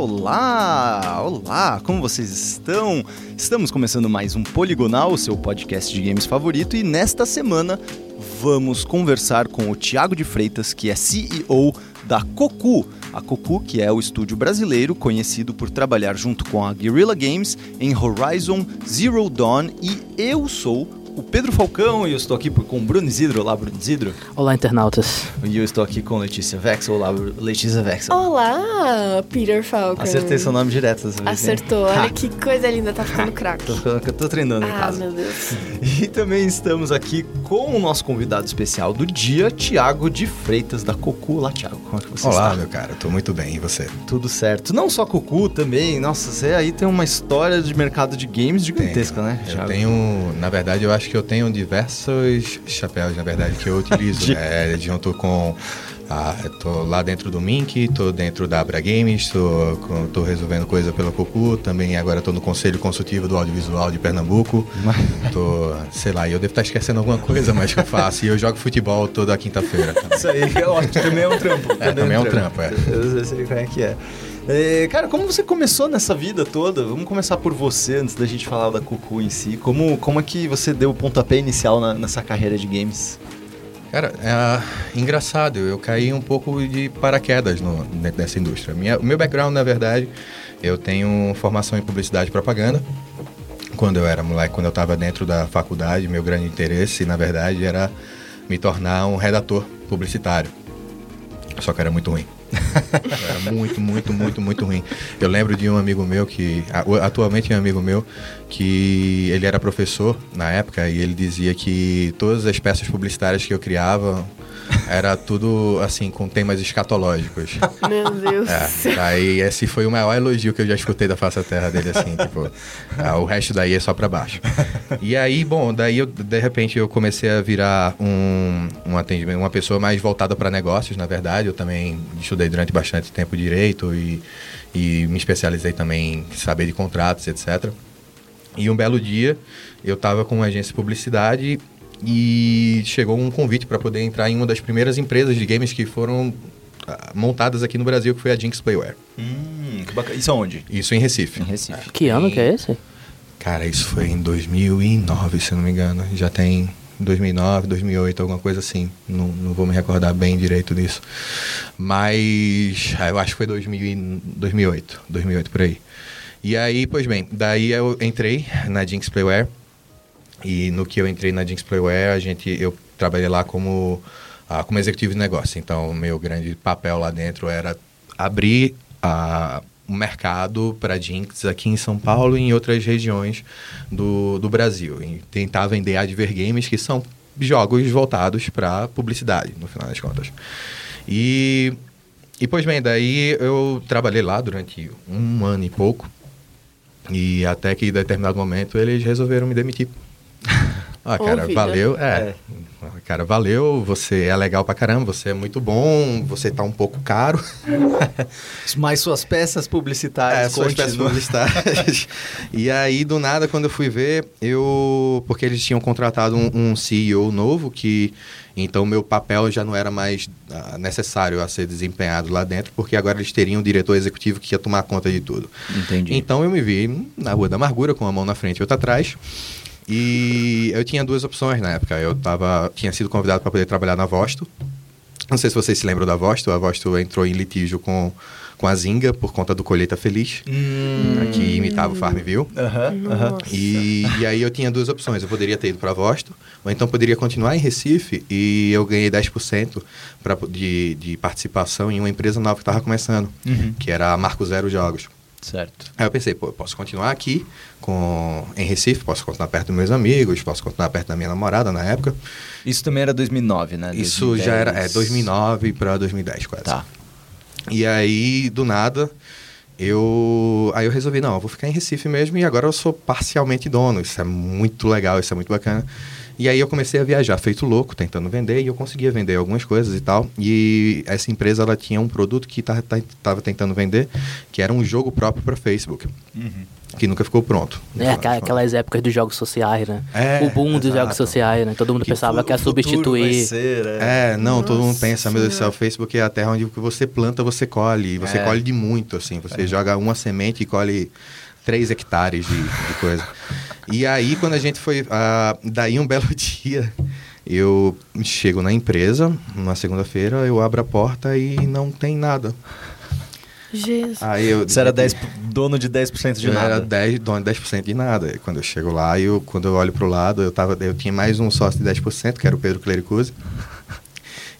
Olá, olá, como vocês estão? Estamos começando mais um Poligonal, seu podcast de games favorito, e nesta semana vamos conversar com o Tiago de Freitas, que é CEO da Cocu. A Cocu, que é o estúdio brasileiro conhecido por trabalhar junto com a Guerrilla Games em Horizon Zero Dawn, e eu sou o Pedro Falcão e eu estou aqui com o Bruno Isidro. Olá, Bruno Isidro. Olá, internautas. E eu estou aqui com Letícia Vexel. Olá, Letícia Vexel. Olá, Peter Falcon. Acertei seu nome direto dessa vez. Acertou. Olha que coisa linda, tá ficando craque. tô, tô treinando ah, em casa. Ah, meu Deus. E também estamos aqui com o nosso convidado especial do dia, Tiago de Freitas, da Cocu. Olá, Tiago. Como é que você Olá, está? Olá, meu cara. Tô muito bem. E você? Tudo certo. Não só Cocu também. Nossa, você aí tem uma história de mercado de games gigantesca, tenho. né, Thiago? Eu tenho... Na verdade, eu acho que eu tenho diversos chapéus, na verdade, que eu utilizo. de... É, junto com. Ah, tô lá dentro do Mink, tô dentro da Abra Games, tô, tô resolvendo coisa pela Cocu, também agora tô no Conselho Consultivo do Audiovisual de Pernambuco. tô, sei lá, eu devo estar esquecendo alguma coisa, mas que eu faço. E eu jogo futebol toda quinta-feira. Isso aí, é ótimo, também é um trampo. É, também é um trampo, é. Eu sei como é que é. É, cara, como você começou nessa vida toda? Vamos começar por você, antes da gente falar da Cucu em si. Como, como é que você deu o pontapé inicial na, nessa carreira de games? Cara, é engraçado, eu caí um pouco de paraquedas no, nessa indústria. O meu background, na verdade, eu tenho formação em publicidade e propaganda. Quando eu era moleque, quando eu estava dentro da faculdade, meu grande interesse, na verdade, era me tornar um redator publicitário. Só que era muito ruim. Era muito, muito, muito, muito ruim. Eu lembro de um amigo meu que, atualmente é um amigo meu, que ele era professor na época e ele dizia que todas as peças publicitárias que eu criava era tudo assim com temas escatológicos. Meu Deus. É, aí esse foi o maior elogio que eu já escutei da face da terra dele assim, tipo, ah, o resto daí é só para baixo. E aí, bom, daí eu de repente eu comecei a virar um, um atendimento, uma pessoa mais voltada para negócios, na verdade. Eu também estudei durante bastante tempo direito e, e me especializei também em saber de contratos, etc. E um belo dia eu estava com uma agência de publicidade e chegou um convite para poder entrar em uma das primeiras empresas de games que foram ah, montadas aqui no Brasil, que foi a Jinx Playware. Hum, que bacana. Isso aonde? Isso em Recife. Em Recife. Que ano que é esse? Cara, isso foi em 2009, se não me engano. Já tem 2009, 2008, alguma coisa assim. Não, não vou me recordar bem direito disso. Mas ah, eu acho que foi 2000, 2008, 2008 por aí. E aí, pois bem, daí eu entrei na Jinx Playware e no que eu entrei na Jinx Playware, a gente, eu trabalhei lá como, uh, como executivo de negócio. Então, o meu grande papel lá dentro era abrir uh, um mercado para Jinx aqui em São Paulo e em outras regiões do, do Brasil. E tentar vender Adver Games, que são jogos voltados para publicidade, no final das contas. E, e, pois bem, daí eu trabalhei lá durante um ano e pouco. E até que em determinado momento eles resolveram me demitir. Ah, cara, valeu. É, é, cara, valeu. Você é legal pra caramba, você é muito bom, você tá um pouco caro. Mas suas peças publicitárias. É, suas peças publicitárias. e aí, do nada, quando eu fui ver, eu. Porque eles tinham contratado um, um CEO novo que. Então, meu papel já não era mais uh, necessário a ser desempenhado lá dentro, porque agora eles teriam um diretor executivo que ia tomar conta de tudo. Entendi. Então, eu me vi na Rua da Amargura, com a mão na frente e outra atrás. E eu tinha duas opções na época. Eu tava, tinha sido convidado para poder trabalhar na Vosto. Não sei se vocês se lembram da Vosto. A Vosto entrou em litígio com, com a Zinga por conta do Colheita Feliz, hum. que imitava o Farmville. Uhum, uhum. E, e aí eu tinha duas opções. Eu poderia ter ido para a Vosto, ou então poderia continuar em Recife e eu ganhei 10% pra, de, de participação em uma empresa nova que estava começando, uhum. que era a Marco Zero Jogos. Certo. Aí eu pensei, pô, eu posso continuar aqui com, em Recife, posso continuar perto dos meus amigos, posso continuar perto da minha namorada na época. Isso também era 2009, né? Isso 2010. já era é, 2009 para 2010 quase. Tá. E aí, do nada, eu aí eu resolvi, não, eu vou ficar em Recife mesmo e agora eu sou parcialmente dono. Isso é muito legal, isso é muito bacana. E aí eu comecei a viajar feito louco, tentando vender, e eu conseguia vender algumas coisas e tal. E essa empresa ela tinha um produto que estava tentando vender, que era um jogo próprio para Facebook. Uhum. que nunca ficou pronto. É, aquelas épocas dos jogos sociais, né? É, o boom dos exato. jogos sociais, né? Todo mundo pensava que ia substituir. é. É, não, todo mundo Nossa pensa, meu Deus do céu, o Facebook é a terra onde o que você planta, você colhe. E Você É. colhe de muito, assim. Você joga uma semente e colhe três hectares de, de coisa. E aí, quando a gente foi... ah, daí, um belo dia, eu chego na empresa, numa segunda-feira, eu abro a porta e não tem nada. Jesus. Aí eu... Você era 10, dono de 10% de eu nada. era 10, dono de 10% de nada. E quando eu chego lá, eu, quando eu olho pro lado, eu, tava, eu tinha mais um sócio de 10%, que era o Pedro Clericuzzi.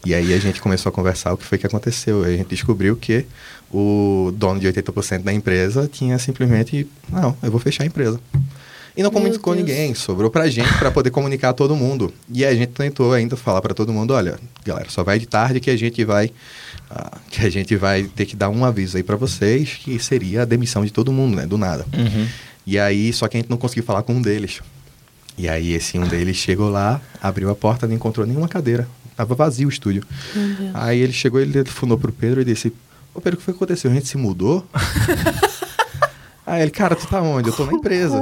E aí a gente começou a conversar o que foi que aconteceu. Aí a gente descobriu que o dono de 80% da empresa tinha simplesmente, não, eu vou fechar a empresa. E não comunicou Deus. ninguém, sobrou pra gente pra poder comunicar a todo mundo. E a gente tentou ainda falar pra todo mundo, olha, galera, só vai de tarde que a gente vai ah, que a gente vai ter que dar um aviso aí pra vocês, que seria a demissão de todo mundo, né, do nada. Uhum. E aí, só que a gente não conseguiu falar com um deles. E aí, esse um deles chegou lá, abriu a porta, não encontrou nenhuma cadeira. Tava vazio o estúdio. Aí ele chegou, ele telefonou pro Pedro e disse: Ô Pedro, o que foi que aconteceu? A gente se mudou? aí ele, cara, tu tá onde? Eu tô na empresa.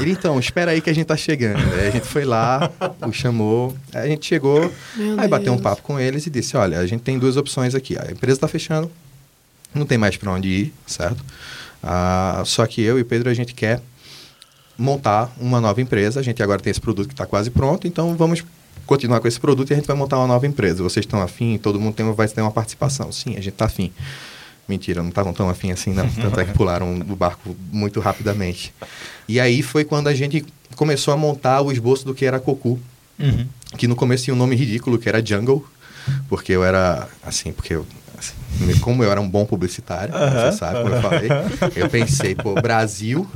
Ele, então, espera aí que a gente tá chegando. Aí a gente foi lá, o chamou, a gente chegou, Meu aí bateu um Deus. papo com eles e disse: Olha, a gente tem duas opções aqui. A empresa tá fechando, não tem mais pra onde ir, certo? Ah, só que eu e o Pedro, a gente quer montar uma nova empresa. A gente agora tem esse produto que está quase pronto, então vamos continuar com esse produto e a gente vai montar uma nova empresa. Vocês estão afim? Todo mundo tem, vai ter uma participação. Sim, a gente está afim. Mentira, não estavam tão afim assim, não. Tanto é que pularam do barco muito rapidamente. E aí foi quando a gente começou a montar o esboço do que era Cocu, Uhum. que no começo tinha um nome ridículo, que era Jungle, porque eu era, assim, porque eu, assim, como eu era um bom publicitário, você sabe, como eu falei, eu pensei, pô, Brasil,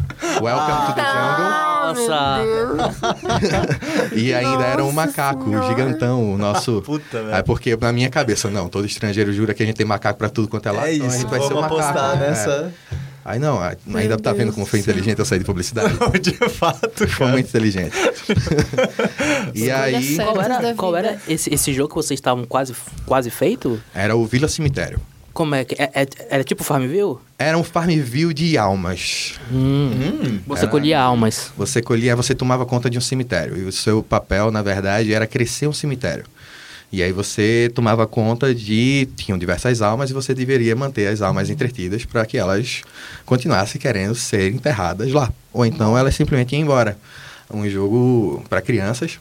welcome to the jungle, Nossa! e ainda era um Nossa macaco, Senhora. o gigantão, o nosso... Puta, velho. Aí porque na minha cabeça, não, todo estrangeiro jura que a gente tem macaco pra tudo quanto é lá, É então a isso, gente vai ser um macaco. né? nessa... Aí não, aí- Meu ainda tá vendo como foi inteligente eu sair de publicidade? de fato, Foi muito inteligente. e Escolha aí. Qual era, qual era esse, esse jogo que vocês estavam quase, quase feito? era o Vila Cemitério. Como é que. É, é- era tipo Farmville? Era um Farmville de almas. Hum. Hum. Você Era- colhia almas. Você colhia, você tomava conta de um cemitério. E o seu papel, na verdade, era crescer um cemitério. E aí você tomava conta de. Tinham diversas almas e você deveria manter as almas entretidas para que elas continuassem querendo ser enterradas lá. Ou então elas simplesmente iam embora. Um jogo para crianças.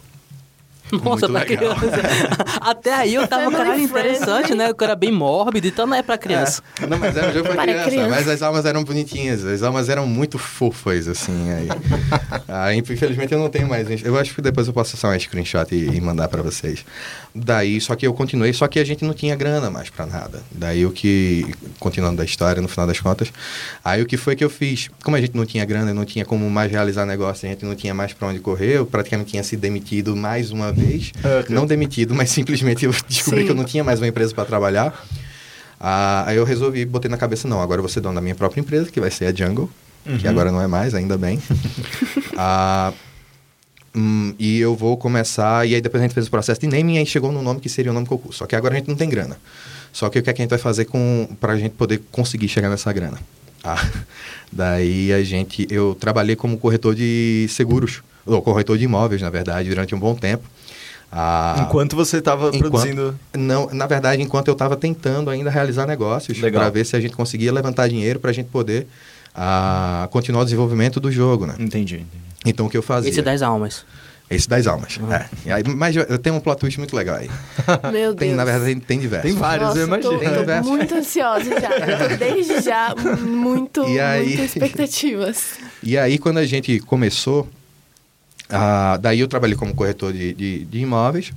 Nossa, Muito pra legal. criança. Até aí eu tava, caralho, friendly. interessante, né? O cara bem mórbido, então não é pra criança. É. Não, mas era um jogo pra, Para criança, criança. Mas as almas eram bonitinhas. As almas eram muito fofas, assim. Aí, aí, infelizmente eu não tenho mais. Eu acho que depois eu posso acessar um screenshot e, e mandar pra vocês. Daí, só que eu continuei, só que a gente não tinha grana mais pra nada. Daí o que, continuando da história, no final das contas, aí o que foi que eu fiz? Como a gente não tinha grana, não tinha como mais realizar negócio, a gente não tinha mais pra onde correr, eu praticamente tinha sido demitido mais uma vez. Não demitido, mas simplesmente eu descobri Sim. que eu não tinha mais uma empresa pra trabalhar. Ah, aí eu resolvi, botei na cabeça, não, agora eu vou ser dono da minha própria empresa, que vai ser a Jungle, que agora não é mais, ainda bem. Ah, hum, e eu vou começar, e aí depois a gente fez o processo de naming, e aí chegou no nome que seria o nome Cocu. Só que agora a gente não tem grana. Só que o que, é que a gente vai fazer com, pra gente poder conseguir chegar nessa grana? Ah, daí a gente, eu trabalhei como corretor de seguros, ou corretor de imóveis, na verdade, durante um bom tempo. Ah, Enquanto você tava Enquanto- produzindo... não, na verdade, enquanto eu estava tentando ainda realizar negócios para ver se a gente conseguia levantar dinheiro para a gente poder ah, continuar o desenvolvimento do jogo, né? Entendi, entendi. Então o que eu fazia? Esse das almas. Esse das almas. é. E aí, mas eu- tenho um plot twist muito legal aí. Meu Deus. Tem, na verdade, tem, tem diversos. Tem vários, Nossa, eu imagino. Tô, Tem tô diversos. muito ansiosa já. Eu tô desde já muito, E aí- muito expectativas. E aí, quando a gente começou, ah, daí eu trabalhei como corretor de, de, de imóveis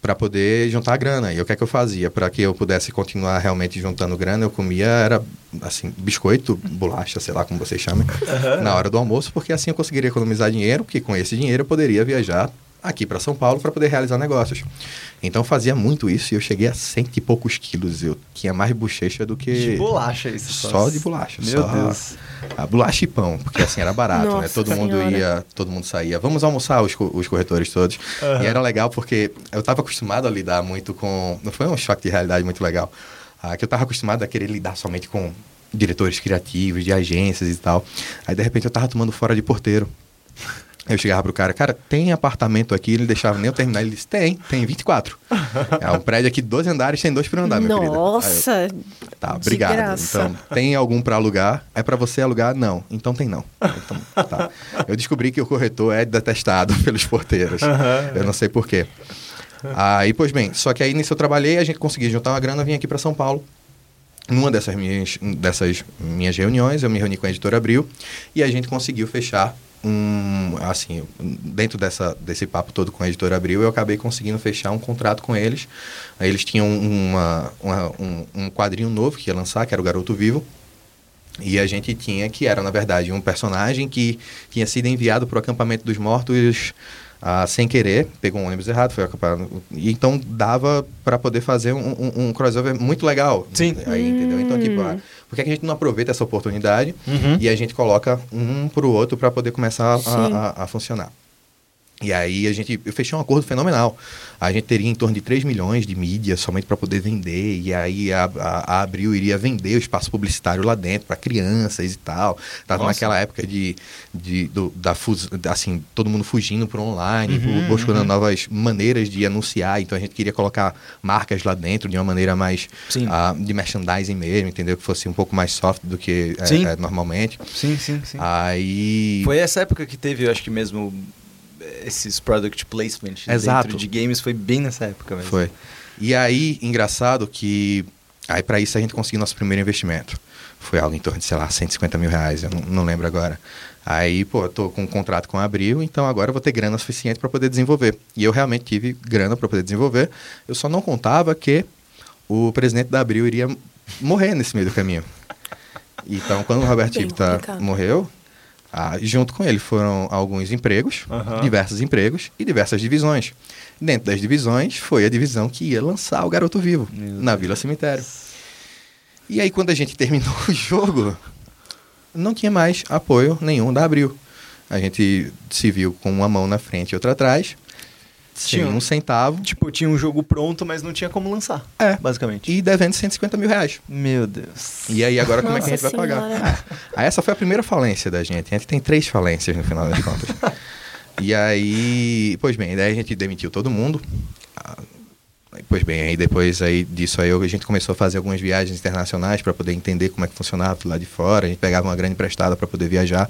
para poder juntar grana. E o que é que eu fazia? Para que eu pudesse continuar realmente juntando grana, eu comia, era assim, biscoito, bolacha, sei lá como vocês chamam, na hora do almoço, porque assim eu conseguiria economizar dinheiro, porque com esse dinheiro eu poderia viajar aqui para São Paulo para poder realizar negócios. Então eu fazia muito isso e eu cheguei a cento e poucos quilos. Eu tinha mais bochecha do que... De bolacha isso. Só de bolacha. Meu só Deus. A bolacha e pão, porque assim era barato, né? Todo mundo ia, todo mundo saía. Vamos almoçar os, co- os corretores todos. E era legal porque eu estava acostumado a lidar muito com. Não foi um choque de realidade muito legal. Ah, que eu estava acostumado a querer lidar somente com diretores criativos, de agências e tal. Aí de repente eu tava tomando fora de porteiro. Eu chegava pro cara, cara, tem apartamento aqui? Ele deixava nem eu terminar. Ele disse, tem, tem 24. É um prédio aqui, 12 andares, tem dois por andar, meu querido. Aí eu, Nossa, Tá, obrigado. graça. Então, tem algum pra alugar? É pra você alugar? Não. Então tem não. Então, tá. Eu descobri que o corretor é detestado pelos porteiros. Eu não sei porquê. Aí, pois bem, só que aí nisso eu trabalhei, a gente conseguia juntar uma grana, vim aqui pra São Paulo. Numa dessas minhas, dessas minhas reuniões, eu me reuni com a editora Abril e a gente conseguiu fechar um, assim, dentro dessa, desse papo todo com a editora Abril, eu acabei conseguindo fechar um contrato com eles. Eles tinham uma, uma- um, um quadrinho novo que ia lançar, que era o Garoto Vivo. E a gente tinha, que era na verdade um personagem que tinha sido enviado para o acampamento dos mortos ah, sem querer, pegou um ônibus errado, foi acampado. E então dava para poder fazer um, um- um crossover muito legal. Sim. Aí, entendeu? Então, tipo, ah, por que que a gente não aproveita essa oportunidade e a gente coloca um pro outro para poder começar a- a, a funcionar? E aí a gente eu fechei um acordo fenomenal. A gente teria em torno de 3 milhões de mídia somente para poder vender. E aí a, a, a Abril iria vender o espaço publicitário lá dentro para crianças e tal. Tava Nossa. naquela época de, de do, da fus, assim, todo mundo fugindo para online, Uhum, buscando uhum. novas maneiras de anunciar. Então a gente queria colocar marcas lá dentro de uma maneira mais Sim. ah, de merchandising mesmo, entendeu? Que fosse um pouco mais soft do que é, Sim. é normalmente. Sim, sim, sim. Aí Foi essa época que teve, eu acho que mesmo, esses product placement Exato. dentro de games, foi bem nessa época mesmo. Foi. E aí, engraçado que. Aí, para isso, a gente conseguiu nosso primeiro investimento. Foi algo em torno de, sei lá, 150 mil reais, eu não, não lembro agora. Aí, pô, eu tô com um contrato com a Abril, então agora eu vou ter grana suficiente para poder desenvolver. E eu realmente tive grana para poder desenvolver. Eu só não contava que o presidente da Abril iria morrer nesse meio do caminho. Então, quando o Robert Tipta complicado. morreu, ah, junto com ele foram alguns empregos, Aham. diversos empregos e diversas divisões. Dentro das divisões foi a divisão que ia lançar o Garoto Vivo Meu na Deus. Vila Cemitério. E aí quando a gente terminou o jogo, não tinha mais apoio nenhum da Abril. A gente se viu com uma mão na frente e outra atrás, Tinha- um centavo Tipo, tinha um jogo pronto, mas não tinha como lançar. É. Basicamente. e devendo 150 mil reais. Meu Deus. E aí agora como é que a gente vai pagar? Aí essa foi a primeira falência da gente. A gente tem três falências no final das contas. e aí, pois bem, daí a gente demitiu todo mundo. Ah, Pois bem, aí depois aí disso aí a gente começou a fazer algumas viagens internacionais para poder entender como é que funcionava lá de fora. A gente pegava uma grana emprestada para poder viajar.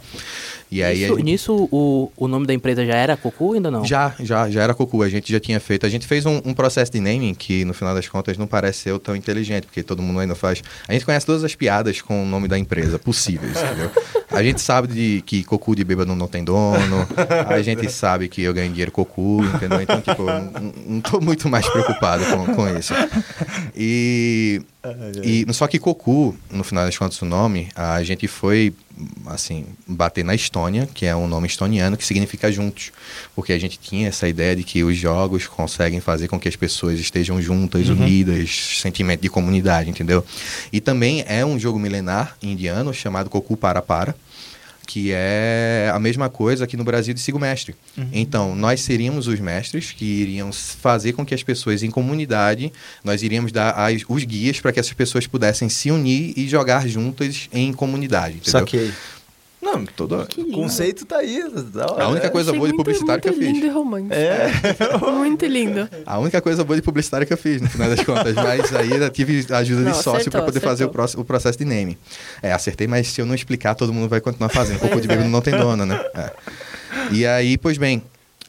E aí a Nisso, gente... nisso, o, o nome da empresa já era Cocu ainda não? Já, já, já era Cocu. A gente já tinha feito. A gente fez um, um processo de naming que, no final das contas, não parece ser tão inteligente, porque todo mundo ainda faz. A gente conhece todas as piadas com o nome da empresa possíveis, entendeu? A gente sabe de, que Cocu de bêbado não tem dono. A gente sabe que eu ganho dinheiro Cocu, entendeu? Então, tipo, não, não tô muito mais preocupado com, com isso. E. E, só que Cocu, no final das contas, o nome, a gente foi, assim, bater na Estônia, que é um nome estoniano que significa juntos. Porque a gente tinha essa ideia de que os jogos conseguem fazer com que as pessoas estejam juntas, unidas, sentimento de comunidade, entendeu? E também é um jogo milenar indiano chamado Cocu Para Para que é a mesma coisa aqui no Brasil de Sigo Mestre. Então, nós seríamos os mestres que iriam fazer com que as pessoas em comunidade, nós iríamos dar as- os guias para que essas pessoas pudessem se unir e jogar juntas em comunidade, entendeu? Saquei. Não, todo o lindo. conceito tá aí. hora. A única coisa Achei boa de muito, publicitário que eu muito fiz. lindo e romântico. É. Muito lindo. A única coisa boa de publicitário que eu fiz, no final das contas. Mas aí eu tive a ajuda Não, de sócio para acertou, poder fazer o, acertou. o processo de name. É, acertei, mas se eu não explicar, todo mundo vai continuar fazendo. Cocô de bêbado não tem dono, né? É. E aí, pois bem,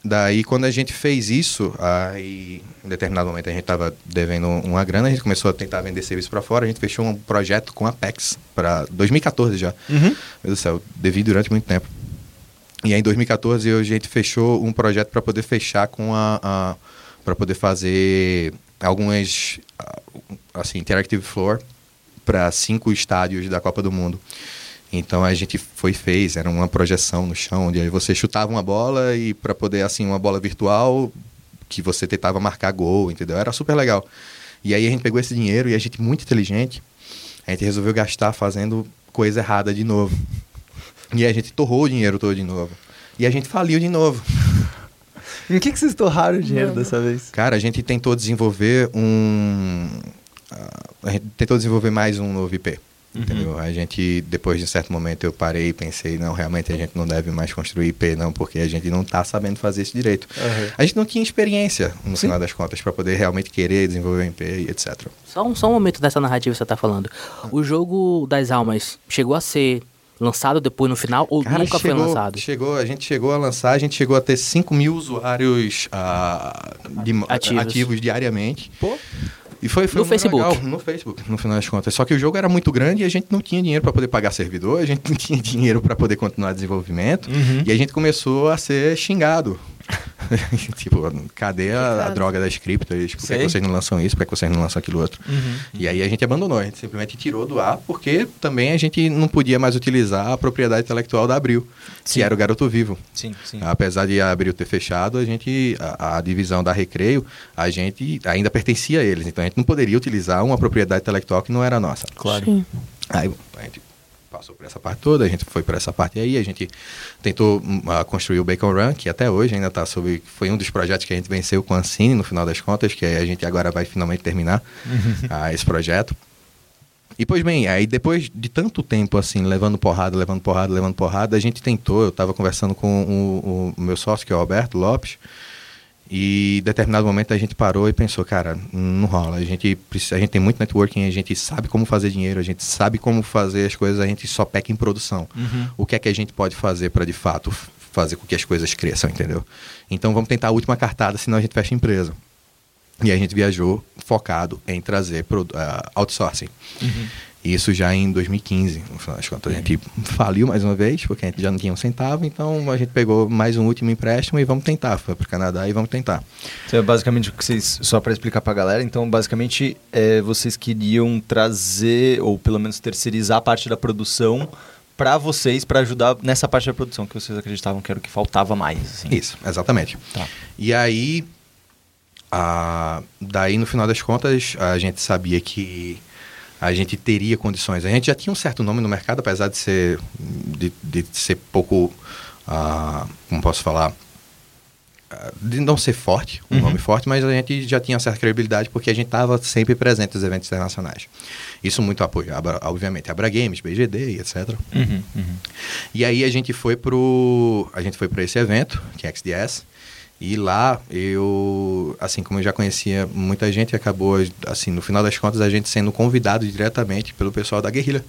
daí quando a gente fez isso, aí em determinado momento a gente estava devendo uma grana, a gente começou a tentar vender serviço para fora, a gente fechou um projeto com a Apex para 2014 já. Uhum. Meu Deus do céu, devi durante muito tempo. E aí em 2014 a gente fechou um projeto para poder fechar com a, a para poder fazer algumas assim interactive floor para cinco estádios da Copa do Mundo. Então a gente foi e fez, era uma projeção no chão, onde aí você chutava uma bola e para poder assim uma bola virtual que você tentava marcar gol, entendeu? Era super legal. E aí a gente pegou esse dinheiro e a gente muito inteligente, a gente resolveu gastar fazendo coisa errada de novo. E a gente torrou o dinheiro todo de novo. E a gente faliu de novo. Em que, que vocês torraram o dinheiro Mano. dessa vez? Cara, a gente tentou desenvolver um. A gente tentou desenvolver mais um novo IP. Entendeu? A gente, depois de um certo momento, eu parei e pensei, não, realmente a gente não deve mais construir IP, não, porque a gente não está sabendo fazer isso direito. A gente não tinha experiência, no final das contas, para poder realmente querer desenvolver um IP e etc. Só um, só um momento dessa narrativa que você tá falando. O jogo das almas chegou a ser lançado depois no final ou Cara, nunca chegou, foi lançado? Chegou, a gente chegou a lançar, a gente chegou a ter 5 mil usuários ah, de- Ativos. ativos diariamente. Pô, E foi, foi No Facebook. legal, no Facebook, no final das contas. Só que o jogo era muito grande e a gente não tinha dinheiro para poder pagar servidor, a gente não tinha dinheiro para poder continuar desenvolvimento. Uhum. E a gente começou a ser xingado. tipo, cadê a, a droga das criptas? Por que, Sei. que vocês não lançam isso? Por que, que vocês não lançam aquilo outro? Uhum. E aí a gente abandonou, a gente simplesmente tirou do ar, porque também a gente não podia mais utilizar a propriedade intelectual da Abril, Sim. que era o Garoto Vivo. sim, sim. Apesar de a Abril ter fechado, a gente, a, a divisão da Recreio, a gente ainda pertencia a eles. Então a gente não poderia utilizar uma propriedade intelectual que não era nossa. Claro. Sim. Aí a gente passou por essa parte toda, a gente foi por essa parte aí, a gente tentou ah, construir o Bacon Run, que até hoje ainda está sob. Foi um dos projetos que a gente venceu com a Ancine no final das contas, que a gente agora vai finalmente terminar ah, esse projeto. E pois bem, aí depois de tanto tempo assim, levando porrada, levando porrada, levando porrada, a gente tentou, eu estava conversando com o, o meu sócio, que é o Alberto Lopes, e em determinado momento a gente parou e pensou, cara, não rola. A gente, precisa- a gente tem muito networking, a gente sabe como fazer dinheiro, a gente sabe como fazer as coisas, a gente só peca em produção. Uhum. O que é que a gente pode fazer para de fato fazer com que as coisas cresçam, entendeu? Então vamos tentar a última cartada, senão a gente fecha a empresa. E a gente viajou focado em trazer ah, outsourcing. Isso já em 2015, no final das contas. A gente faliu mais uma vez, porque a gente já não tinha um centavo, então a gente pegou mais um último empréstimo e vamos tentar. Foi para o Canadá e vamos tentar. Então, é basicamente o que vocês. Só para explicar pra galera, então, basicamente, é, vocês queriam trazer, ou pelo menos terceirizar a parte da produção pra vocês, pra ajudar nessa parte da produção que vocês acreditavam que era o que faltava mais. Assim. Isso, exatamente. Tá. E aí, a- daí no final das contas, a gente sabia que a gente teria condições. A gente já tinha um certo nome no mercado, apesar de ser, de, de ser pouco, ah, como posso falar, ah, de não ser forte, um Uhum. nome forte, mas a gente já tinha certa credibilidade porque a gente estava sempre presente nos eventos internacionais. Isso muito apoiava, obviamente, Abra Games, BGD e etc. Uhum, uhum. E aí a gente foi pro. A gente foi para esse evento, que é XDS. E lá eu, assim como eu já conhecia muita gente, acabou, assim, no final das contas, a gente sendo convidado diretamente pelo pessoal da guerrilha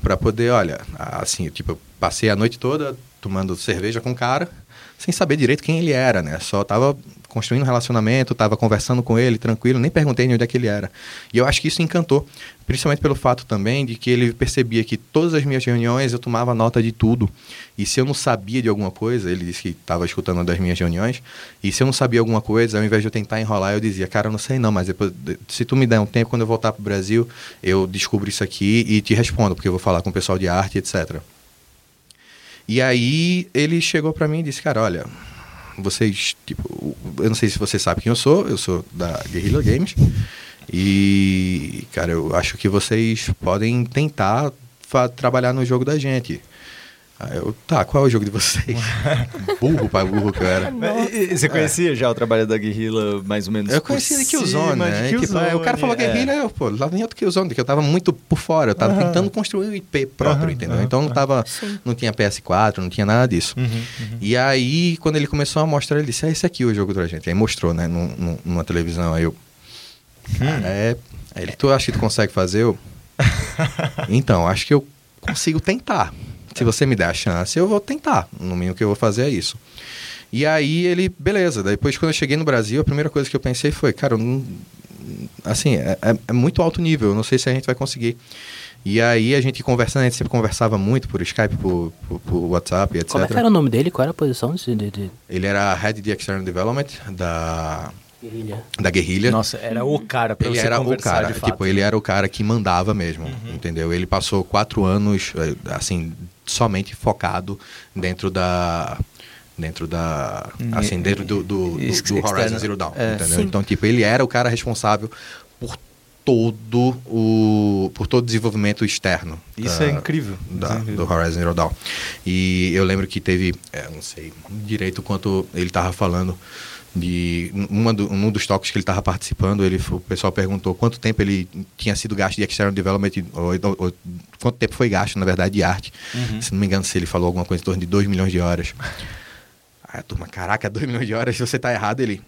para poder, olha, assim, tipo, eu passei a noite toda tomando cerveja com o cara, sem saber direito quem ele era, né? Só tava construindo um relacionamento, tava conversando com ele, tranquilo, nem perguntei de onde é que ele era. E eu acho que isso encantou, principalmente pelo fato também de que ele percebia que todas as minhas reuniões eu tomava nota de tudo. E se eu não sabia de alguma coisa, ele disse que estava escutando das minhas reuniões, e se eu não sabia alguma coisa, ao invés de eu tentar enrolar, eu dizia, cara, eu não sei não, mas depois, se tu me der um tempo, quando eu voltar pro Brasil, eu descubro isso aqui e te respondo, porque eu vou falar com o pessoal de arte, etc. E aí ele chegou para mim e disse, cara, olha, vocês, tipo, eu não sei se você sabe quem eu sou, eu sou da Guerrilla Games. E, cara, eu acho que vocês podem tentar trabalhar no jogo da gente. Aí eu, tá, qual é o jogo de vocês? burro pra burro que eu era. Mas, e- e Você conhecia já o trabalho da Guerrilla mais ou menos? Eu conhecia de Killzone, né? de Tipo, aí o cara falou Killzone, guerrilha, eu, pô, lá nem outro Killzone, que eu tava muito por fora, eu tava Aham. tentando construir um IP próprio, Aham, entendeu? aham, então não tava, Sim. não tinha PS4, não tinha nada disso. Uhum, uhum. E aí, quando ele começou a mostrar, ele disse, é esse aqui o jogo pra gente. Aí mostrou, né, num- num- numa televisão, aí eu... Cara, é... Aí ele, tu acha que tu consegue fazer? Eu... então, acho que eu consigo tentar. Se você me der a chance, eu vou tentar. No mínimo que eu vou fazer é isso. E aí ele, beleza. Depois, quando eu cheguei no Brasil, a primeira coisa que eu pensei foi, cara, não, assim, é, é- é muito alto nível, eu não sei se a gente vai conseguir. E aí a gente conversando, a gente sempre conversava muito por Skype, por, por, por WhatsApp, etc. Como é que era o nome dele? Qual era a posição desse, de, de Ele era Head de External Development da, guerrilha? da Guerrilha. Nossa, era o cara pra ele você era o cara, de fato. tipo, ele era o cara que mandava mesmo, Uhum. entendeu? Ele passou quatro anos, eh, assim, somente focado dentro da dentro da assim dentro do, do, do- do Horizon externo. Zero Dawn É. entendeu Sim. então tipo ele era o cara responsável por todo o por todo o desenvolvimento externo. Isso da- é incrível. da- Isso é incrível. do Horizon Zero Dawn. E eu lembro que teve, é, não sei direito quanto ele estava falando de uma do, um dos toques que ele estava participando, ele o pessoal perguntou quanto tempo ele tinha sido gasto de external development ou, ou- ou quanto tempo foi gasto na verdade de arte. Uhum. Se não me engano, se ele falou alguma coisa em torno de 2 milhões de horas. Aí a turma, caraca, 2 milhões de horas, se você tá errado, ele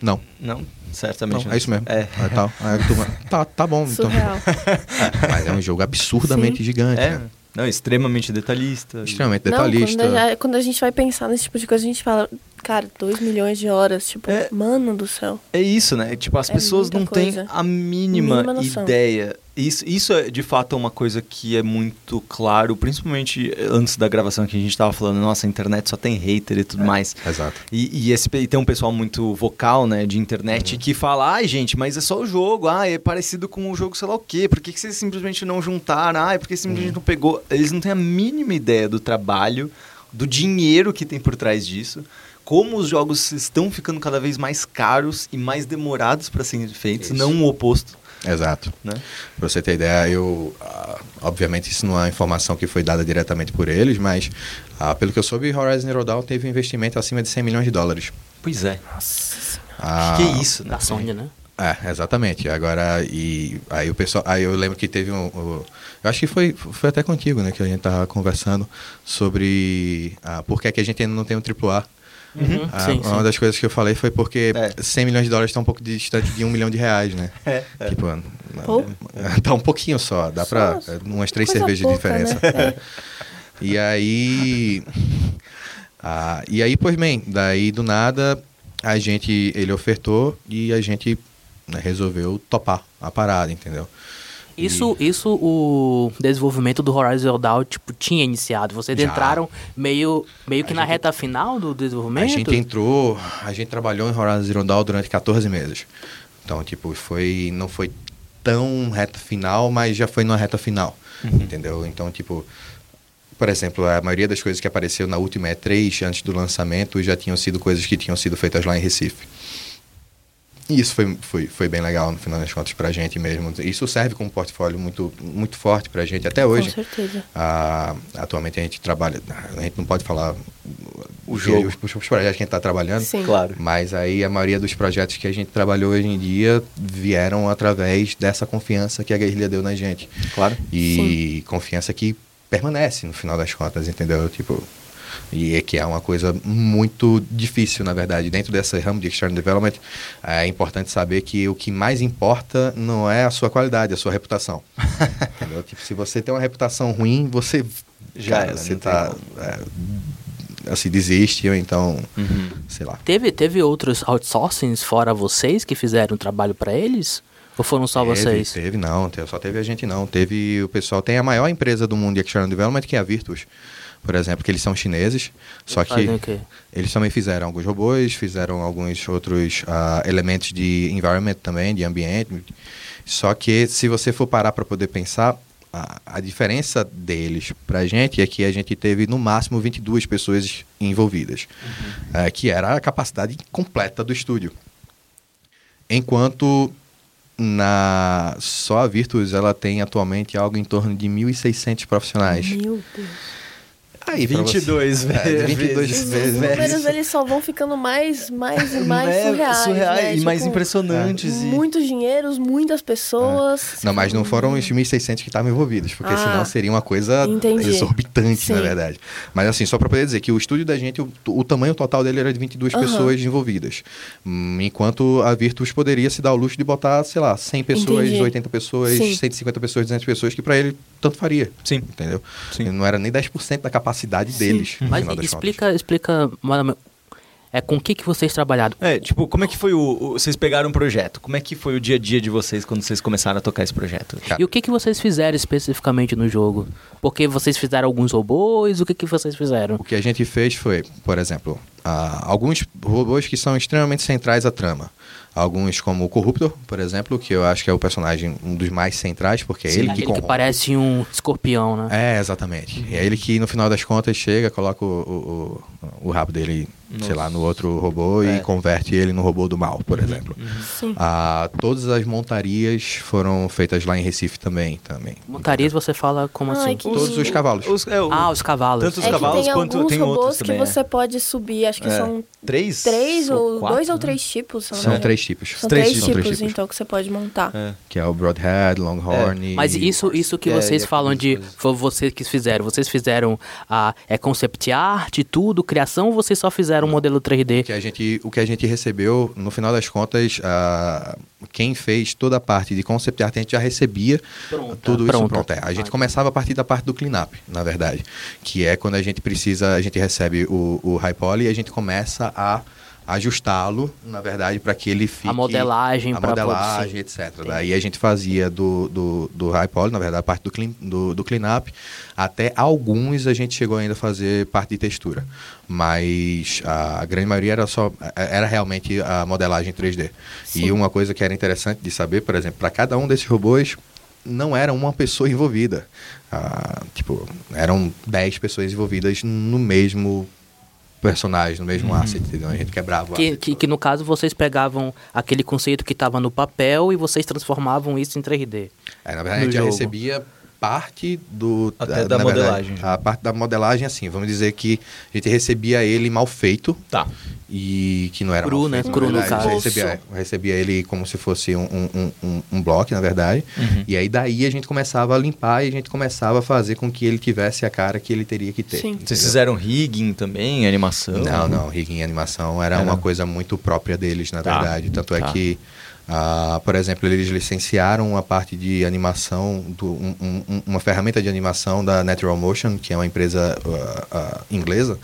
não. Não, certamente Não, não. é isso mesmo. É. Aí, tal. Aí a turma, tá, tá bom, então. É, mas é um jogo absurdamente Sim. gigante. É, né? não, extremamente detalhista. Extremamente Não, detalhista. quando a, quando a gente vai pensar nesse tipo de coisa, a gente fala, cara, 2 milhões de horas. Tipo, É. mano do céu. É isso, né? Tipo, as É pessoas não têm coisa. a mínima, Mínima ideia. Isso, isso é de fato uma coisa que é muito claro, principalmente antes da gravação que a gente estava falando, nossa, a internet só tem hater e tudo mais. Exato. E, e esse, e tem um pessoal muito vocal, né, de internet, Uhum. que fala, ai, gente, mas é só o jogo, ah, é parecido com o jogo sei lá o quê, por que, que vocês simplesmente não juntaram? Ah, é porque simplesmente Uhum. não pegou. Eles não têm a mínima ideia do trabalho, do dinheiro que tem por trás disso, como os jogos estão ficando cada vez mais caros e mais demorados para serem feitos, Isso. não o oposto, Exato. né? Pra você ter ideia, eu. ah, obviamente, isso não é informação que foi dada diretamente por eles, mas ah, pelo que eu soube, Horizon Zero Dawn teve um investimento acima de 100 milhões de dólares. Pois é. Nossa Ah, que é isso, né? Da Sony, né? É, exatamente. Agora, e aí o pessoal. Aí eu lembro que teve um. um- eu acho que foi, foi até contigo, né? Que a gente tava conversando sobre ah, por que, é que a gente ainda não tem um AAA. Uhum, Ah, sim, uma sim. das coisas que eu falei foi porque É. 100 milhões de dólares está um pouco distante de um milhão de reais, né? É, é. Tipo, tá um pouquinho só, dá pra. Só é, umas três cervejas pouca, de diferença. né? É. E aí. ah, e aí, pois bem, daí do nada a gente. Ele ofertou e a gente né, resolveu topar a parada, entendeu? Isso, isso o desenvolvimento do Horizon Zero Dawn, tipo, tinha iniciado. Vocês Já. entraram meio, meio que A na gente- reta final do A desenvolvimento? gente entrou, a gente trabalhou em Horizon Zero Dawn durante 14 meses. Então, tipo, foi, não foi tão reta final, mas já foi numa reta final, entendeu? Então, tipo, por exemplo, a maioria das coisas que apareceu na última E3 antes do lançamento já tinham sido coisas que tinham sido feitas lá em Recife. E isso foi, foi, foi bem legal, no final das contas, pra gente mesmo. Isso serve como portfólio muito, muito forte pra gente até hoje. Com certeza. Ah, atualmente a gente trabalha, a gente não pode falar O jogo. os, os projetos que a gente está trabalhando, Sim. Claro. mas aí a maioria dos projetos que a gente trabalhou hoje em dia vieram através dessa confiança que a guerrilha deu na gente. Claro. E confiança que permanece no final das contas, entendeu? Tipo, e é que é uma coisa muito difícil, na verdade. Dentro dessa ramo de external development, é importante saber que o que mais importa não é a sua qualidade, é a sua reputação. entendeu? Tipo, se você tem uma reputação ruim, você Já cara, você não tem tá é, assim, desiste ou então, Uhum. sei lá. Teve, teve outros outsourcings fora vocês que fizeram um trabalho pra eles? Ou foram só teve, vocês? Teve, não. Teve, só teve a gente, não. Teve o pessoal. Tem a maior empresa do mundo de External Development, que é a Virtus, por exemplo, que eles são chineses. Só que o quê? eles também fizeram alguns robôs, fizeram alguns outros ah, elementos de environment também, de ambiente. Só que se você for parar para poder pensar, a, a diferença deles para a gente é que a gente teve no máximo 22 pessoas envolvidas, eh, que era a capacidade completa do estúdio. Enquanto na só a Virtus ela tem atualmente algo em torno de 1.600 profissionais. Meu Deus. Aí, pra você- 22 É, 22 vezes. Os vezes. números eles só vão ficando mais, mais e mais É, surreais, surreais né? e mais Tipo, impressionantes. e- Muitos dinheiros, muitas pessoas. Não, mas não foram os 1.600 que estavam envolvidos, porque Ah, senão seria uma coisa entendi. exorbitante, na Sim. verdade. Mas assim, só para poder dizer que o estúdio da gente, o, o tamanho total dele era de 22 Aham. pessoas envolvidas. Hum, Enquanto a Virtus poderia se dar o luxo de botar, sei lá, 100 pessoas, Entendi. 80 pessoas, Sim. 150 pessoas, 200 pessoas, que para ele tanto faria. Sim. Entendeu? Sim. Não era nem 10% da capacidade deles. no Mas final das explica, explica, é com o que, que vocês trabalharam? É, tipo, como é que foi o, o- Vocês pegaram um projeto? Como é que foi o dia a dia de vocês quando vocês começaram a tocar esse projeto? Cara, E o que, que vocês fizeram especificamente no jogo? Porque vocês fizeram alguns robôs, o que, que vocês fizeram? O que a gente fez foi, por exemplo, ah, alguns robôs que são extremamente centrais à trama. Alguns como o Corruptor, por exemplo, que eu acho que é o personagem um dos mais centrais, porque é Sim, ele que que parece um escorpião, né? É, exatamente. É ele que no final das contas chega, coloca o, o, o, o rabo dele, sei lá, no outro robô É. e converte ele no robô do mal, por exemplo. Sim. Ah, todas as montarias foram feitas lá em Recife também. também. Montarias você fala como Ai, assim? que Todos os cavalos. Os- é, o- Ah, os cavalos. Tanto os é que cavalos tem quanto alguns tem robôs outros que também, você é. pode subir, acho que É. são Três? três ou quatro, dois ou né? três tipos. São engano. três tipos. São Três três, tipos. tipos, São três tipos. então, que você pode montar. É. Que é o Broadhead, Longhorn. Mas isso, isso que É, vocês falam de. Foi vocês que fizeram. Vocês fizeram a é concept art, tudo, criação, ou vocês só fizeram um modelo 3D? O que a gente, o que a gente recebeu, no final das contas, quem fez toda a parte de concept art, a gente já recebia Pronta. tudo isso Pronta. pronto. É, a gente Ah, começava a partir da parte do cleanup, na verdade. Que é quando a gente precisa, a gente recebe o, o high poly e a gente começa a ajustá-lo, na verdade, para que ele fique... A modelagem A modelagem, etc. Daí a gente fazia do, do, do high poly, na verdade, a parte do, clean, do, do cleanup, até alguns a gente chegou ainda a fazer parte de textura. Mas a grande maioria era só era realmente a modelagem 3D. E uma coisa que era interessante de saber, por exemplo, para cada um desses robôs não era uma pessoa envolvida. Ah, tipo, eram 10 pessoas envolvidas no mesmo personagem, no mesmo asset, entendeu? A gente quebrava o Que, asset. que, que no caso vocês pegavam aquele conceito que estava no papel e vocês transformavam isso em 3D. É, na verdade, a no gente já jogo. recebia parte do... Até da verdade, modelagem. a parte da modelagem, assim, vamos dizer que a gente recebia ele mal feito, Tá. e que não era Cru, mal né? feito, Cru, na no verdade. caso. Eu recebia, eu recebia ele como se fosse um, um, um, um bloco, na verdade. Uhum. E aí daí a gente começava a limpar e a gente começava a fazer com que ele tivesse a cara que ele teria que ter. Sim. entendeu? Vocês fizeram rigging também, animação? Não, não, rigging e animação era Era. uma coisa muito própria deles, na Tá, verdade. Tanto tá. é que, ah, por exemplo, eles licenciaram a parte de animação, do, um- um- uma ferramenta de animação da Natural Motion, que é uma empresa ah, ah, inglesa.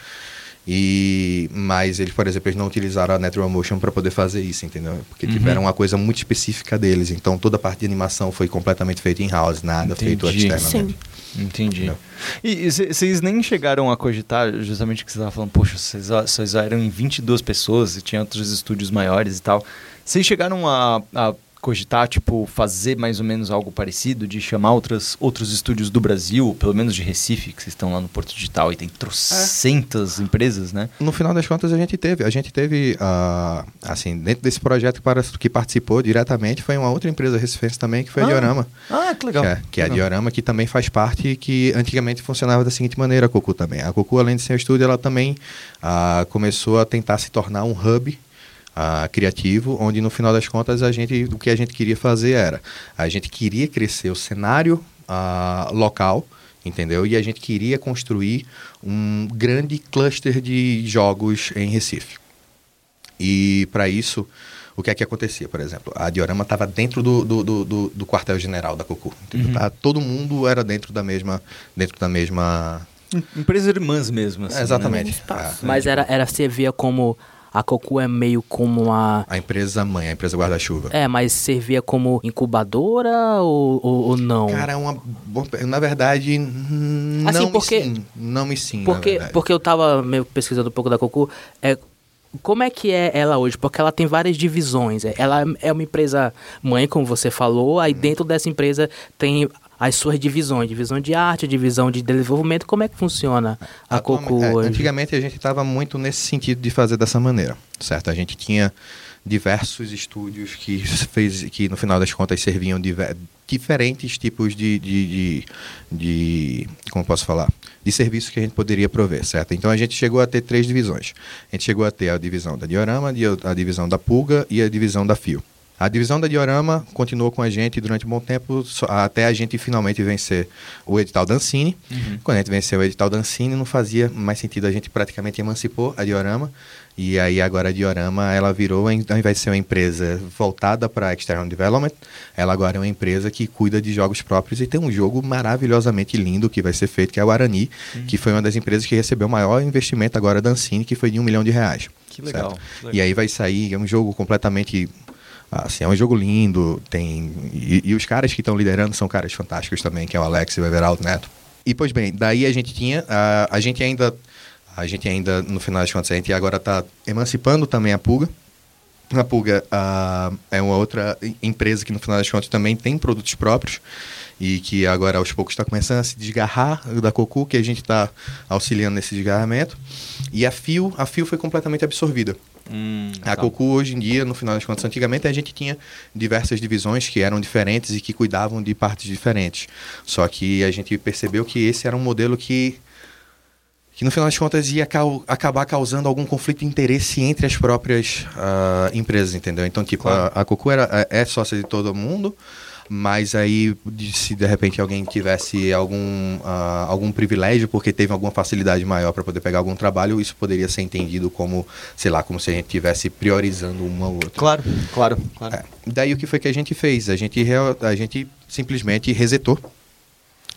E, mas eles, por exemplo, eles não utilizaram a Natural Motion para poder fazer isso, entendeu? Porque Uhum. tiveram uma coisa muito específica deles. Então toda a parte de animação foi completamente feita em house, nada feito Entendi. externamente. Entendi. Não. E vocês nem chegaram a cogitar, justamente o que você estava falando, poxa, vocês vocês eram em 22 pessoas e tinha outros estúdios maiores e tal. Vocês chegaram a, a cogitar, tipo, fazer mais ou menos algo parecido, de chamar outras, outros estúdios do Brasil, pelo menos de Recife, que vocês estão lá no Porto Digital e tem trocentas empresas, né? No final das contas, a gente teve. A gente teve, ah, assim, dentro desse projeto que para- que participou diretamente, foi uma outra empresa recifense também, que foi a Ah, Diorama. Ah, que legal. Que é, que é a. Diorama, que também faz parte, que antigamente funcionava da seguinte maneira, a Cocu também. A Cocu, além de ser um estúdio, ela também ah, começou a tentar se tornar um hub ah, criativo, onde no final das contas a gente, o que a gente queria fazer era, a gente queria crescer o cenário ah, local, entendeu? E a gente queria construir um grande cluster de jogos em Recife. E para isso, o que é que acontecia, por exemplo? A Diorama estava dentro do, do, do, do- do quartel-general da Cocu. entendeu? Uhum. Tá? Todo mundo era dentro da mesma, dentro da mesma. Em- Empresas irmãs mesmo, assim, É, exatamente. né? A- Mas era, era servia como. A Cocu é meio como uma. A empresa mãe, a empresa guarda-chuva. É, mas servia como incubadora ou, ou, ou não? Cara, é uma Na verdade, n- Assim, não porque- me sim. Não me sim, Porque, porque eu tava meio pesquisando um pouco da Cocu. É, como é que é ela hoje? Porque ela tem várias divisões. é- Ela é uma empresa mãe, como você falou. Aí dentro dessa empresa tem as suas divisões. Divisão de arte, divisão de desenvolvimento. Como é que funciona a Atualmente- Cocu é? Antigamente a gente estava muito nesse sentido de fazer dessa maneira, certo? A gente tinha diversos estúdios que fez que no final das contas serviam diver- diferentes tipos de, de, de, de- como posso falar de serviços que a gente poderia prover, certo? Então a gente chegou a ter três divisões. A gente chegou a ter a divisão da Diorama, di- a divisão da Pulga e a divisão da Fio. A divisão da Diorama continuou com a gente durante um bom tempo, até a gente finalmente vencer o edital da Ancine. Quando a gente venceu o edital da Ancine, não fazia mais sentido, a gente praticamente emancipou a Diorama. E aí agora a Diorama, ela virou, ao invés de ser uma empresa voltada para external development, ela agora é uma empresa que cuida de jogos próprios e tem um jogo maravilhosamente lindo que vai ser feito, que é o Arani, que foi uma das empresas que recebeu o maior investimento agora da Ancine, que foi de um milhão de reais. Que legal, certo? que legal. E aí vai sair, é um jogo completamente Assim, é um jogo lindo, tem. E, e os caras que estão liderando são caras fantásticos também, que é o Alex e o Everaldo Neto. E pois bem, daí a gente tinha. A, a gente ainda A gente ainda, no final das contas, a gente agora está emancipando também a Pulga. A Pulga ah, é uma outra empresa que, no final das contas, também tem produtos próprios e que agora, aos poucos, está começando a se desgarrar da Cocu, que a gente está auxiliando nesse desgarramento. E a Fio, a Fio foi completamente absorvida. Hum, A tá. Cocu, hoje em dia, no final das contas, antigamente a gente tinha diversas divisões que eram diferentes e que cuidavam de partes diferentes. Só que a gente percebeu que esse era um modelo que, que no final das contas, ia cau- acabar causando algum conflito de interesse entre as próprias ah, empresas, entendeu? Então, tipo, Claro. a, a Cocu era, é sócia de todo mundo, mas aí, se de repente alguém tivesse algum, ah, algum privilégio, porque teve alguma facilidade maior para poder pegar algum trabalho, isso poderia ser entendido como, sei lá, como se a gente estivesse priorizando uma ou outra. Claro, claro, claro. É. Daí o que foi que a gente fez? A gente, a gente simplesmente resetou,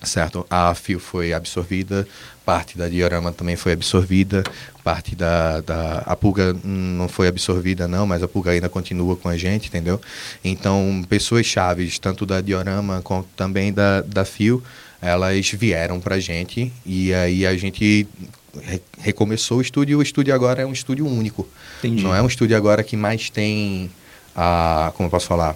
certo? A Fio foi absorvida, parte da Diorama também foi absorvida, parte da, da... A Pulga não foi absorvida não, mas a Pulga ainda continua com a gente, entendeu? Então, pessoas chaves, tanto da Diorama quanto também da, da Fio, elas vieram pra gente e aí a gente re- recomeçou o estúdio. O estúdio agora é um estúdio único. Entendi. Não é um estúdio agora que mais tem a... Como eu posso falar?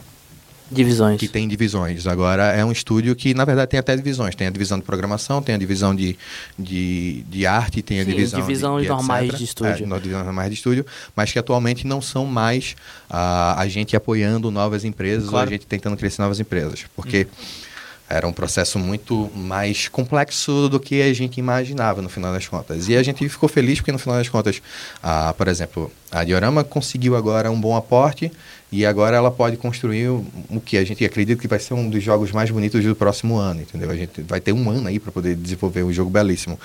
Divisões. que tem divisões. Agora é um estúdio que, na verdade, tem até divisões. Tem a divisão de programação, tem a divisão de, de, de arte, tem a Sim, divisão. divisões de, de normais etc. de estúdio. É, divisões normais de estúdio, mas que atualmente não são mais ah, a gente apoiando novas empresas Claro. ou a gente tentando crescer novas empresas. Porque. Era um processo muito mais complexo do que a gente imaginava no final das contas. E a gente ficou feliz porque no final das contas, ah, por exemplo, a Diorama conseguiu agora um bom aporte e agora ela pode construir o, que a gente acredita que vai ser um dos jogos mais bonitos do próximo ano, entendeu? A gente vai ter um ano aí para poder desenvolver um jogo belíssimo.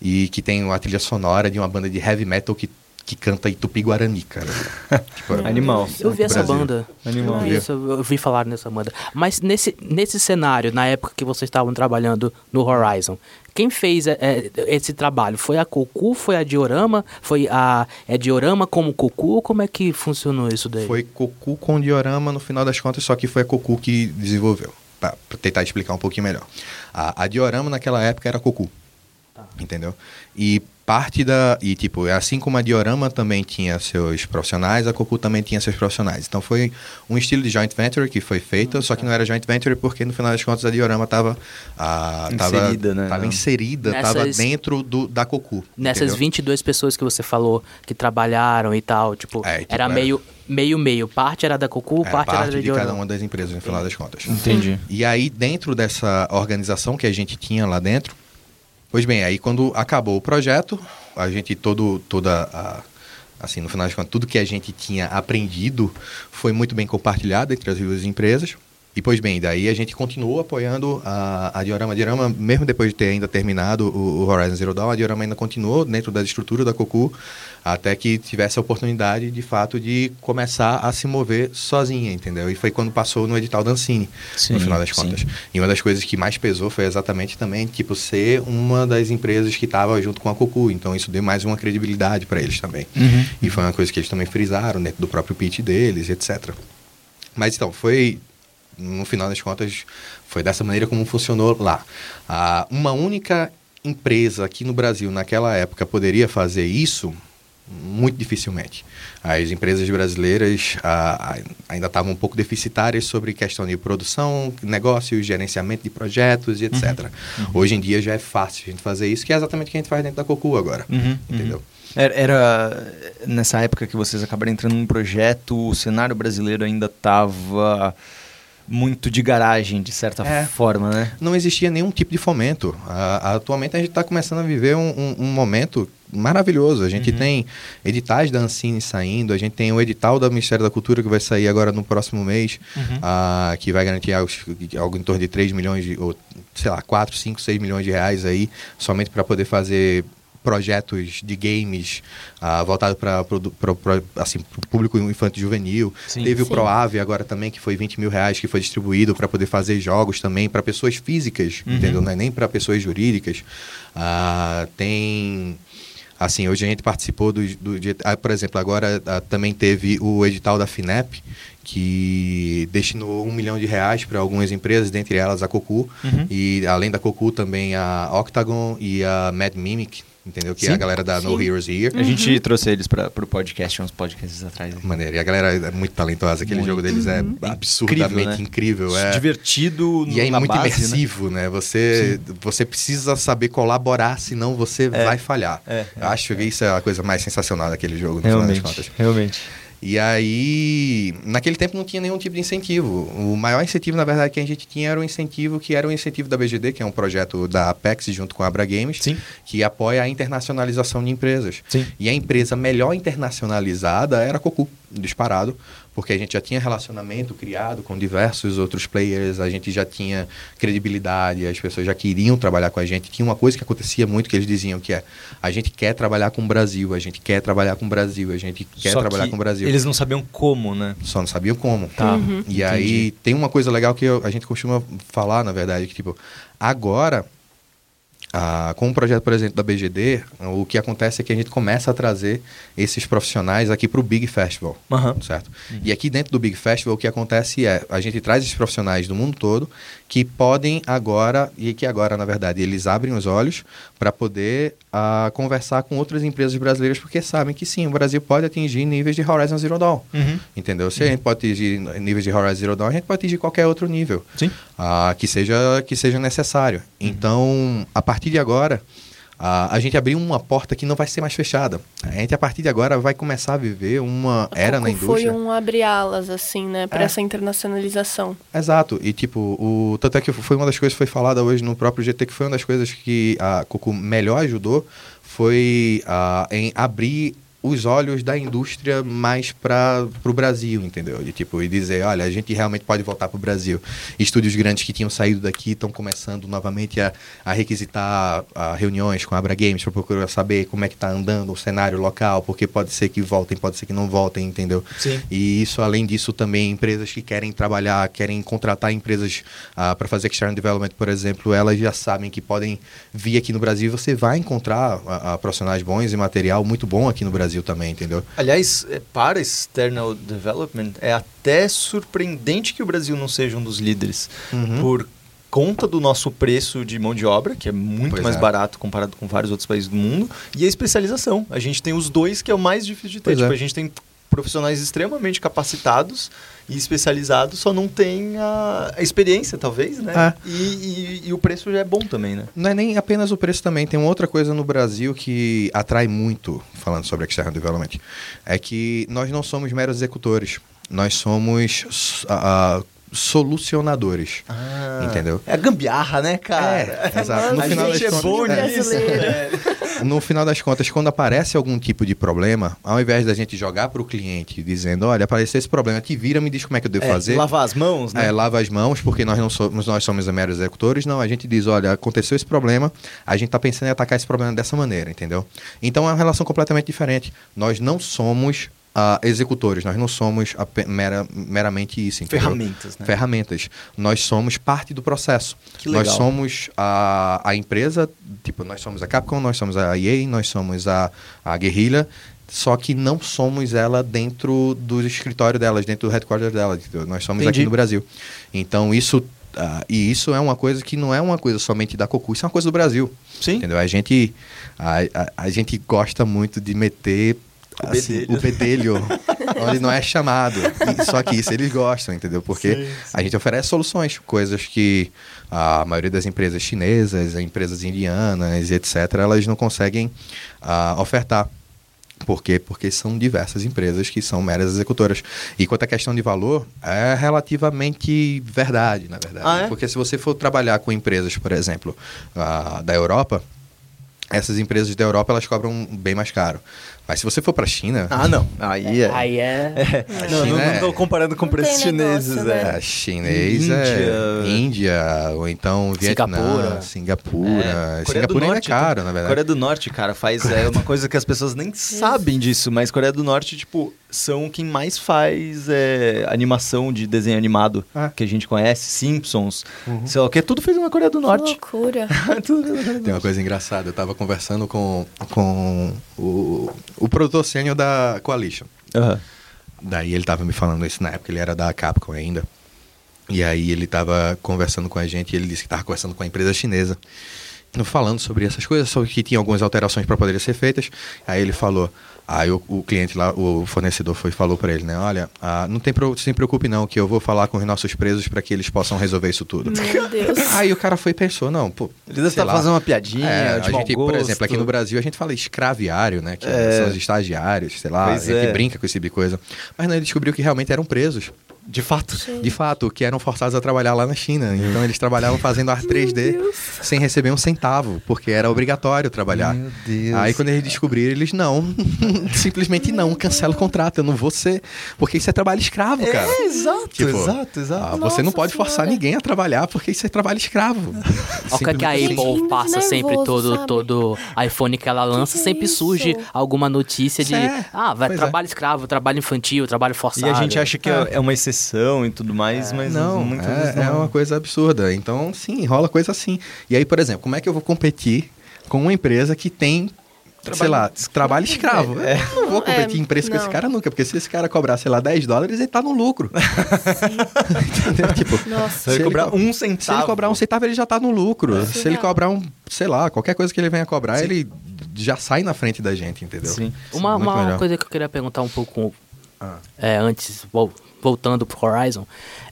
E que tem uma trilha sonora de uma banda de heavy metal que, que canta Itupi-Guarani, cara. tipo, Animal. Eu vi essa Brasil. banda. Animal. Eu vi, essa- eu vi falar nessa banda. Mas nesse, nesse cenário, na época que vocês estavam trabalhando no Horizon, quem fez é, é, esse trabalho? Foi a Cocu? Foi a Diorama? Foi a é Diorama como Cocu? Como é que funcionou isso daí? Foi Cocu com Diorama no final das contas, só que foi a Cocu que desenvolveu. Para tentar explicar um pouquinho melhor. A, a Diorama naquela época era Cocu. Entendeu? E parte da. E tipo, assim como a Diorama também tinha seus profissionais, a Cocu também tinha seus profissionais. Então foi um estilo de joint venture que foi feito, só que não era joint venture porque no final das contas a Diorama estava Inserida, né? Tava Não. inserida, estava Nessas- dentro do, da Cocu. Nessas entendeu? 22 pessoas que você falou que trabalharam e tal, tipo, É, tipo, era era- meio meio meio, parte era da Cocu, Era parte, era da parte de Diorama. cada uma das empresas no final das contas. Entendi. E aí, dentro dessa organização que a gente tinha lá dentro, pois bem, aí quando acabou o projeto, a gente todo, toda a, assim, no final das contas, tudo que a gente tinha aprendido foi muito bem compartilhado entre as duas empresas. E pois bem, daí a gente continuou apoiando a, a Diorama. A Diorama, mesmo depois de ter ainda terminado o, o Horizon Zero Dawn, a Diorama ainda continuou dentro da estrutura da Cocu até que tivesse a oportunidade, de fato, de começar a se mover sozinha, entendeu? E foi quando passou no edital da Ancine, Sim, no final das sim. contas. E uma das coisas que mais pesou foi exatamente também, tipo, ser uma das empresas que estava junto com a Cocu. Então isso deu mais uma credibilidade para eles também. Uhum. E foi uma coisa que eles também frisaram dentro do próprio pitch deles, etc. Mas então, foi. No final das contas, foi dessa maneira como funcionou lá. Ah, uma única empresa aqui no Brasil, naquela época, poderia fazer isso? Muito dificilmente. As empresas brasileiras ah, ainda estavam um pouco deficitárias sobre questão de produção, negócios, gerenciamento de projetos e etc. Hoje em dia já é fácil a gente fazer isso, que é exatamente o que a gente faz dentro da Cocu agora. Uhum, Entendeu? Era, era nessa época que vocês acabaram entrando num projeto, o cenário brasileiro ainda estava muito de garagem, de certa É. forma, né? não existia nenhum tipo de fomento. A- atualmente a gente está começando a viver um, um- um momento maravilhoso. A gente tem editais da Ancine saindo, a gente tem o edital do Ministério da Cultura que vai sair agora no próximo mês, ah, que vai garantir algo, algo em torno de 3 milhões, de, ou sei lá, 4, 5, 6 milhões de reais aí, somente para poder fazer projetos de games ah, voltados para assim, o público infantil juvenil. Sim. Teve o Sim. ProAve agora também, que foi 20 mil reais, que foi distribuído para poder fazer jogos também para pessoas físicas, entendeu? Não é nem para pessoas jurídicas. Ah, tem. Assim, hoje a gente participou do. do de- ah, por exemplo, agora ah, também teve o edital da FINEP, que destinou um milhão de reais para algumas empresas, dentre elas a Cocu. Uhum. E além da Cocu, também a Octagon e a Mad Mimic. Entendeu? Que é Sim. a galera da No Sim. Heroes Here. A gente trouxe eles para pro podcast uns podcasts atrás. Maneiro. E a galera é muito talentosa. Aquele Muito. jogo deles é absurdamente né? incrível. é. Divertido E é muito base, né? imersivo, né? Você, você precisa saber colaborar, senão você É. vai falhar. É, Eu acho que isso é a coisa mais sensacional daquele jogo, no final das contas. realmente. E aí, naquele tempo não tinha nenhum tipo de incentivo. O maior incentivo, na verdade, que a gente tinha era o incentivo que era o incentivo da BGD, que é um projeto da Apex junto com a Abra Games, Sim. que apoia a internacionalização de empresas. Sim. E a empresa melhor internacionalizada era a Cocu, disparado, porque a gente já tinha relacionamento criado com diversos outros players, a gente já tinha credibilidade, as pessoas já queriam trabalhar com a gente. Tinha uma coisa que acontecia muito que eles diziam que é: a gente quer trabalhar com o Brasil, a gente quer trabalhar com o Brasil, a gente quer Só trabalhar que com o Brasil. Eles não sabiam como, né? Só não sabiam como. Tá. E aí tem uma coisa legal que eu- a gente costuma falar, na verdade, que tipo, agora, ah, com o projeto, por exemplo, da BGD, o que acontece é que a gente começa a trazer esses profissionais aqui para o Big Festival. Aham. Certo? E aqui dentro do Big Festival, o que acontece é, a gente traz esses profissionais do mundo todo que podem agora, e que agora, na verdade, eles abrem os olhos para poder ah, conversar com outras empresas brasileiras, porque sabem que sim, o Brasil pode atingir níveis de Horizon Zero Dawn. Uhum. Entendeu? Se a gente pode atingir níveis de Horizon Zero Dawn, a gente pode atingir qualquer outro nível Sim. ah, que, seja, que seja necessário. Então, a partir de agora, a gente abriu uma porta que não vai ser mais fechada. A gente, a partir de agora, vai começar a viver uma A era na Coco foi indústria. um abre-alas, assim, né? Pra É. essa internacionalização. Exato. E, tipo, o, tanto é que foi uma das coisas que foi falada hoje no próprio GT, que foi uma das coisas que a Coco melhor ajudou, foi ah, em abrir os olhos da indústria mais para o Brasil, entendeu? De, tipo, e dizer, olha, a gente realmente pode voltar para o Brasil. Estúdios grandes que tinham saído daqui estão começando novamente a, a requisitar ah, reuniões com a Abra Games para procurar saber como é que está andando o cenário local, porque pode ser que voltem, pode ser que não voltem, entendeu? Sim. E isso, além disso, também empresas que querem trabalhar, querem contratar empresas para fazer external development, por exemplo, elas já sabem que podem vir aqui no Brasil. Você vai encontrar ah, ah, profissionais bons e material muito bom aqui no Brasil também, entendeu? Aliás, é, para external development, é até surpreendente que o Brasil não seja um dos líderes. Uhum. Por conta do nosso preço de mão de obra, que é muito Pois mais é. barato comparado com vários outros países do mundo, e a especialização. A gente tem os dois que é o mais difícil de ter. Pois Tipo, é. a gente tem profissionais extremamente capacitados e especializados, só não tem a, a experiência, talvez, né? É. E, e- e o preço já é bom também, né? Não é nem apenas o preço também, tem uma outra coisa no Brasil que atrai muito, falando sobre external development, é que nós não somos meros executores, nós somos ah, ah, solucionadores. Entendeu? É a gambiarra, né, cara? É, exato. No A final, das gente é contas, bom é. nisso. no final das contas, quando aparece algum tipo de problema, ao invés da gente jogar para o cliente dizendo, olha, apareceu esse problema, te vira, me diz como é que eu devo É, fazer. Lavar as mãos, né? É, lava as mãos, porque nós não somos, nós somos meros executores. Não, a gente diz, olha, aconteceu esse problema, a gente está pensando em atacar esse problema dessa maneira, entendeu? Então é uma relação completamente diferente. Nós não somos executores, nós não somos mera- meramente isso, entendeu? Ferramentas, né? Ferramentas. Nós somos parte do processo. Que Nós legal. somos a, a empresa, tipo, nós somos a Capcom, nós somos a EA, nós somos a, a Guerrilla, só que não somos ela dentro do escritório delas, dentro do headquarters delas. entendeu? Nós somos Entendi. aqui no Brasil. Então, isso. ah, e isso é uma coisa que não é uma coisa somente da Cocu, isso é uma coisa do Brasil. Sim. Entendeu? A gente, a, a, a gente gosta muito de meter O assim, bedelho. o bedelho onde não é chamado. E só que isso eles gostam, entendeu? Porque Sim, sim. a gente oferece soluções, coisas que a maioria das empresas chinesas, empresas indianas, etc., elas não conseguem ah, ofertar. Por quê? Porque são diversas empresas que são meras executoras. E quanto à questão de valor, é relativamente verdade, na verdade. Ah, é? Porque se você for trabalhar com empresas, por exemplo, ah, da Europa, essas empresas da Europa elas cobram bem mais caro. Mas se você for para a China, Ah, não. Aí é. Aí é. É. A Não, não, não tô é- comparando com Não preços negócio, chineses, né? é. É, chinês Índia. é Índia, ou então Vietnã, Singapura. Singapura. É, Coreia do Singapura ainda é Norte, caro, então. na verdade. Coreia do Norte, cara, faz é uma coisa que as pessoas nem sabem disso, mas Coreia do Norte, tipo, são quem mais faz é, animação de desenho animado Ah. que a gente conhece, Simpsons, sei lá o que, tudo feito na Coreia do Que Norte. loucura. Coreia do Tem uma coisa engraçada, eu tava conversando com, com o, o produtor sênior da Coalition. Aham. Daí ele tava me falando isso na época, ele era da Capcom ainda. E aí ele tava conversando com a gente e ele disse que tava conversando com a empresa chinesa. falando sobre essas coisas, só que tinha algumas alterações para poderem ser feitas. Aí ele falou, aí o, o cliente lá, o fornecedor foi falou para ele, né? Olha, ah, não tem pro, se preocupe não, que eu vou falar com os nossos presos para que eles possam resolver isso tudo. Meu Deus. Aí o cara foi e pensou, não, pô, Ele deve estar lá. fazendo uma piadinha, É, de a mau gente, por gosto. exemplo, aqui no Brasil a gente fala escraviário, né? Que É. são os estagiários, sei lá, Pois a gente é. brinca com esse tipo de coisa. Mas não, ele descobriu que realmente eram presos. De fato. De fato, que eram forçados a trabalhar lá na China. Então eles trabalhavam fazendo arte 3D sem receber um centavo, porque era obrigatório trabalhar. Meu Deus. Aí quando eles descobriram, eles não, simplesmente não, cancela o contrato, eu não vou ser, porque isso é trabalho escravo, cara. É, exato, Tipo, exato, exato. Ah, você não pode forçar Senhora. ninguém a trabalhar, porque isso é trabalho escravo. Olha o que, é que a Apple passa Nervoso, sempre, todo, sabe? todo iPhone que ela lança, que é sempre isso? surge alguma notícia de É, ah, vai pois é. trabalho escravo, trabalho infantil, trabalho forçado. E a gente acha que é, é uma exceção e tudo mais, mas não, muitas é, vezes não. é uma coisa absurda. Então, sim, rola coisa assim. E aí, por exemplo, como é que eu vou competir com uma empresa que tem, sei lá, trabalho escravo? É, Eu não vou competir É, em preço com esse não. cara nunca, porque se esse cara cobrar, sei lá, 10 dólares, ele tá no lucro. Entendeu? Tipo, Nossa. Se ele cobrar co- um se ele centavo. cobrar um centavo, ele já tá no lucro. É. Se ele cobrar um, sei lá, qualquer coisa que ele venha cobrar, Sim. ele já sai na frente da gente, entendeu? Sim. Uma, Muito uma melhor. coisa que eu queria perguntar um pouco Ah. é, antes, vol- voltando pro Horizon,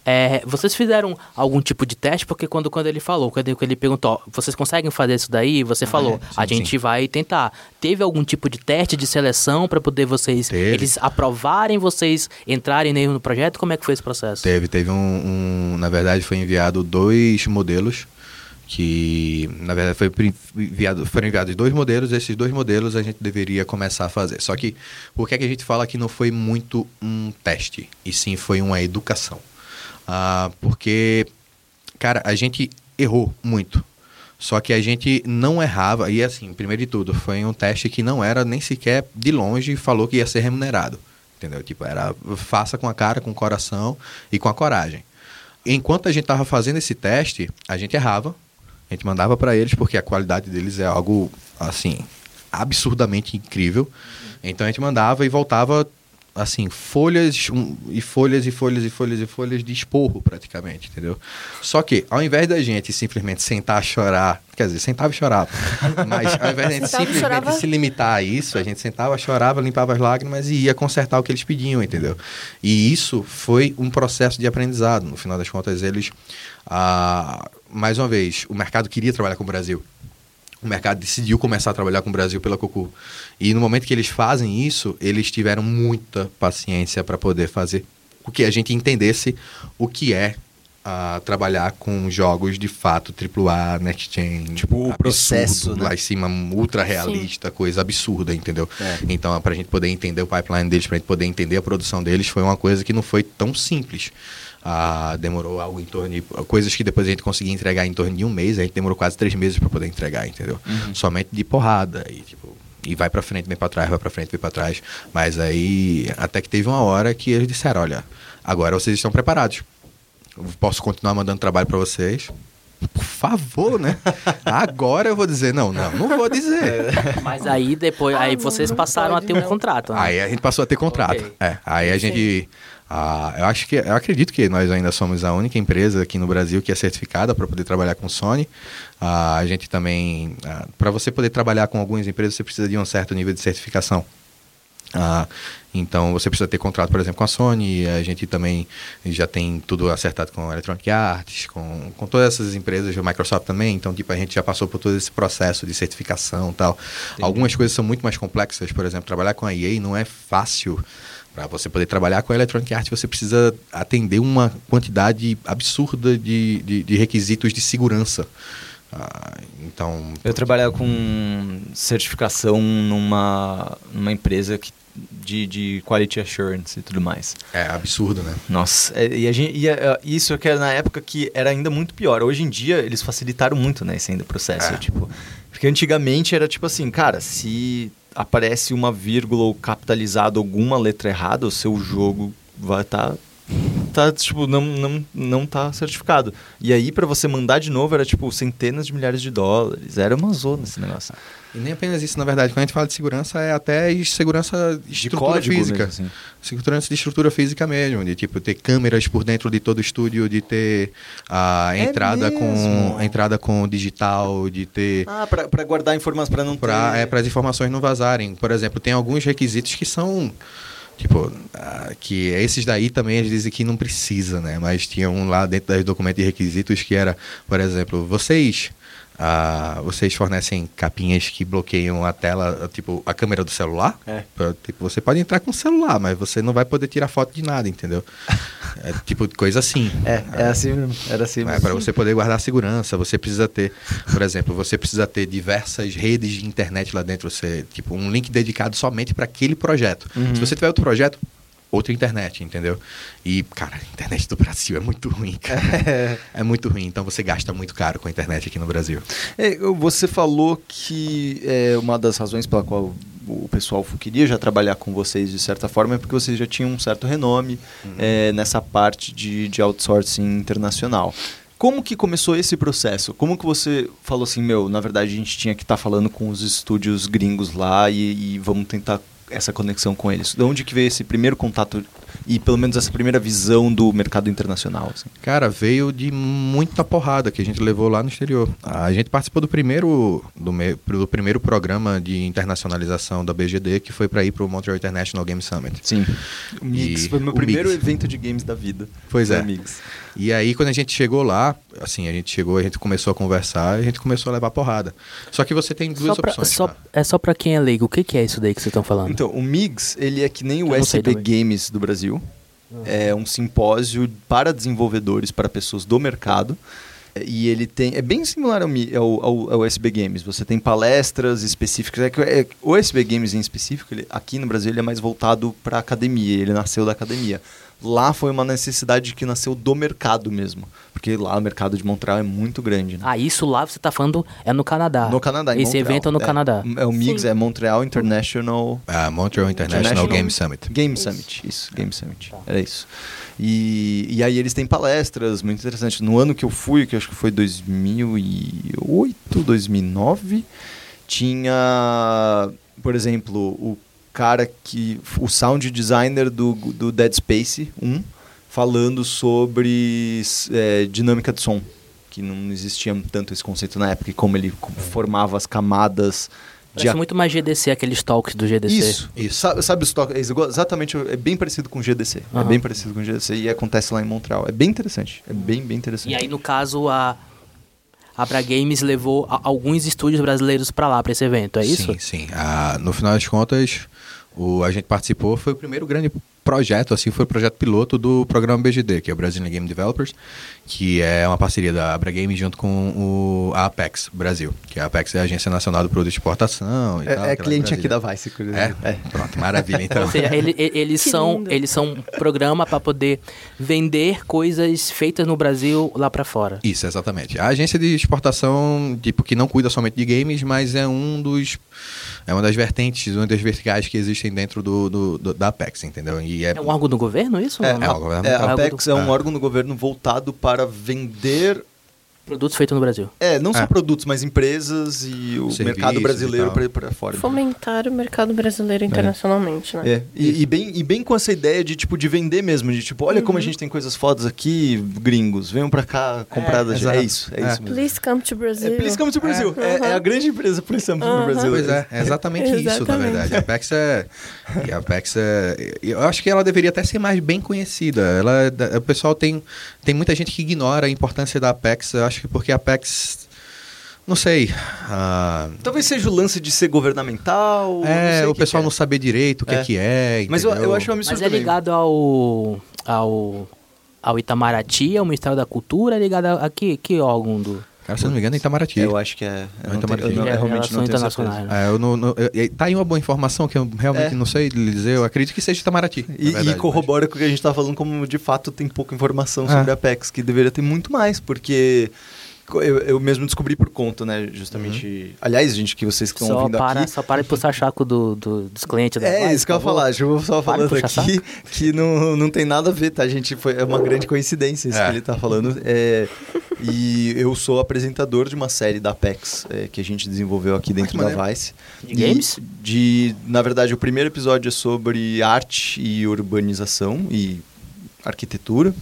é, vocês fizeram algum tipo de teste? Porque quando, quando ele falou, quando ele, perguntou, vocês conseguem fazer isso daí? Você falou, é, sim, a gente sim. vai tentar. Teve algum tipo de teste de seleção para poder vocês, Teve. eles aprovarem vocês entrarem no projeto? Como é que foi esse processo? Teve, teve um, um- Na verdade, foi enviado dois modelos. Que, na verdade, foi enviado, foram enviados dois modelos. Esses dois modelos a gente deveria começar a fazer. Só que, por que, é que a gente fala que não foi muito um teste? E sim foi uma educação. Ah, porque, cara, a gente errou muito. Só que a gente não errava. E, assim, primeiro de tudo, foi um teste que não era nem sequer de longe falou que ia ser remunerado. Entendeu? Tipo, era faça com a cara, com o coração e com a coragem. Enquanto a gente estava fazendo esse teste, a gente errava, a gente mandava para eles porque a qualidade deles é algo assim absurdamente incrível. Então a gente mandava e voltava assim folhas um, e folhas e folhas e folhas e folhas de esporro praticamente, entendeu? Só que ao invés da gente simplesmente sentar a chorar, quer dizer, sentava e chorava, mas ao invés da gente simplesmente chorava. se limitar a isso, a gente sentava, chorava, limpava as lágrimas e ia consertar o que eles pediam, entendeu? E isso foi um processo de aprendizado. No final das contas, eles, ah, mais uma vez, o mercado queria trabalhar com o Brasil. O mercado decidiu começar a trabalhar com o Brasil pela Cocu. E no momento que eles fazem isso, eles tiveram muita paciência para poder fazer o que a gente entendesse o que é ah, trabalhar com jogos de fato AAA, Next Gen, Tipo, o absurdo, processo, né? lá em cima, ultra realista, coisa absurda, entendeu? É. Então, para a gente poder entender o pipeline deles, para a gente poder entender a produção deles, foi uma coisa que não foi tão simples. Ah, demorou algo em torno de. Coisas que depois a gente conseguia entregar em torno de um mês, a gente demorou quase três meses para poder entregar, entendeu? Somente de porrada. E, tipo, e vai para frente, vem para trás, vai para frente, vem para trás. Mas aí, até que teve uma hora que eles disseram: olha, agora vocês estão preparados. Eu posso continuar mandando trabalho para vocês. Por favor, né? Agora eu vou dizer, não, não, não vou dizer. Mas aí depois, aí vocês passaram a ter um contrato. né? Aí a gente passou a ter contrato. Ok. É, aí a gente. Ah, eu acho que. Eu acredito que nós ainda somos a única empresa aqui no Brasil que é certificada para poder trabalhar com Sony. Ah, a gente também. para você poder trabalhar com algumas empresas, você precisa de um certo nível de certificação. Ah, então você precisa ter contrato, por exemplo, com a Sony. A gente também já tem tudo acertado com a Electronic Arts, com, com todas essas empresas, a Microsoft também. Então, tipo, a gente já passou por todo esse processo de certificação tal. Algumas coisas são muito mais complexas. Por exemplo, trabalhar com a EA não é fácil. Para você poder trabalhar com a Electronic Arts, você precisa atender uma quantidade absurda de, de, de requisitos de segurança. Ah, então, Eu trabalhava com certificação numa, numa empresa que, de, de quality assurance e tudo mais. é absurdo, né? Nossa, é, e, a gente, e é, isso que era na época que era ainda muito pior. Hoje em dia eles facilitaram muito, né, esse ainda processo. É. Tipo, porque antigamente era tipo assim, cara, se aparece uma vírgula ou capitalizado alguma letra errada, o seu jogo vai estar tá, tipo, não, não, não tá certificado. E aí, pra você mandar de novo, era, tipo, centenas de milhares de dólares. Era uma zona esse negócio. E nem apenas isso, na verdade. Quando a gente fala de segurança, é até segurança de estrutura código física. mesmo, assim. Segurança de estrutura física mesmo, de tipo ter câmeras por dentro de todo o estúdio, de ter a É entrada mesmo? com a entrada com digital, de ter Ah, pra, pra guardar informações, pra não para ter... é, as informações não vazarem. Por exemplo, tem alguns requisitos que são tipo ah, que esses daí também eles dizem que não precisa, né? Mas tinha um lá dentro dos documentos de requisitos que era, por exemplo, vocês ah, vocês fornecem capinhas que bloqueiam a tela, tipo a câmera do celular. É. Tipo, você pode entrar com o celular, mas você não vai poder tirar foto de nada, entendeu? É tipo coisa assim. É, é assim mesmo. Era assim É, mesmo. para você poder guardar segurança, você precisa ter, por exemplo, você precisa ter diversas redes de internet lá dentro, você, tipo, um link dedicado somente para aquele projeto. Uhum. Se você tiver outro projeto, outra internet, entendeu? E, cara, a internet do Brasil é muito ruim, cara. É. É muito ruim, então você gasta muito caro com a internet aqui no Brasil. É, você falou que é, uma das razões pela qual o pessoal queria já trabalhar com vocês de certa forma é porque vocês já tinham um certo renome é, nessa parte de, de outsourcing internacional. Como que começou esse processo? Como que você falou assim, meu, na verdade a gente tinha que estar falando com os estúdios gringos lá e, e vamos tentar essa conexão com eles? De onde que veio esse primeiro contato e pelo menos essa primeira visão do mercado internacional? assim? Cara, veio de muita porrada que a gente levou lá no exterior. A gente participou do primeiro do, me- do primeiro programa de internacionalização da BGD, que foi para ir para o Montreal International Game Summit. Sim. O Mix E foi o meu o primeiro Mix. evento de games da vida. Pois Foi é. Mix. E aí, quando a gente chegou lá, assim, a gente chegou, a gente começou a conversar, a gente começou a levar porrada. Só que você tem duas Só pra- opções. só- tá? é só pra quem é leigo. O que, que é isso daí que vocês estão falando? Então, o MIGS, ele é que nem o SP. Games do Brasil. É um simpósio para desenvolvedores, para pessoas do mercado. E ele tem. É bem similar ao, ao, ao, ao SB Games. Você tem palestras específicas. É que, é, o SB Games em específico, ele- aqui no Brasil, ele é mais voltado para academia. Ele nasceu da academia. Lá foi uma necessidade que nasceu do mercado mesmo. Porque lá o mercado de Montreal é muito grande. Né? Ah, isso lá você tá falando é no Canadá. No Canadá, em Esse Montreal. evento é no Canadá. É o MIGS, Sim. é Montreal International A Montreal International, International Game Summit. Game Isso. Summit, isso, Game Summit. Era isso. E, e aí eles têm palestras muito interessantes. No ano que eu fui, que acho que foi 2008, 2009, tinha, por exemplo, o cara que. o sound designer do, do Dead Space 1 falando sobre é, dinâmica de som. Que não existia tanto esse conceito na época, e como ele formava as camadas Parece muito mais GDC, aqueles talks do GDC. isso, isso. Sabe, sabe os toques? é Exatamente, é bem parecido com o GDC. É Aham. bem parecido com o GDC e acontece lá em Montreal. É bem interessante. É bem, bem interessante. E aí, no caso, a, a Bra Games levou a- alguns estúdios brasileiros pra lá, pra esse evento, é isso? Sim, sim. Ah, no final das contas, o, a gente participou, foi o primeiro grande projeto, assim, foi o projeto piloto do programa BGD, que é o Brazilian Game Developers, que é uma parceria da Abra Games junto com o, a Apex Brasil, que a Apex é a Agência Nacional do Produto de Exportação e É, tal. é cliente aqui da Vice, É? exemplo. Pronto, maravilha, então. Ou seja, ele- ele- eles, Que são, lindo. eles são um programa para poder vender coisas feitas no Brasil lá pra fora. Isso, exatamente. A agência de exportação, tipo, que não cuida somente de games, mas é um dos. É uma das vertentes, uma das verticais que existem dentro do, do- do- da Apex, entendeu? E é, É um órgão do governo, isso? É, é não. um governo- É, a Algo Apex do- é um Ah. órgão do governo voltado para vender. Produtos feitos no Brasil. É, não só É. produtos, mas empresas e o Serviços mercado brasileiro para para fora. Fomentar o mercado brasileiro internacionalmente, né? É, e, e bem, e bem com essa ideia de, tipo, de vender mesmo, de tipo, olha como a gente tem coisas fodas aqui, gringos, venham pra cá comprar da gente. É isso, é, É. isso mesmo. Please come to É Brazil. Please Come to Brasil. É, Uhum. é a grande empresa Please Come to Uhum. Brasil. Pois é, é exatamente isso, na Exatamente. verdade. A Apex é. E a Apex é. Eu acho que ela deveria até ser mais bem conhecida. Ela, é- o pessoal tem, tem muita gente que ignora a importância da Apex. Eu acho que porque a Apex. Não sei. ah, Talvez seja o lance de ser governamental. não sei é, o que pessoal que é. não saber direito o que é, É. que é. Mas eu, eu entendeu? acho uma Mas é também. ligado ao, ao, ao Itamaraty, ao Ministério da Cultura, é ligado a, a que, que órgão do... Cara, se eu não me engano, é Itamaraty. Eu acho que é. Eu, Não, não tenho, Itamaraty. eu, não, eu É, realmente não tenho internacionais, certeza. né? É, eu não, não- eu- tá aí uma boa informação que eu realmente É. não sei lhe dizer. Eu acredito que seja Itamaraty. E, e verdade, corrobora com o que a gente tá falando, como de fato tem pouca informação sobre a Apex, que deveria ter muito mais, porque eu, eu mesmo descobri por conta, né? Justamente. Aliás, gente, que vocês que estão Só ouvindo para, aqui. só para de puxar chaco do, do- dos clientes. da É, live, isso que eu favor. falar. Deixa eu só Para falando aqui que não, não tem nada a ver, tá, gente? Foi, é uma grande coincidência isso É. que ele tá falando. É, e eu sou apresentador de uma série da Apex é, que a gente desenvolveu aqui dentro que da. Vice. De games? De, na verdade, o primeiro episódio é sobre arte e urbanização e arquitetura.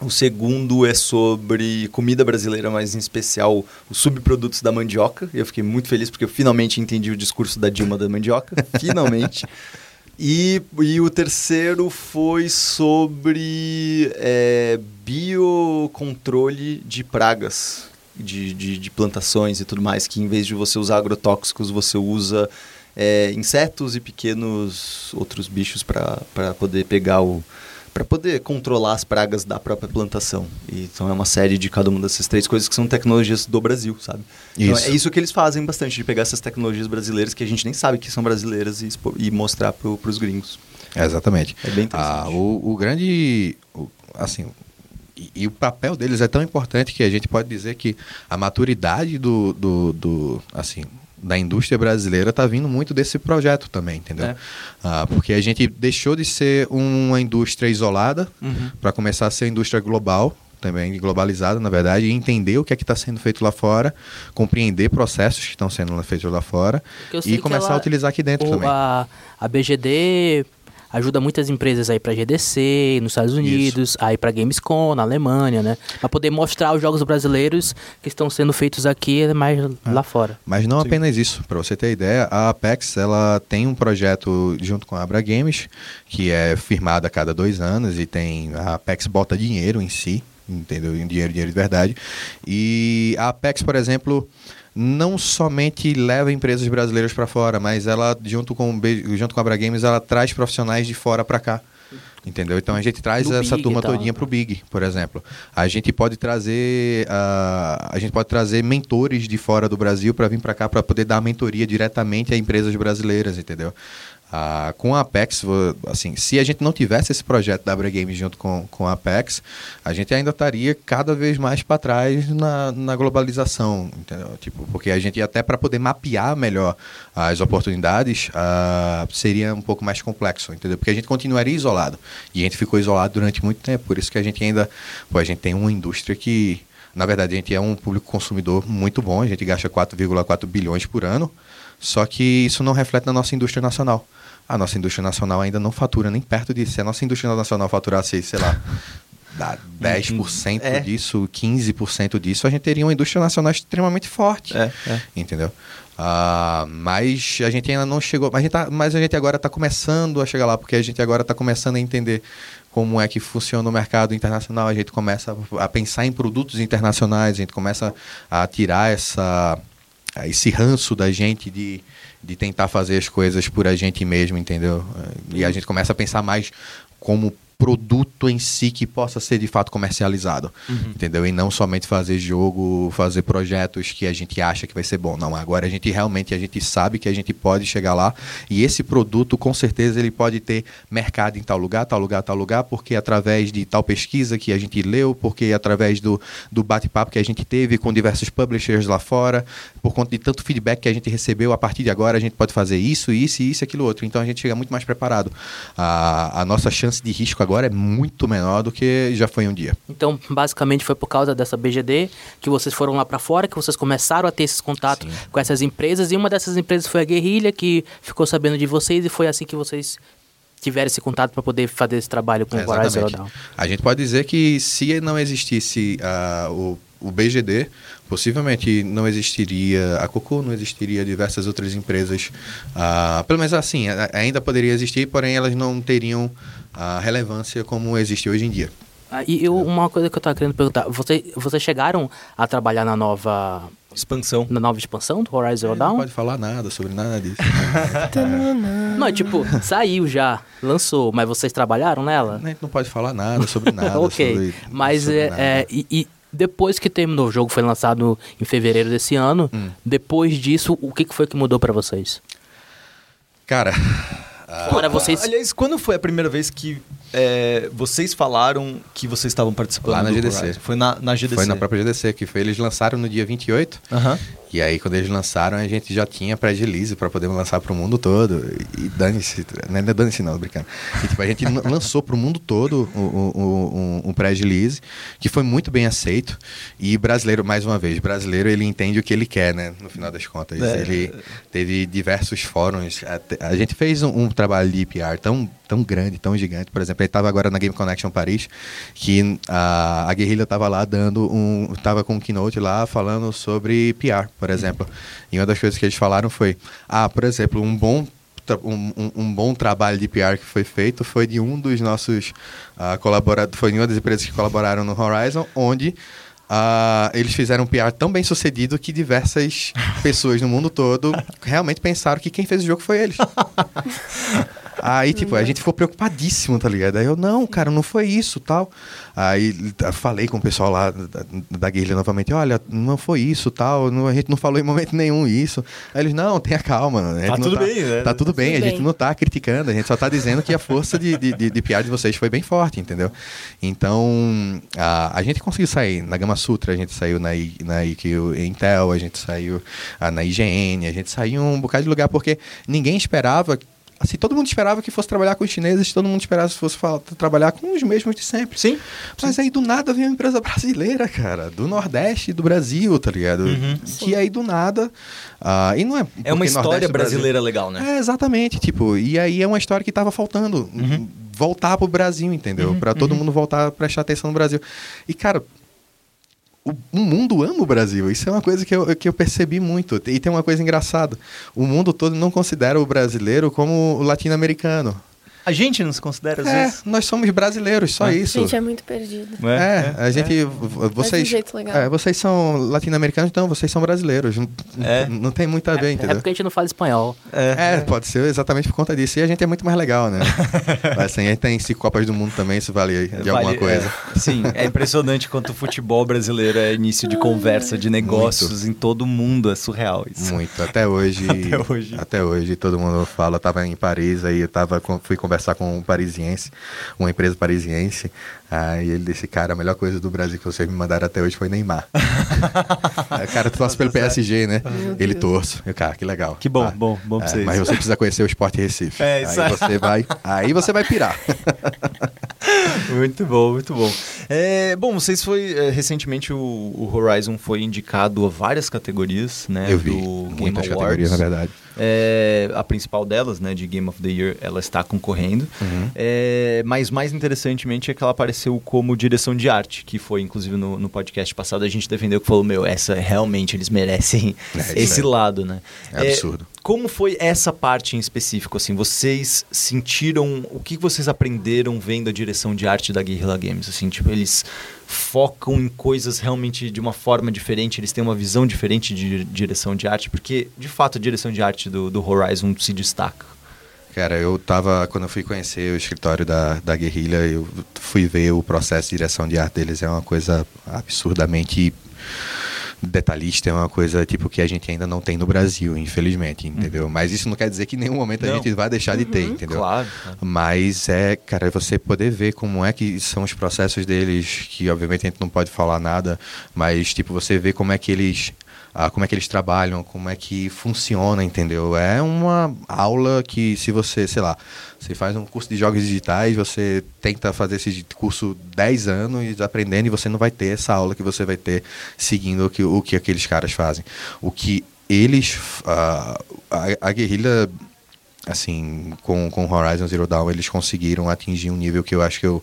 O segundo é sobre comida brasileira, mas em especial os subprodutos da mandioca. Eu fiquei muito feliz porque eu finalmente entendi o discurso da Dilma da mandioca. finalmente. E, e o terceiro foi sobre é, biocontrole de pragas, de, de, de plantações e tudo mais, que em vez de você usar agrotóxicos, você usa é, insetos e pequenos outros bichos para poder pegar o. para poder controlar as pragas da própria plantação. E, então é uma série de cada uma dessas três coisas que são tecnologias do Brasil, sabe? Então Isso. é isso que eles fazem bastante, de pegar essas tecnologias brasileiras que a gente nem sabe que são brasileiras e, e mostrar para os gringos. É, exatamente. É bem interessante. Ah, o, o grande. o- assim. E, e o papel deles é tão importante que a gente pode dizer que a maturidade do. do, do, assim. Da indústria brasileira está vindo muito desse projeto também, entendeu? É. Ah, porque a gente deixou de ser uma indústria isolada Uhum. para começar a ser indústria global, também globalizada, na verdade, e entender o que é que está sendo feito lá fora, compreender processos que estão sendo feitos lá fora e que começar ela- a utilizar aqui dentro também. A, a BGD ajuda muitas empresas aí pra GDC, nos Estados Unidos, aí pra Gamescom, na Alemanha, né? Pra poder mostrar os jogos brasileiros que estão sendo feitos aqui, mais lá fora. Mas não Sim. apenas isso, para você ter ideia, a Apex ela tem um projeto junto com a Abra Games, que é firmado a cada dois anos e tem a Apex bota dinheiro em si, entendeu? Em dinheiro, dinheiro de verdade. E a Apex, por exemplo, não somente leva empresas brasileiras para fora, mas ela junto com junto com a Abra Games, ela traz profissionais de fora para cá. Entendeu? Então a gente traz Do essa Big turma tal. todinha pro Big, por exemplo. A gente pode trazer ah, a gente pode trazer mentores de fora do Brasil para vir para cá para poder dar mentoria diretamente a empresas brasileiras, entendeu? Ah, com a Apex, assim, se a gente não tivesse esse projeto da Abra Games junto com, com a Apex, a gente ainda estaria cada vez mais para trás na, na globalização, entendeu? Tipo, porque a gente até para poder mapear melhor as oportunidades ah, seria um pouco mais complexo, entendeu? Porque a gente continuaria isolado e a gente ficou isolado durante muito tempo, por isso que a gente ainda, pô, a gente tem uma indústria que na verdade, a gente é um público consumidor muito bom, a gente gasta 4,4 bilhões por ano, só que isso não reflete na nossa indústria nacional. A nossa indústria nacional ainda não fatura nem perto disso. Se a nossa indústria nacional faturasse, sei lá, dá 10% É. disso, 15% disso, a gente teria uma indústria nacional extremamente forte. É, é. Entendeu? Ah, mas a gente ainda não chegou. Mas a gente, tá- mas a gente agora está começando a chegar lá, porque a gente agora está começando a entender como é que funciona o mercado internacional. A gente começa a pensar em produtos internacionais, a gente começa a tirar essa, esse ranço da gente de, de tentar fazer as coisas por a gente mesmo, entendeu? E a gente começa a pensar mais como produto em si que possa ser de fato comercializado, entendeu? E não somente fazer jogo, fazer projetos que a gente acha que vai ser bom. Não, agora a gente realmente a gente sabe que a gente pode chegar lá e esse produto com certeza ele pode ter mercado em tal lugar, tal lugar, tal lugar, porque através de tal pesquisa que a gente leu, porque através do, do bate-papo que a gente teve com diversos publishers lá fora, por conta de tanto feedback que a gente recebeu, a partir de agora a gente pode fazer isso, isso, isso e aquilo outro. Então a gente chega muito mais preparado. A, a nossa chance de risco agora é muito menor do que já foi um dia. Então, basicamente foi por causa dessa BGD que vocês foram lá pra fora, que vocês começaram a ter esses contatos Sim. com essas empresas. E uma dessas empresas foi a Guerrilha, que ficou sabendo de vocês e foi assim que vocês tiveram esse contato para poder fazer esse trabalho com É, o Horizon Zero. A gente pode dizer que se não existisse ah, o, o BGD, possivelmente não existiria a Coco, não existiria diversas outras empresas. ah, pelo menos assim, ainda poderia existir, porém elas não teriam a relevância como existe hoje em dia. Ah, e eu, uma coisa que eu tava querendo perguntar, você, vocês chegaram a trabalhar na nova, Expansão. na nova expansão do Horizon Zero É, não Dawn? pode falar nada sobre nada disso. Não, é tipo, saiu já, lançou, mas vocês trabalharam nela? a gente não pode falar nada sobre nada. ok, sobre- mas sobre é, nada. é, e, e depois que terminou o jogo, foi lançado em fevereiro desse ano, Hum. depois disso, o que foi que mudou pra vocês? Cara, Agora vocês... Aliás, quando foi a primeira vez que é, vocês falaram que vocês estavam participando Lá na GDC. Foi na, na GDC. Foi na própria GDC, que foi, eles lançaram no dia 28. Aham. E aí, quando eles lançaram, a gente já tinha pré-release para poder lançar para o mundo todo. E dane-se, não é dane-se não, brincando. E, tipo, a gente lan- lançou para o mundo todo o- o- o- um, pré-release, que foi muito bem aceito. E brasileiro, mais uma vez, brasileiro, ele entende o que ele quer, né? No final das contas. É. Ele teve diversos fóruns. Até- A gente fez um, um trabalho de PR tão, tão grande, tão gigante. Por exemplo, estava agora na Game Connection Paris, que a, a Guerrilha estava lá dando um. Tava com um keynote lá falando sobre PR, por exemplo. E uma das coisas que eles falaram foi: ah, por exemplo, um bom. Um, um- um bom trabalho de PR que foi feito foi de um dos nossos ah, colaboradores, foi de uma das empresas que colaboraram no Horizon, onde ah, eles fizeram um PR tão bem sucedido que diversas pessoas no mundo todo realmente pensaram que quem fez o jogo foi eles. Aí, tipo, a gente ficou preocupadíssimo, tá ligado? Aí eu, não, cara, não foi isso, tal. Aí t- falei com o pessoal lá da, da guerrilha novamente, olha, não foi isso, tal, não- a gente não falou em momento nenhum isso. Aí eles, não, tenha calma. a Tá tudo bem, né? Tá tudo bem, Tudo a gente bem. não tá criticando, a gente só tá dizendo que a força de, de, de, de piada de vocês foi bem forte, entendeu? Então, a, a gente conseguiu sair na Gama Sutra, a gente saiu na, I- na IQ Intel, a gente saiu ah, na IGN, a gente saiu um bocado de lugar, porque ninguém esperava Assim, todo mundo esperava que fosse trabalhar com os chineses, todo mundo esperava que fosse fa- trabalhar com os mesmos de sempre. Sim. Mas aí do nada veio uma empresa brasileira, cara, do Nordeste do Brasil, tá ligado? Que aí do nada. ah, e não é. É uma história Nordeste Brasil- brasileira legal, né? é, exatamente, tipo, e aí é uma história que tava faltando. Voltar pro Brasil, entendeu? Pra todo mundo voltar a prestar atenção no Brasil. E, cara, o, mundo ama o Brasil. Isso é uma coisa que eu, que eu percebi muito. E tem uma coisa engraçada. O mundo todo não considera o brasileiro como o latino-americano. A gente não se considera às É, vezes. nós somos brasileiros, só É. isso. Gente, é muito perdido. É, a gente. v- Vocês. jeito legal. é, vocês são latino-americanos, então vocês são brasileiros. Não, É. não tem muito a ver, É, entendeu? porque a gente não fala espanhol. É, pode ser exatamente por conta disso. E a gente é muito mais legal, né? Mas assim, a gente tem cinco Copas do Mundo também, isso vale de alguma Vale- coisa. é, sim, é impressionante quanto o futebol brasileiro é início de conversa, de negócios em todo mundo. É surreal isso. Muito. Até hoje. Até hoje. Até hoje, todo mundo fala. Eu tava em Paris, aí eu tava com- fui conversar com um parisiense, uma empresa parisiense. Aí ele disse, cara, a melhor coisa do Brasil que vocês me mandaram até hoje foi Neymar. Aí, cara, tu torce pelo PSG, né? Ele torce. Eu, cara, que legal. Que bom, Ah, bom, bom pra é, vocês. Mas você precisa conhecer o Sport Recife. É, isso aí aí. você vai. Aí você vai pirar. Muito bom, muito bom. É, bom, vocês foi é, recentemente o, o Horizon foi indicado a várias categorias, né? eu vi. do Game Muitas Awards. categorias, na verdade. É, a principal delas, né, de Game of the Year, ela está concorrendo. Uhum. É, mas mais interessantemente é que ela apareceu como direção de arte, que foi inclusive no, no podcast passado a gente defendeu que falou, meu, essa realmente eles merecem É, esse é- lado, né? É absurdo. Como foi essa parte em específico? Assim, vocês sentiram o que vocês aprenderam vendo a direção de arte da Guerrilla Games? Assim, tipo, eles focam em coisas realmente de uma forma diferente, eles têm uma visão diferente de direção de arte, porque de fato a direção de arte do, do Horizon se destaca. Cara, eu tava. Quando eu fui conhecer o escritório da, da Guerrilha, eu fui ver o processo de direção de arte deles. É uma coisa absurdamente detalhista, é uma coisa tipo que a gente ainda não tem no Brasil, infelizmente, entendeu? Mas isso não quer dizer que em nenhum momento Não. a gente vai deixar de ter, entendeu? Claro. claro. Mas é, cara, você poder ver como é que são os processos deles, que obviamente a gente não pode falar nada, mas tipo, você vê como é que eles. Ah, como é que eles trabalham, como é que funciona, entendeu? É uma aula que se você, sei lá, você faz um curso de jogos digitais, você tenta fazer esse curso 10 anos aprendendo e você não vai ter essa aula que você vai ter seguindo o que, o que aqueles caras fazem. O que eles. ah, a, a guerrilha assim, com, com Horizon Zero Dawn, eles conseguiram atingir um nível que eu acho que eu.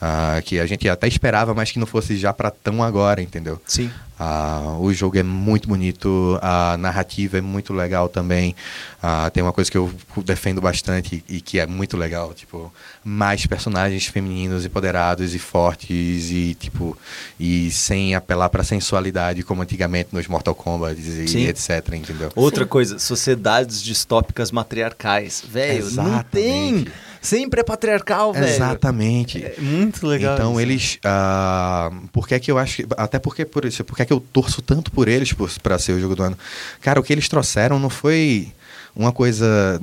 Ah, que a gente até esperava, mas que não fosse já para tão agora, entendeu? Sim. Ah, o jogo é muito bonito, a narrativa é muito legal também. Ah, tem uma coisa que eu defendo bastante e que é muito legal, tipo, mais personagens femininos empoderados e fortes e tipo e sem apelar para sensualidade como antigamente nos Mortal Kombat e Sim. etc, entendeu? Outra Sim. coisa, sociedades distópicas matriarcais. Velho, não tem. Sempre é patriarcal, velho. Exatamente. É muito legal. Então isso. eles, ah, por que que eu acho que, até porque por isso, por que que eu torço tanto por eles para ser o jogo do ano? Cara, o que eles trouxeram não foi uma coisa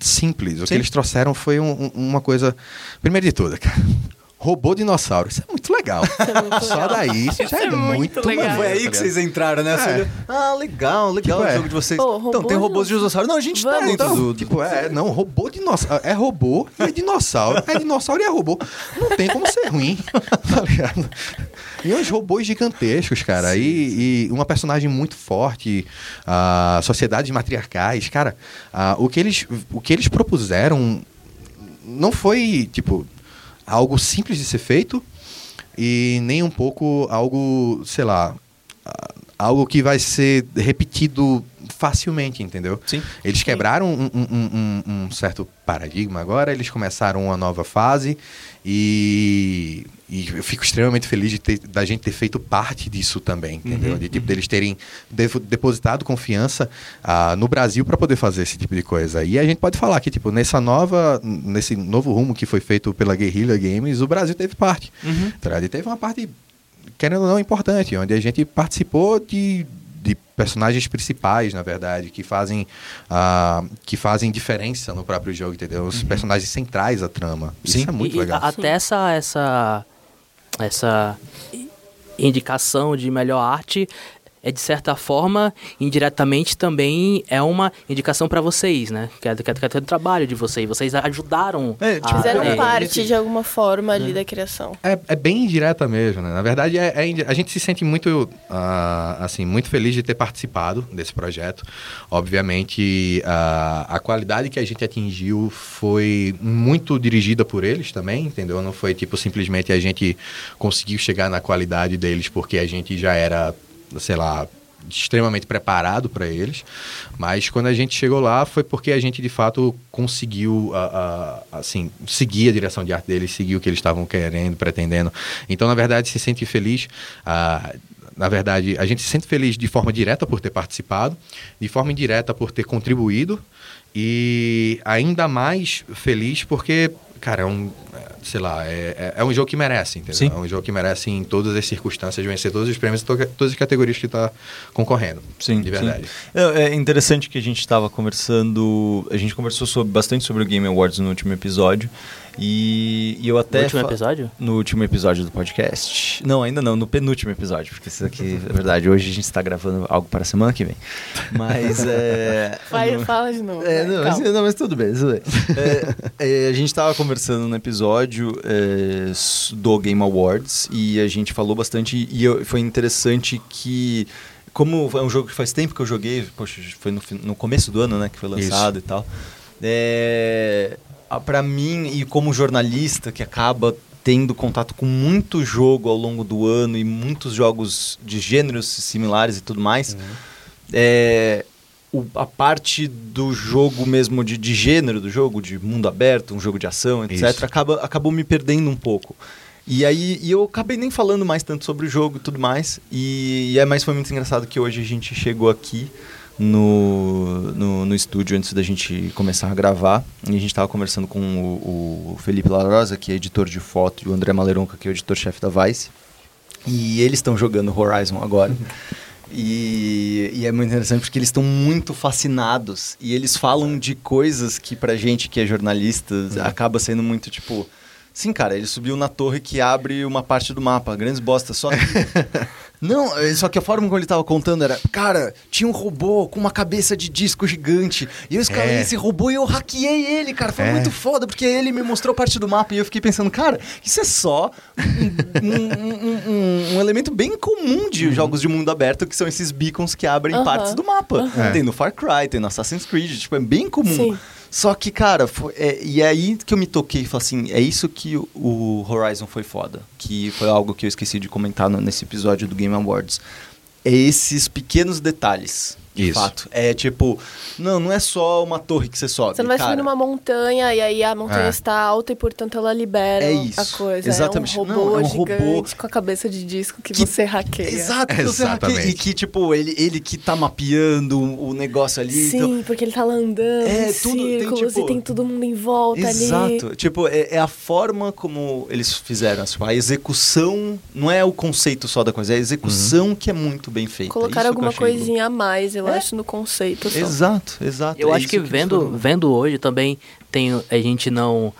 simples. O Sim. que eles trouxeram foi um- uma coisa. Primeiro de tudo, cara. Robô dinossauro. Isso é muito legal. é muito Só legal. daí isso já é, é muito legal. legal. Foi aí que tá vocês ligado? entraram, né? Você É. ah, legal, legal Tipo, o é. jogo de vocês. Pô, então, tem robôs de dinossauro. Não, a gente tá Vamos. dentro Então, do... tipo, é, não, robô dinossauro. É robô e é dinossauro. É dinossauro e é robô. Não tem como ser ruim, tá ligado? E uns robôs gigantescos, cara. E, e uma personagem muito forte. ah, sociedades matriarcais. Cara, o, que eles, o que eles propuseram não foi, tipo, algo simples de ser feito e nem um pouco algo, sei lá, algo que vai ser repetido facilmente, entendeu? Sim. Eles quebraram um, um- um- um- um certo paradigma agora, eles começaram uma nova fase e, e eu fico extremamente feliz de ter- da gente ter feito parte disso também, entendeu? Uhum, de tipo, deles terem depositado confiança ah, no Brasil para poder fazer esse tipo de coisa. E a gente pode falar que, tipo, nessa nova, nesse novo rumo que foi feito pela Guerrilla Games, o Brasil teve parte. Uhum. tá? E teve uma parte, querendo ou não, importante, onde a gente participou de, de personagens principais, na verdade, que fazem, ah, que fazem diferença no próprio jogo, entendeu? Os personagens centrais da trama. Isso Sim. é muito E- legal. até essa, essa, essa indicação de melhor arte é de certa forma, indiretamente também é uma indicação para vocês, né? Que é, que é, que é do trabalho de vocês. Vocês ajudaram. É, tipo, a- Fizeram é, parte de alguma forma ali da criação. É, é bem indireta mesmo, né? Na verdade, é, é a gente se sente muito, ah, assim, muito feliz de ter participado desse projeto. Obviamente, ah, a qualidade que a gente atingiu foi muito dirigida por eles também, entendeu? Não foi, tipo, simplesmente a gente conseguiu chegar na qualidade deles porque a gente já era, sei lá, extremamente preparado para eles, mas quando a gente chegou lá foi porque a gente de fato conseguiu ah, ah, assim seguir a direção de arte deles, seguir o que eles estavam querendo, pretendendo. Então, na verdade, se sente feliz. ah, na verdade, a gente se sente feliz de forma direta por ter participado, de forma indireta por ter contribuído e ainda mais feliz porque, cara, é um, é, sei lá, é, é- é um jogo que merece, entendeu? Sim. É um jogo que merece em todas as circunstâncias vencer todos os prêmios, to- todas as categorias que está concorrendo. Sim, de verdade. sim. É é interessante que a gente estava conversando. A gente conversou sobre- bastante sobre o Game Awards no último episódio. E, e eu até. No último episódio? No último episódio do podcast. Não, ainda não, no penúltimo episódio, porque isso aqui é verdade. Hoje a gente está gravando algo para a semana que vem. Mas é. Vai, no- fala de novo. é, não, mas, não, mas tudo bem, tudo bem. É, é, a gente estava conversando no episódio é, do Game Awards e a gente falou bastante e eu- foi interessante que como é um jogo que faz tempo que eu joguei, poxa, foi no, no começo do ano, né, que foi lançado e tal. É, a- pra mim e como jornalista que acaba tendo contato com muito jogo ao longo do ano e muitos jogos de gêneros similares e tudo mais, é, o- a parte do jogo mesmo, de, de gênero do jogo, de mundo aberto, um jogo de ação, etc., Isso. acaba, acabou me perdendo um pouco. E aí e eu acabei nem falando mais tanto sobre o jogo e tudo mais. E, e é, mas foi muito engraçado que hoje a gente chegou aqui no, no, no estúdio antes da gente começar a gravar. E a gente estava conversando com o, o Felipe Larosa, que é editor de foto, e o André Maleronca, que é o editor-chefe da Vice. E eles estão jogando Horizon agora. E, e é muito interessante porque eles estão muito fascinados. E eles falam de coisas que pra gente que é jornalista acaba sendo muito tipo. Sim, cara, ele subiu na torre que abre uma parte do mapa, grandes bostas, só que... Não, é, só que a forma como ele tava contando era, cara, tinha um robô com uma cabeça de disco gigante, e eu escalei É. esse robô e eu hackeei ele, cara, foi É. muito foda, porque ele me mostrou parte do mapa, e eu fiquei pensando, cara, isso é só um, um- um- um- um elemento bem comum de jogos de mundo aberto, que são esses beacons que abrem Aham. partes do mapa. Aham. Tem no Far Cry, tem no Assassin's Creed, tipo, é bem comum. Sim. Só que, cara, foi- é, e é aí que eu me toquei falei assim, é isso que o, o Horizon foi foda. Que foi algo que eu esqueci de comentar no- nesse episódio do Game Awards. É esses pequenos detalhes. De Isso. fato. É tipo, não, não é só uma torre que você sobe. Você não vai cara. subir numa montanha e aí a montanha É. está alta e, portanto, ela libera É isso. a coisa. Exatamente. É um robô Não, é um robô gigante com a cabeça de disco que, que- você hackeia. Exato, que você hackeia. Exatamente. E que, tipo, ele, ele que tá mapeando o negócio ali. Sim, então- porque ele tá lá andando É, em tudo tem, círculos tipo- e tem todo mundo em volta ali. Exato. Tipo, é, é a forma como eles fizeram. Assim, a execução não é o conceito só da coisa, é a execução que é muito bem feita. Colocaram Isso que eu alguma coisinha a mais, eu eu É. acho, no conceito. só. Exato, exato. Eu É acho que você vendo, vendo hoje também tem a gente não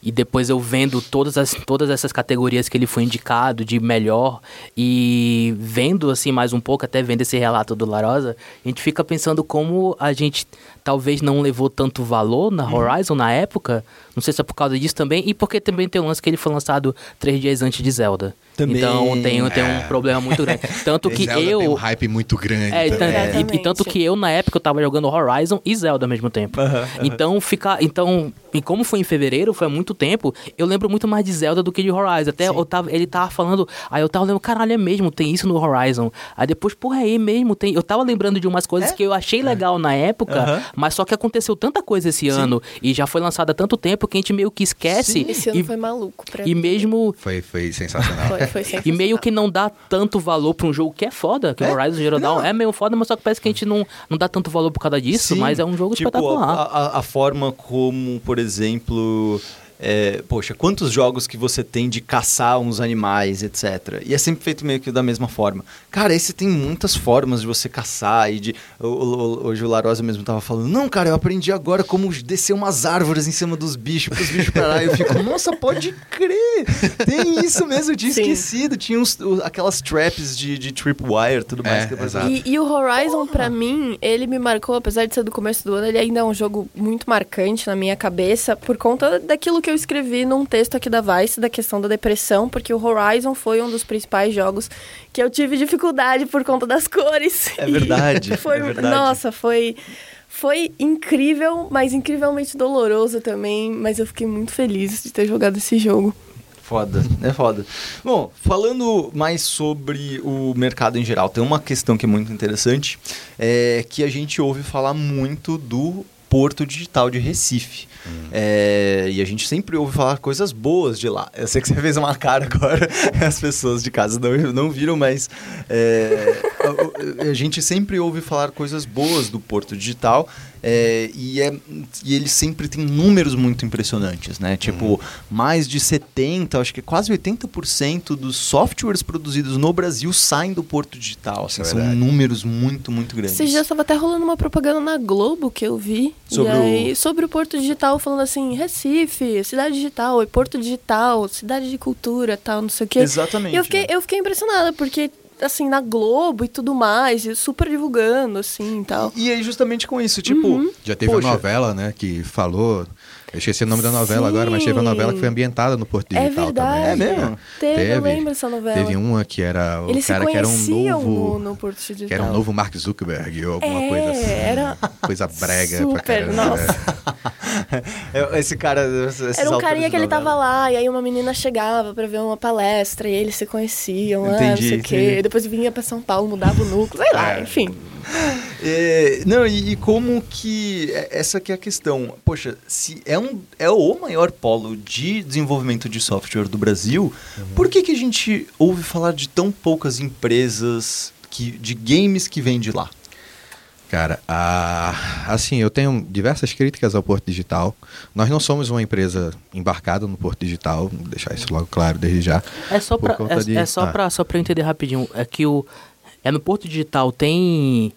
e depois eu vendo todas as todas essas categorias que ele foi indicado de melhor e vendo assim mais um pouco até vendo esse relato do Larosa, a gente fica pensando como a gente talvez não levou tanto valor na Uhum. Horizon na época. Não sei se é por causa disso também e porque também tem um lance que ele foi lançado três dias antes de Zelda. Também, então tem, tem é. um problema muito grande. Tanto que Zelda eu tem um hype muito grande. é, e, tan- e- e, tanto que eu, na época, eu tava jogando Horizon e Zelda ao mesmo tempo. Aham, aham. Então, ficar. Então, e como foi em fevereiro, foi há muito tempo, eu lembro muito mais de Zelda do que de Horizon. Até eu tava, ele tava falando. Aí eu tava lembrando, caralho, é mesmo, tem isso no Horizon. Aí depois, porra, é mesmo, tem. Eu tava lembrando de umas coisas É? que eu achei legal na época. Mas só que aconteceu tanta coisa esse ano e já foi lançado há tanto tempo que a gente meio que esquece. Esse ano e, foi maluco pra e mim. mesmo. Foi, foi sensacional. Foi, foi E sensacional. meio que não dá tanto valor pra um jogo que é foda, que É? o Horizon Zero Dawn é meio foda, mas só que parece que a gente não, não dá tanto valor por causa disso, Sim, mas é um jogo tipo, espetacular. A, a- a forma como, por exemplo. É, poxa, quantos jogos que você tem de caçar uns animais, etc. E é sempre feito meio que da mesma forma. Cara, esse tem muitas formas de você caçar e de. o- o- Hoje o Larosa mesmo tava falando, não, cara, eu aprendi agora como descer umas árvores em cima dos bichos, pros bichos parar. Eu fico, nossa, pode crer! Tem isso mesmo, eu tinha Sim. esquecido. Tinha uns, o- aquelas traps de, de tripwire e tudo mais. É, que exato. E, e o Horizon, pra mim, ele me marcou, apesar de ser do começo do ano, ele ainda é um jogo muito marcante na minha cabeça, por conta daquilo que eu escrevi num texto aqui da Vice, da questão da depressão, porque o Horizon foi um dos principais jogos que eu tive dificuldade por conta das cores. É verdade, foi, é verdade. Nossa, foi. Foi incrível, mas incrivelmente doloroso também. Mas eu fiquei muito feliz de ter jogado esse jogo. Foda, é foda. Bom, falando mais sobre o mercado em geral, tem uma questão que é muito interessante, é que a gente ouve falar muito do Porto Digital de Recife. É, e a gente sempre ouve falar coisas boas de lá. Eu sei que você fez uma cara agora, as pessoas de casa não, não viram, mas é, a, a gente sempre ouve falar coisas boas do Porto Digital. É, e, é, e ele sempre tem números muito impressionantes, né? Tipo, mais de 70, acho que quase 80% dos softwares produzidos no Brasil saem do Porto Digital. Assim, é são verdade. números muito, muito grandes. Esses dias estava até rolando uma propaganda na Globo que eu vi. Sobre e aí, o- sobre o Porto Digital, falando assim, Recife, cidade digital, e Porto Digital, cidade de cultura, tal, não sei o quê. Exatamente. E eu fiquei, eu fiquei impressionada, porque, assim, na Globo e tudo mais, e super divulgando, assim, e tal. E aí, justamente com isso, tipo. Uhum. Já teve poxa, uma novela, né, que falou. Eu esqueci o nome da novela agora, mas teve uma novela que foi ambientada no Porto É Digital verdade. É também. mesmo? Teve, eu lembro dessa novela. Teve uma que era o Eles cara se que era um novo. no, no Porto Digital. Que era um novo Mark Zuckerberg ou alguma É, coisa assim. era Coisa brega super, pra caramba. nossa. É, Esse cara. esses Era um carinha que ele tava lá, e aí uma menina chegava pra ver uma palestra, e eles se conheciam Entendi, não sei o quê. depois vinha pra São Paulo, mudava o núcleo, sei lá, É. enfim. É, não, e, e como que. é- Essa que é a questão. Poxa, se é, um, é o maior polo de desenvolvimento de software do Brasil, por que, que a gente ouve falar de tão poucas empresas que, de games que vêm de lá? Cara, a- assim, eu tenho diversas críticas ao Porto Digital. Nós não somos uma empresa embarcada no Porto Digital, vou deixar isso logo claro desde já. É só conta é, de- é só, ah. pra, só eu entender rapidinho. É que o. É no Porto Digital tem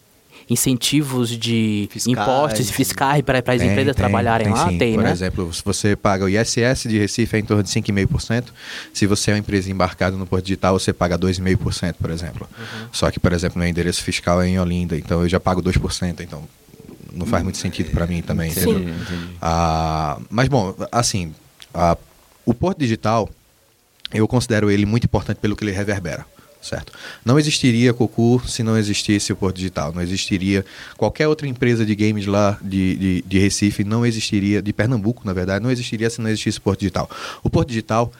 incentivos de Fiscais. impostos e fiscais para as empresas tem, trabalharem tem lá? sim. Tem, Por né? exemplo, se você paga o ISS de Recife é em torno de 5,5%. Se você é uma empresa embarcada no Porto Digital, você paga 2,5%, por exemplo. Uhum. Só que, por exemplo, meu endereço fiscal é em Olinda, então eu já pago 2%, então não faz muito sentido para mim também, Sim. entendeu? Ah, mas, bom, assim, ah, o Porto Digital, eu considero ele muito importante pelo que ele reverbera. Certo. Não existiria Cocu se não existisse o Porto Digital. Não existiria qualquer outra empresa de games lá de, de, de Recife, não existiria, de Pernambuco, na verdade, não existiria se não existisse o Porto Digital. O Porto Digital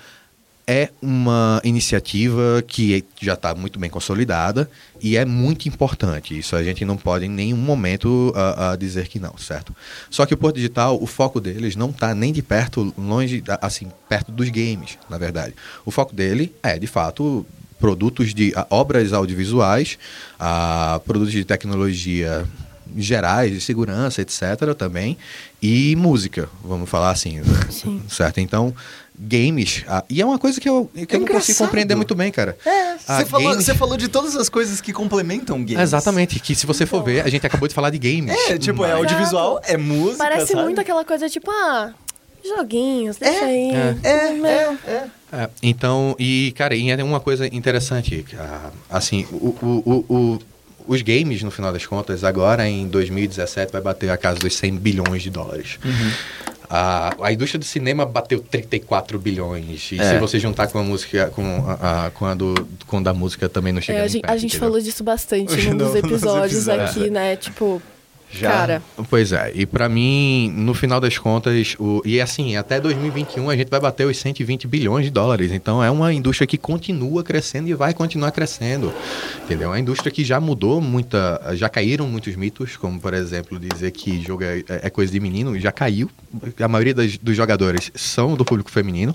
é uma iniciativa que já está muito bem consolidada e é muito importante. Isso a gente não pode em nenhum momento dizer que não, certo? Só que o Porto Digital, o foco deles não está nem de perto, longe, assim, perto dos games, na verdade. O foco dele é, de fato, produtos de ah, obras audiovisuais, ah, produtos de tecnologia gerais, de segurança, etc. também, e música, vamos falar assim, Sim. certo? Então, games, ah, e é uma coisa que eu, que eu não consigo compreender muito bem, cara. É. Você falou, falou de todas as coisas que complementam games. Exatamente, que se você for ver, a gente acabou de falar de games. É, tipo, é mas- audiovisual, é música, Parece sabe? muito aquela coisa tipo, ah, joguinhos, deixa aí. É, é, é. É, então, e cara, e é uma coisa interessante, ah, assim, o, o, o, o- os games, no final das contas, agora em 2017 vai bater a casa dos 100 bilhões de dólares. A, a indústria do cinema bateu 34 bilhões. E É. se você juntar com a música, com a, a- com a do, com a da música também não chega É, a nem gente, perto, a gente entendeu? falou disso bastante num dos episódios episódios. aqui, né? Tipo, Já. cara, Pois é, e pra mim, no final das contas, o, e assim, até 2021 a gente vai bater os 120 bilhões de dólares. Então é uma indústria que continua crescendo e vai continuar crescendo. Entendeu? É uma indústria que já mudou muita. Já caíram muitos mitos, como por exemplo dizer que jogo é, é coisa de menino, já caiu. A maioria das- dos jogadores são do público feminino,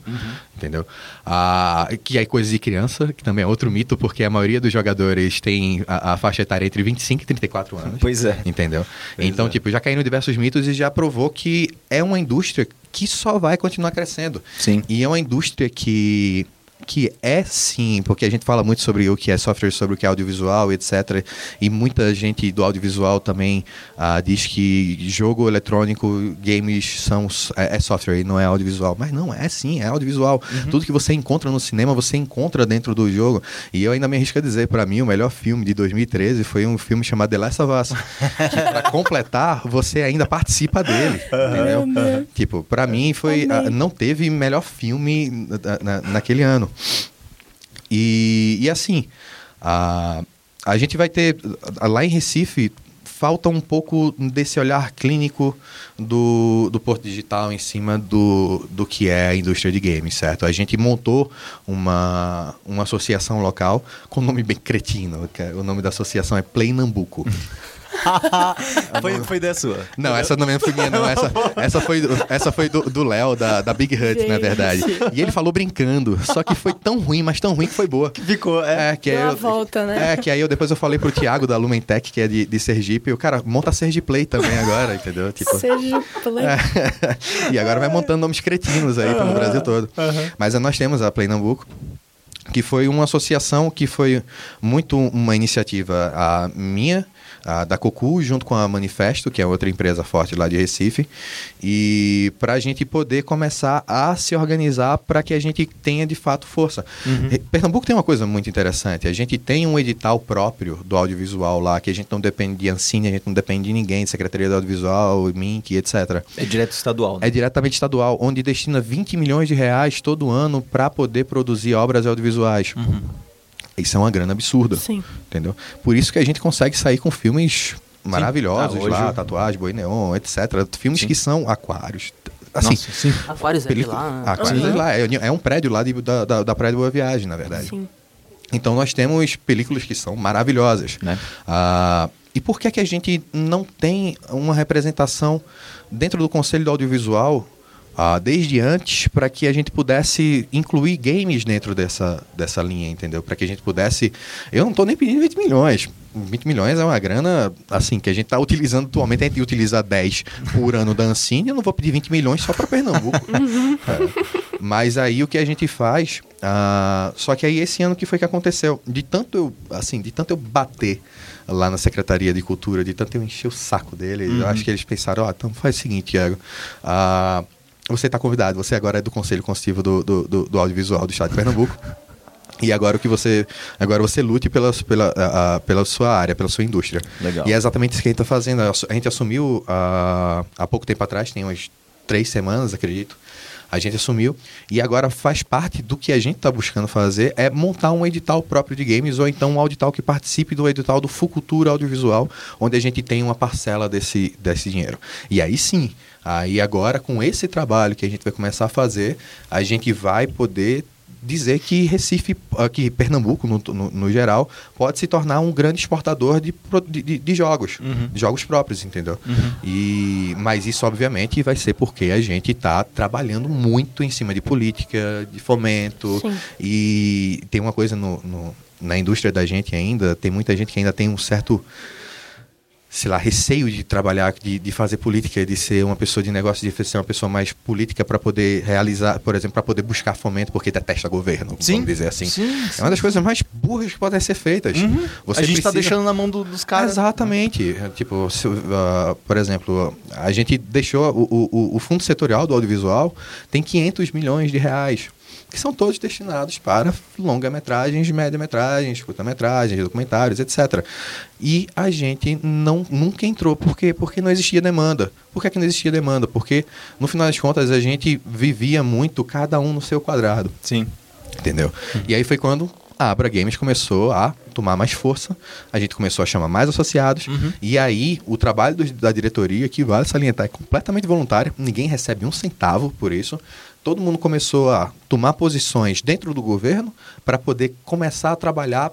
entendeu? Ah, que é coisa de criança, que também é outro mito, porque a maioria dos jogadores tem a, a faixa etária entre 25 e 34 anos. Pois é. Entendeu? Então, é. tipo, já caíram diversos mitos e já provou que é uma indústria que só vai continuar crescendo. Sim. E é uma indústria que que é sim, porque a gente fala muito sobre o que é software, sobre o que é audiovisual, etc. E muita gente do audiovisual também ah, diz que jogo eletrônico, games são é, é software e não é audiovisual. Mas não, é sim, é audiovisual. Tudo que você encontra no cinema, você encontra dentro do jogo. E eu ainda me arrisco a dizer, para mim, o melhor filme de 2013 foi um filme chamado The Last of Us. que pra completar, você ainda participa dele. Entendeu? Meu Deus. Tipo, pra mim foi. Ah, não teve melhor filme na- na- naquele ano. E, e assim, a, a gente vai ter. Lá em Recife, falta um pouco desse olhar clínico do, do Porto Digital em cima do, do que é a indústria de games, certo? A gente montou uma, uma associação local com nome bem cretino. que é- O nome da associação é Play Nambuco. foi, foi ideia sua. Não, essa não foi minha, não. Essa, essa foi, do- essa foi do do Léo, da, da Big Hut, na verdade. E ele falou brincando. Só que foi tão ruim, mas tão ruim que foi boa. Ficou, é. É, que aí Deu eu, volta, né? É, que aí eu depois eu falei pro Thiago da Lumentech, que é de, de Sergipe, e o cara, monta Sergipe Play também agora, entendeu? Tipo, Seja play. É. e agora vai montando nomes cretinos aí pelo Brasil todo. Mas eh, nós temos a Play Nambuco, que foi uma associação que foi muito uma iniciativa a minha, a da Cocu, junto com a Manifesto, que é outra empresa forte lá de Recife, e para a gente poder começar a se organizar para que a gente tenha de fato força. Re- Pernambuco tem uma coisa muito interessante, a gente tem um edital próprio do audiovisual lá, que a gente não depende de Ancine, a gente não depende de ninguém, de Secretaria do Audiovisual, MINC, etc. É direto estadual, né? É diretamente estadual, onde destina 20 milhões de reais todo ano para poder produzir obras audiovisuais. Isso é uma grana absurda. Sim. Entendeu? Por isso que a gente consegue sair com filmes maravilhosos Ah, hoje lá, eu- Tatuagem, Boi Neon, etc. Filmes Sim. que são aquários. Assim, Nossa, sim. Aquários é de lá. Aquários é de lá. É, é um prédio lá de- da, da, da Praia de Boa Viagem, na verdade. Sim. Então nós temos películas que são maravilhosas. Né? Ah, e por que, que a gente não tem uma representação dentro do Conselho do Audiovisual ah, desde antes para que a gente pudesse incluir games dentro dessa, dessa linha, entendeu? Para que a gente pudesse. Eu não estou nem pedindo 20 milhões. 20 milhões é uma grana, assim, que a gente está utilizando atualmente. A gente utiliza 10 por ano da Ancine. Eu não vou pedir 20 milhões só para Pernambuco. É. Mas aí o que a gente faz. ah, só que aí esse ano que foi que aconteceu? De tanto eu, assim, de tanto eu bater lá na Secretaria de Cultura, de tanto eu encher o saco deles, eu acho que eles pensaram, ó, então faz o seguinte, ah, você está convidado, você agora é do Conselho Consultivo do, do, do- do Audiovisual do Estado de Pernambuco. E agora o que você. Agora você lute pela, pela, a- a- pela sua área, pela sua indústria. Legal. E é exatamente isso que a gente está fazendo. A gente assumiu ah, há pouco tempo atrás, tem umas três semanas, acredito. A gente assumiu e agora faz parte do que a gente está buscando fazer é montar um edital próprio de games ou então um edital que participe do edital do Fucultura Audiovisual, onde a gente tem uma parcela desse, desse dinheiro. E aí sim, aí agora com esse trabalho que a gente vai começar a fazer, a gente vai poder dizer que Recife, ah, que Pernambuco, no, no, no geral, pode se tornar um grande exportador de, de, de- jogos, de jogos próprios, entendeu? E, mas isso, obviamente, vai ser porque a gente está trabalhando muito em cima de política, de fomento. Sim. E tem uma coisa no, no- na indústria da gente ainda, tem muita gente que ainda tem um certo sei lá, receio de trabalhar, de, de fazer política, de ser uma pessoa de negócio, de ser uma pessoa mais política para poder realizar, por exemplo, para poder buscar fomento porque detesta governo, Sim. vamos dizer assim. Sim, É uma das coisas mais burras que podem ser feitas. Uhum. Você a gente tá precisa- deixando na mão do- dos caras. Exatamente. Tipo, se, ah, por exemplo, a gente deixou o, o, o fundo setorial do audiovisual tem 500 milhões de reais, que são todos destinados para longa-metragens, média-metragens, curta-metragens, documentários, etc. E a gente não, nunca entrou. Por quê? Porque não existia demanda. Por que, que não existia demanda? Porque, no final das contas, a gente vivia muito cada um no seu quadrado. Sim. Entendeu? E aí foi quando a Abra Games começou a tomar mais força, a gente começou a chamar mais associados, e aí o trabalho do- da diretoria, que vale salientar, é completamente voluntário, ninguém recebe um centavo por isso. Todo mundo começou a tomar posições dentro do governo para poder começar a trabalhar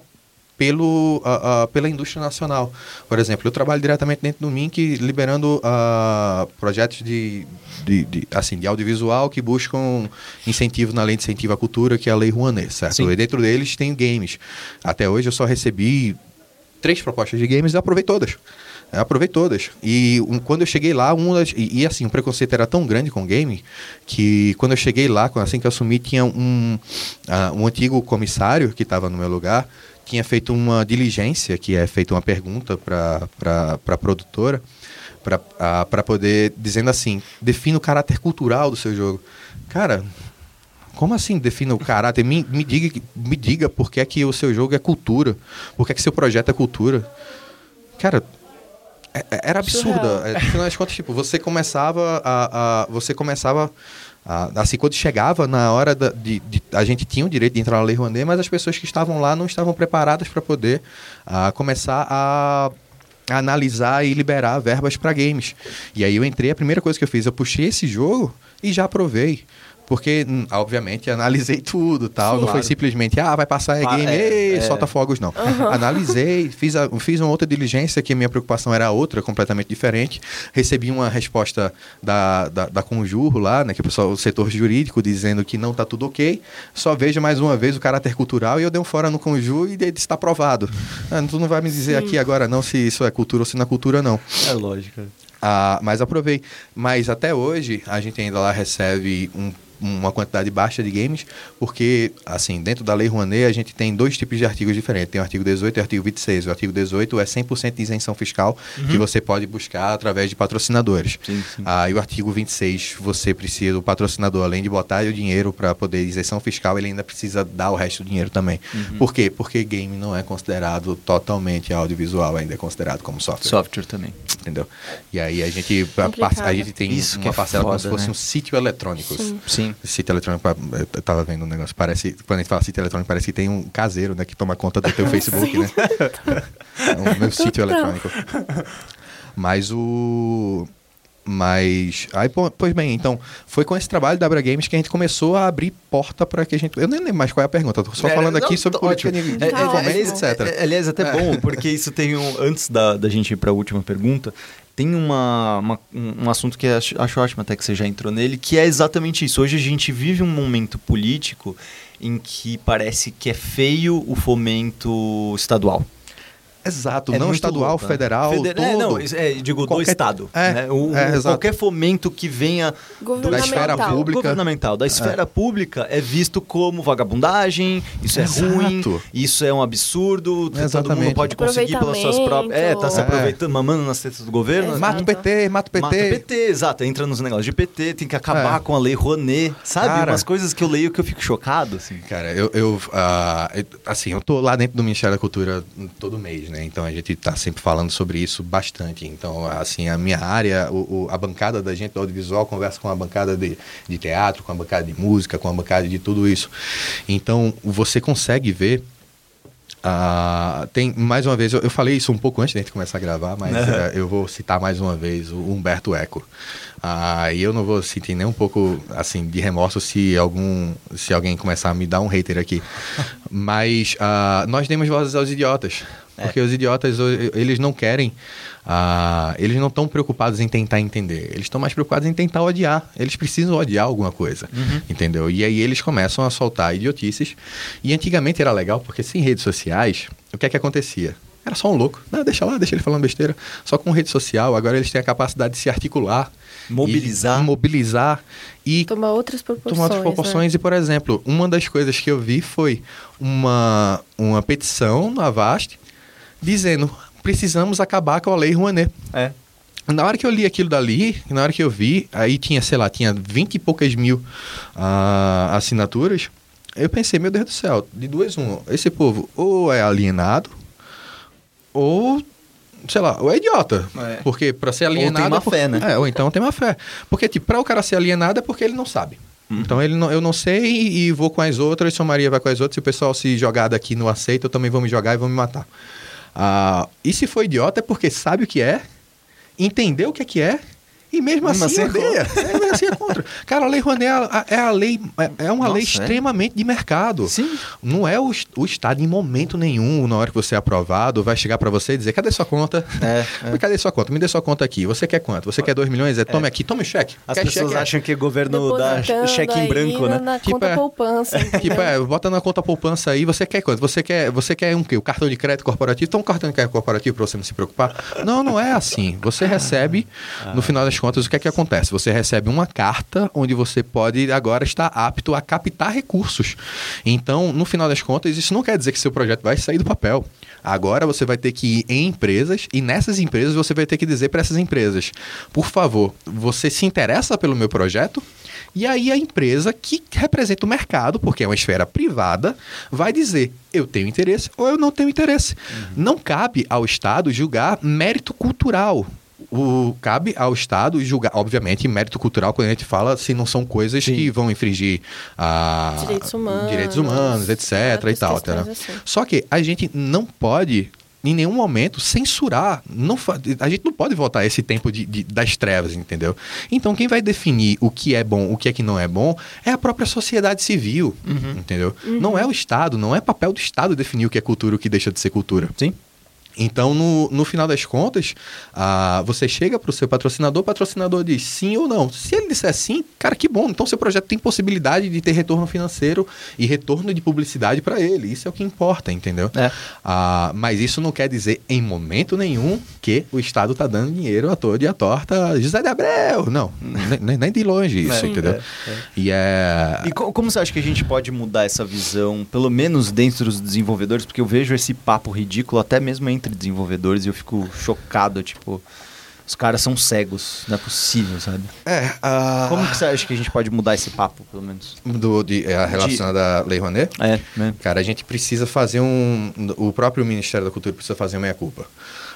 pelo, ah, ah, pela indústria nacional. Por exemplo, eu trabalho diretamente dentro do MINC liberando ah, projetos de, de, de, assim, de audiovisual que buscam incentivo na lei de incentivo à cultura, que é a Lei Rouanet, certo? Sim. E dentro deles tem games. Até hoje eu só recebi três propostas de games e aprovei todas. Eu aprovei todas. E um, quando eu cheguei lá, das, e, e, assim, o preconceito era tão grande com o game que quando eu cheguei lá, assim que eu assumi, tinha um, ah, um antigo comissário que estava no meu lugar, tinha feito uma diligência, que é feita uma pergunta para a produtora, para poder, dizendo assim, defina o caráter cultural do seu jogo. Cara, como assim defina o caráter? Me, me, diga, me diga por que, é que o seu jogo é cultura. Por que, é que seu projeto é cultura. Cara, é- é- era absurda. Surreal. É, das contas, tipo, você começava a. a- você começava. A- assim, quando chegava na hora da- de, de- A gente tinha o direito de entrar na Lei Rouanet, mas as pessoas que estavam lá não estavam preparadas para poder ah, começar a a analisar e liberar verbas para games. E aí eu entrei, a primeira coisa que eu fiz, eu puxei esse jogo e já aprovei. Porque, hum, obviamente, analisei tudo tal. Sim, não foi claro. simplesmente, ah, vai passar é Ah, game, é, é. solta fogos, não. Analisei, fiz, a- fiz uma outra diligência que a minha preocupação era outra, completamente diferente. Recebi uma resposta da, da, da Conjuro lá, né, que o pessoal, o setor jurídico, dizendo que não tá tudo ok. Só veja mais uma vez o caráter cultural e eu dei um fora no Conjuro e ele está aprovado. Ah, tu não vai me dizer aqui agora não se isso é cultura ou se não é cultura, não. É lógico. Ah, mas aprovei. Mas até hoje a gente ainda lá recebe um- uma quantidade baixa de games, porque, assim, dentro da Lei Rouanet a gente tem dois tipos de artigos diferentes. Tem o artigo 18 e o artigo 26. O artigo 18 é 100% de isenção fiscal que você pode buscar através de patrocinadores. Sim, sim. Ah, e o artigo 26, você precisa, o patrocinador, além de botar o dinheiro para poder isenção fiscal, ele ainda precisa dar o resto do dinheiro também. Por quê? Porque game não é considerado totalmente audiovisual, ainda é considerado como software Software também. entendeu? E aí a gente, a, a gente tem Isso que uma é parcela como foda, se fosse né? um sítio eletrônico. Sim. Sim. Sítio eletrônico, pa- eu tava vendo um negócio, parece, quando a gente fala sítio eletrônico, parece que tem um caseiro, né, que toma conta do teu Facebook, né? É o meu sítio eletrônico. Mas o... Mas. Aí, pois bem, então, foi com esse trabalho da Abra Games que a gente começou a abrir porta para que a gente. Eu nem lembro mais qual é a pergunta, tô só É, falando não, aqui sobre tá política ótimo. de É, Tá é, ótimo. fomento, etc. é, aliás, até bom, porque isso tem um. Antes da, da gente ir para a última pergunta, tem uma, uma- um assunto que acho, acho ótimo até que você já entrou nele, que é exatamente isso. Hoje a gente vive um momento político em que parece que é feio o fomento estadual. Exato, É não estadual, louco, né? federal, Feder- todo. É, não, é, digo, do Qualquer- Estado. é, né? O- é, qualquer fomento que venha Da esfera pública. governamental, da esfera pública, é visto como vagabundagem, isso é Exato. ruim, isso é um absurdo, todo mundo pode conseguir pelas suas próprias... É, tá se É. aproveitando, mamando nas tetas do governo. Exato. Mata o PT, mata o PT. Mata o PT, exato. Entra nos negócios de PT, tem que acabar É. com a lei Rouanet. Sabe? Cara. Umas coisas que eu leio que eu fico chocado, assim. Cara, eu, eu, eu- assim, eu tô lá dentro do Ministério da Cultura todo mês, né? Então a gente tá sempre falando sobre isso bastante. Então, assim, a minha área, o, o- a bancada da gente do audiovisual conversa com a bancada de, de teatro, com a bancada de música, com a bancada de tudo isso. Então, você consegue ver ah, tem mais uma vez, eu, eu falei isso um pouco antes da gente começar a gravar, mas eh, eu vou citar mais uma vez o Humberto Eco. Ah, e eu não vou sentir nem um pouco assim de remorso se algum se alguém começar a me dar um hater aqui. mas ah, nós demos vozes aos idiotas. Porque os idiotas, eles não querem, ah, eles não estão preocupados em tentar entender. Eles estão mais preocupados em tentar odiar. Eles precisam odiar alguma coisa, entendeu? E aí eles começam a soltar idiotices. E antigamente era legal, porque sem redes sociais, o que é que acontecia? Era só um louco. Não, deixa lá, deixa ele falando besteira. Só com rede social, agora eles têm a capacidade de se articular. Mobilizar. E mobilizar e Tomar outras proporções. tomar outras né? proporções. E, por exemplo, uma das coisas que eu vi foi uma, uma petição na Avast dizendo precisamos acabar com a lei Rouanet. É. Na hora que eu li aquilo dali, na hora que eu vi, aí tinha, sei lá, tinha 20 e poucas mil ah, assinaturas. Eu pensei, meu Deus do céu, de duas um, esse povo ou é alienado, ou, sei lá, ou é idiota. É. Porque pra ser Ou tem alienado... má é por- fé, né? É, ou então tem má fé. Porque, tipo, pra o cara ser alienado é porque ele não sabe. Então ele não, eu não sei e vou com as outras, sua Maria vai com as outras, se o pessoal se jogar daqui não aceita, eu também vou me jogar e vou me matar. Ah, e se for idiota é porque sabe o que é, entendeu o que é que é, e mesmo assim, assim é odeia. É, mesmo assim é contra. Cara, a Lei Rouanet é a, é a lei, é é uma Nossa, lei é? extremamente de mercado. Sim. Não é o, o Estado em momento nenhum, na hora que você é aprovado, vai chegar pra você e dizer, cadê sua conta? É, é. Cadê sua conta? Me dê sua conta aqui. Você quer quanto? Você quer 2 milhões? É, tome aqui, tome o cheque. As Quer pessoas cheque? É. acham que o governo dá cheque em branco, né? Na Tipo, conta é. poupança. Tipo, é, bota na conta poupança aí, você quer quanto? Você quer, você quer um quê? O cartão de crédito corporativo? Então um cartão de crédito corporativo pra você não se preocupar? Não, não é assim. Você recebe, no final das contas, o que é que acontece? Você recebe uma carta onde você pode agora estar apto a captar recursos. Então, no final das contas, isso não quer dizer que seu projeto vai sair do papel. Agora você vai ter que ir em empresas e nessas empresas você vai ter que dizer para essas empresas: por favor, você se interessa pelo meu projeto? E aí a empresa que representa o mercado, porque é uma esfera privada, vai dizer: eu tenho interesse ou eu não tenho interesse. Não cabe ao Estado julgar mérito cultural. O, cabe ao Estado julgar, obviamente, mérito cultural, quando a gente fala, se não são coisas que vão infringir a Direitos humanos, direitos humanos, etc. e tal. questões entendeu? assim. Só que a gente não pode, em nenhum momento, censurar. Não a gente não pode voltar a esse tempo de, de- das trevas, entendeu? Então, quem vai definir o que é bom, o que é que não é bom, é a própria sociedade civil, entendeu? Não é o Estado, não é papel do Estado definir o que é cultura e o que deixa de ser cultura. Sim. Então, no, no final das contas, ah, você chega para o seu patrocinador, o patrocinador diz sim ou não. Se ele disser sim, cara, que bom. Então, seu projeto tem possibilidade de ter retorno financeiro e retorno de publicidade para ele. Isso é o que importa, entendeu? É. Ah, mas isso não quer dizer, em momento nenhum, que o Estado está dando dinheiro à toa e à torta. José de Abreu! Não, nem- nem, nem de longe isso, É, entendeu? é. E é... E co- como você acha que a gente pode mudar essa visão, pelo menos dentro dos desenvolvedores? Porque eu vejo esse papo ridículo até mesmo entre desenvolvedores e eu fico chocado, tipo, os caras são cegos, não é possível, sabe? É, ah, Como que você acha que a gente pode mudar esse papo, pelo menos? do, de, é, relacionada à Lei Rouanet? É, né? Cara, a gente precisa fazer um. O próprio Ministério da Cultura precisa fazer uma meia-culpa.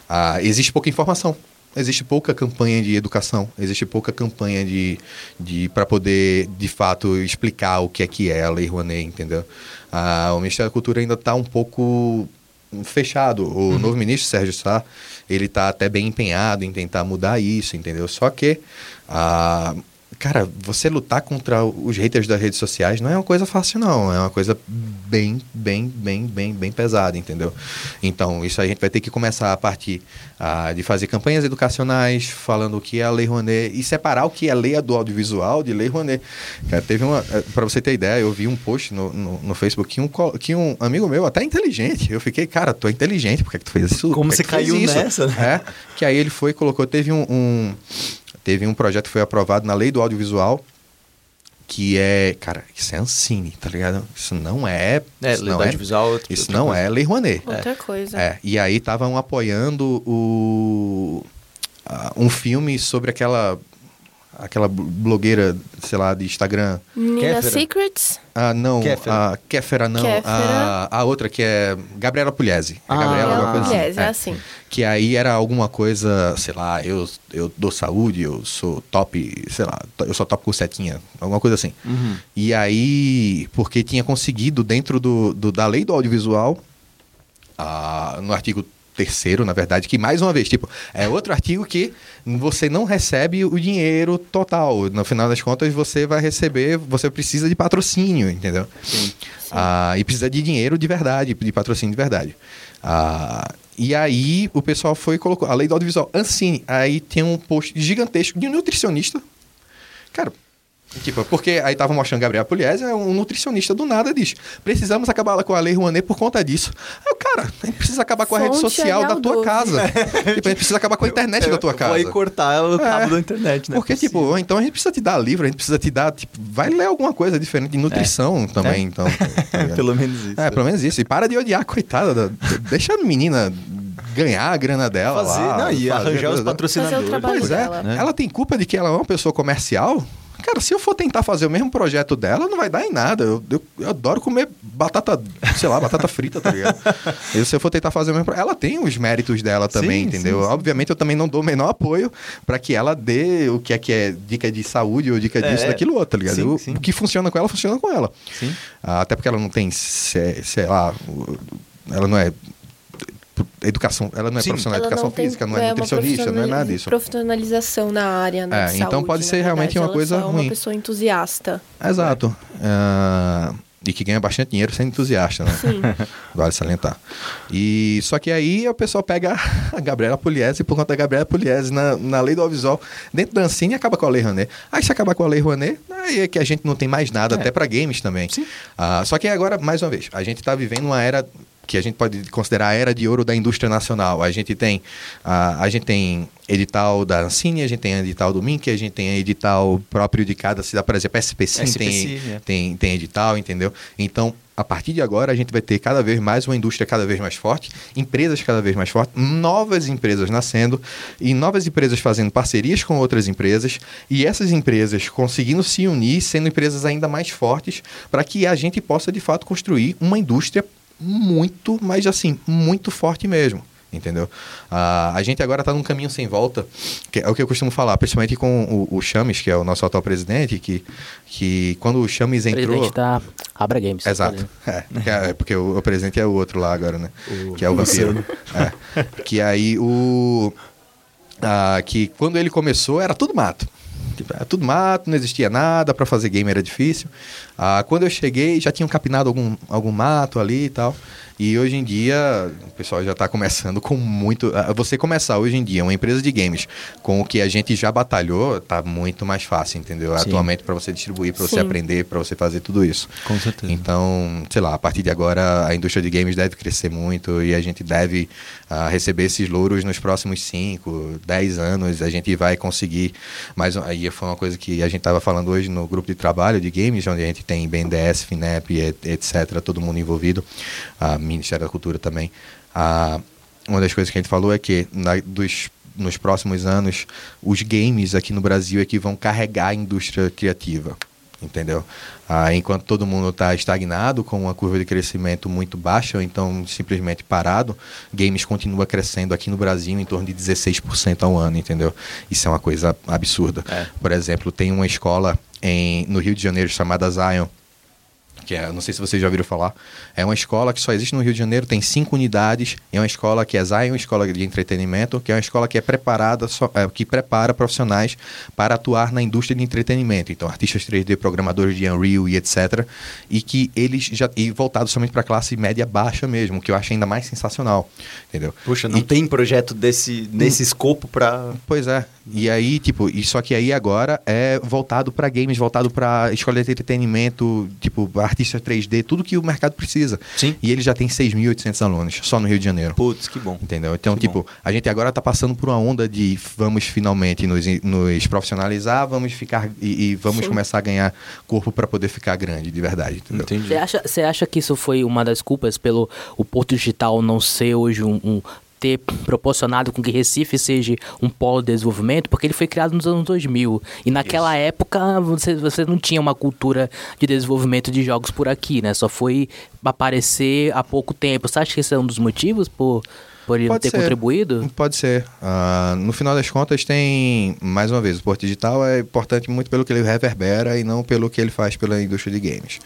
Ah, existe pouca informação. Existe pouca campanha de educação, existe pouca campanha de, de para poder, de fato, explicar o que é que é a Lei Rouanet, entendeu? Ah, o Ministério da Cultura ainda está um pouco fechado. O novo ministro, Sérgio Sá, ele está até bem empenhado em tentar mudar isso, entendeu? Só que, ah, cara, você lutar contra os haters das redes sociais não é uma coisa fácil, não. É uma coisa bem, bem, bem, bem, bem pesada, entendeu? Então, isso a gente vai ter que começar a partir ah, de fazer campanhas educacionais, falando o que é a Lei Rouanet e separar o que é lei do audiovisual de Lei Rouanet. Cara, teve uma. Para você ter ideia, eu vi um post no, no, no Facebook que um, que um amigo meu, até inteligente, eu fiquei, cara, tu é inteligente, por que, que tu fez isso? Como você fez caiu isso? nessa, né? É, que aí ele foi e colocou, teve um, um- teve um projeto que foi aprovado na lei do audiovisual, que é, cara, isso é Ancine, tá ligado? Isso não é, É, isso lei não é, audiovisual, outra- isso outra não coisa. é lei Rouanet. Outra coisa. É, e aí estavam apoiando o ah, um filme sobre aquela aquela blogueira, sei lá, de Instagram. Nina. Secrets. Ah, não, Kéfera. a Kéfera não, Kéfera. A, a outra que é Gabriela Pugliese. É Ah, Gabriela, alguma coisa assim. Yes, é É. assim. Que aí era alguma coisa, sei lá, eu, eu dou saúde, eu sou top, sei lá, eu sou top com setinha, alguma coisa assim. Uhum. E aí, porque tinha conseguido dentro do, do- da lei do audiovisual, ah, no artigo terceiro, na verdade, que mais uma vez, tipo, é outro artigo que você não recebe o dinheiro total. No final das contas, você vai receber, você precisa de patrocínio, entendeu? Sim. Ah, e precisa de dinheiro de verdade, de patrocínio de verdade. Ah, e aí o pessoal foi e colocou a lei do audiovisual. Ancine, aí tem um post gigantesco de um nutricionista. Cara, tipo, porque aí tava mostrando Gabriel Pugliese, é um nutricionista do nada diz: precisamos acabar com a lei Rouanet por conta disso. Aí o Cara, a gente precisa acabar com a rede Fonte social da tua casa. tipo, a gente precisa acabar com a internet da tua Eu Vou casa. aí cortar o cabo da internet, né? Porque, tipo, ou então a gente precisa te dar livro, a gente precisa te dar, tipo, vai ler alguma coisa diferente de nutrição também, É. então. tá? Pelo menos isso. É, pelo menos isso. E para de odiar, coitada. da- deixa a menina ganhar a grana dela Fazer, lá. não, e fazer arranjar os patrocinadores. Fazer o trabalho Pois é, dela. né? ela tem culpa de que ela é uma pessoa comercial? Cara, se eu for tentar fazer o mesmo projeto dela, não vai dar em nada. Eu, eu- eu adoro comer batata, sei lá, batata frita, tá ligado? E se eu for tentar fazer o mesmo Ela tem os méritos dela também, Sim, entendeu? sim, sim. Obviamente eu também não dou o menor apoio pra que ela dê o que é que é dica de saúde ou dica disso, É, daquilo outro, tá ligado? O- que funciona com ela, funciona com ela. Sim. Ah, Até porque ela não tem, se- sei lá, ela não é educação, ela não é Sim. profissional de educação tem, física, não é, uma nutricionista, não é nada disso. Profissionalização na área, né, É, de então saúde, pode ser realmente verdade. uma Ela coisa é ruim. uma pessoa entusiasta. Exato. Ah, e que ganha bastante dinheiro sendo entusiasta, né? Sim. Vale salientar. E só que aí o pessoal pega a Gabriela Pugliese e por conta da Gabriela Pugliese na, na lei do audiovisual, dentro da Ancine acaba com a lei Rouanet. Aí se acabar com a lei Rouanet, aí é que a gente não tem mais nada, É. até para games também. Ah, só que agora, mais uma vez, a gente está vivendo uma era que a gente pode considerar a era de ouro da indústria nacional. A gente tem a, a gente tem edital da Ancine, a gente tem edital do Mink, a gente tem edital próprio de cada cidade, por exemplo, SPC, tem, SPC, é. tem, tem edital, entendeu? Então, a partir de agora, a gente vai ter cada vez mais uma indústria cada vez mais forte, empresas cada vez mais fortes, novas empresas nascendo e novas empresas fazendo parcerias com outras empresas e essas empresas conseguindo se unir, sendo empresas ainda mais fortes, para que a gente possa de fato construir uma indústria muito, mas assim, muito forte mesmo. Entendeu? Ah, a gente agora está num caminho sem volta, que é o que eu costumo falar, principalmente com o, o Chames, que é o nosso atual presidente, que, que quando o Chames entrou. Presidente da Abra Games. Exato. É, que é, porque o, o presidente é o outro lá agora, né? O que é o Vampiro. É. Que aí o. ah, que quando ele começou era tudo mato. Tipo, Era tudo mato, não existia nada, para fazer game era difícil. Ah, quando eu cheguei, já tinham capinado algum, algum mato ali e tal. E hoje em dia, o pessoal já está começando com muito. ah, Você começar hoje em dia uma empresa de games com o que a gente já batalhou, tá muito mais fácil, entendeu? Sim. Atualmente, para você distribuir, para você aprender, para você fazer tudo isso. Com certeza. Então, sei lá, a partir de agora a indústria de games deve crescer muito e a gente deve ah, receber esses louros nos próximos 5, 10 anos. A gente vai conseguir. Mas aí foi uma coisa que a gente estava falando hoje no grupo de trabalho de games, onde a gente tem BNDES, FINEP, et- etc., todo mundo envolvido, a Ministério da Cultura também. Ah, uma das coisas que a gente falou é que na- dos nos próximos anos, os games aqui no Brasil é que vão carregar a indústria criativa entendeu? Ah, enquanto todo mundo está estagnado com uma curva de crescimento muito baixa, ou então simplesmente parado, games continua crescendo aqui no Brasil em torno de 16% ao ano, entendeu? Isso é uma coisa absurda. É. Por exemplo, tem uma escola em, no Rio de Janeiro chamada Zion, que é, não sei se vocês já ouviram falar, é uma escola que só existe no Rio de Janeiro, tem cinco unidades, é uma escola que é Zion, escola de entretenimento, que é uma escola que é preparada, só, é, que prepara profissionais para atuar na indústria de entretenimento, então artistas 3D, programadores de Unreal e etc, e que eles já, e voltado somente para a classe média baixa mesmo, que eu acho ainda mais sensacional, entendeu? Puxa, não E- tem projeto desse, nesse escopo pra. Pois é. E aí, tipo, e só que aí agora é voltado para games, voltado para escola de entretenimento, tipo, artista 3D, tudo que o mercado precisa. Sim. E ele já tem 6.800 alunos, só no Rio de Janeiro. Putz, que bom. Entendeu? Então, Que tipo, a gente agora tá passando por uma onda de vamos finalmente nos, nos profissionalizar, vamos ficar e, e vamos Sim. começar a ganhar corpo para poder ficar grande, de verdade. Entendeu? Entendi. Você acha, você acha que isso foi uma das culpas pelo o Porto Digital não ser hoje um, um- ter proporcionado com que Recife seja um polo de desenvolvimento? Porque ele foi criado nos anos 2000 e naquela época você, você não tinha uma cultura de desenvolvimento de jogos por aqui, né? Só foi aparecer há pouco tempo. Você acha que esse é um dos motivos por, por ele Pode ter ser. contribuído? Pode ser. Ah, no final das contas, tem, mais uma vez, o Porto Digital é importante muito pelo que ele reverbera e não pelo que ele faz pela indústria de games.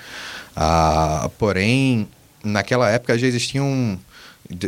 Ah, porém, naquela época já existiam.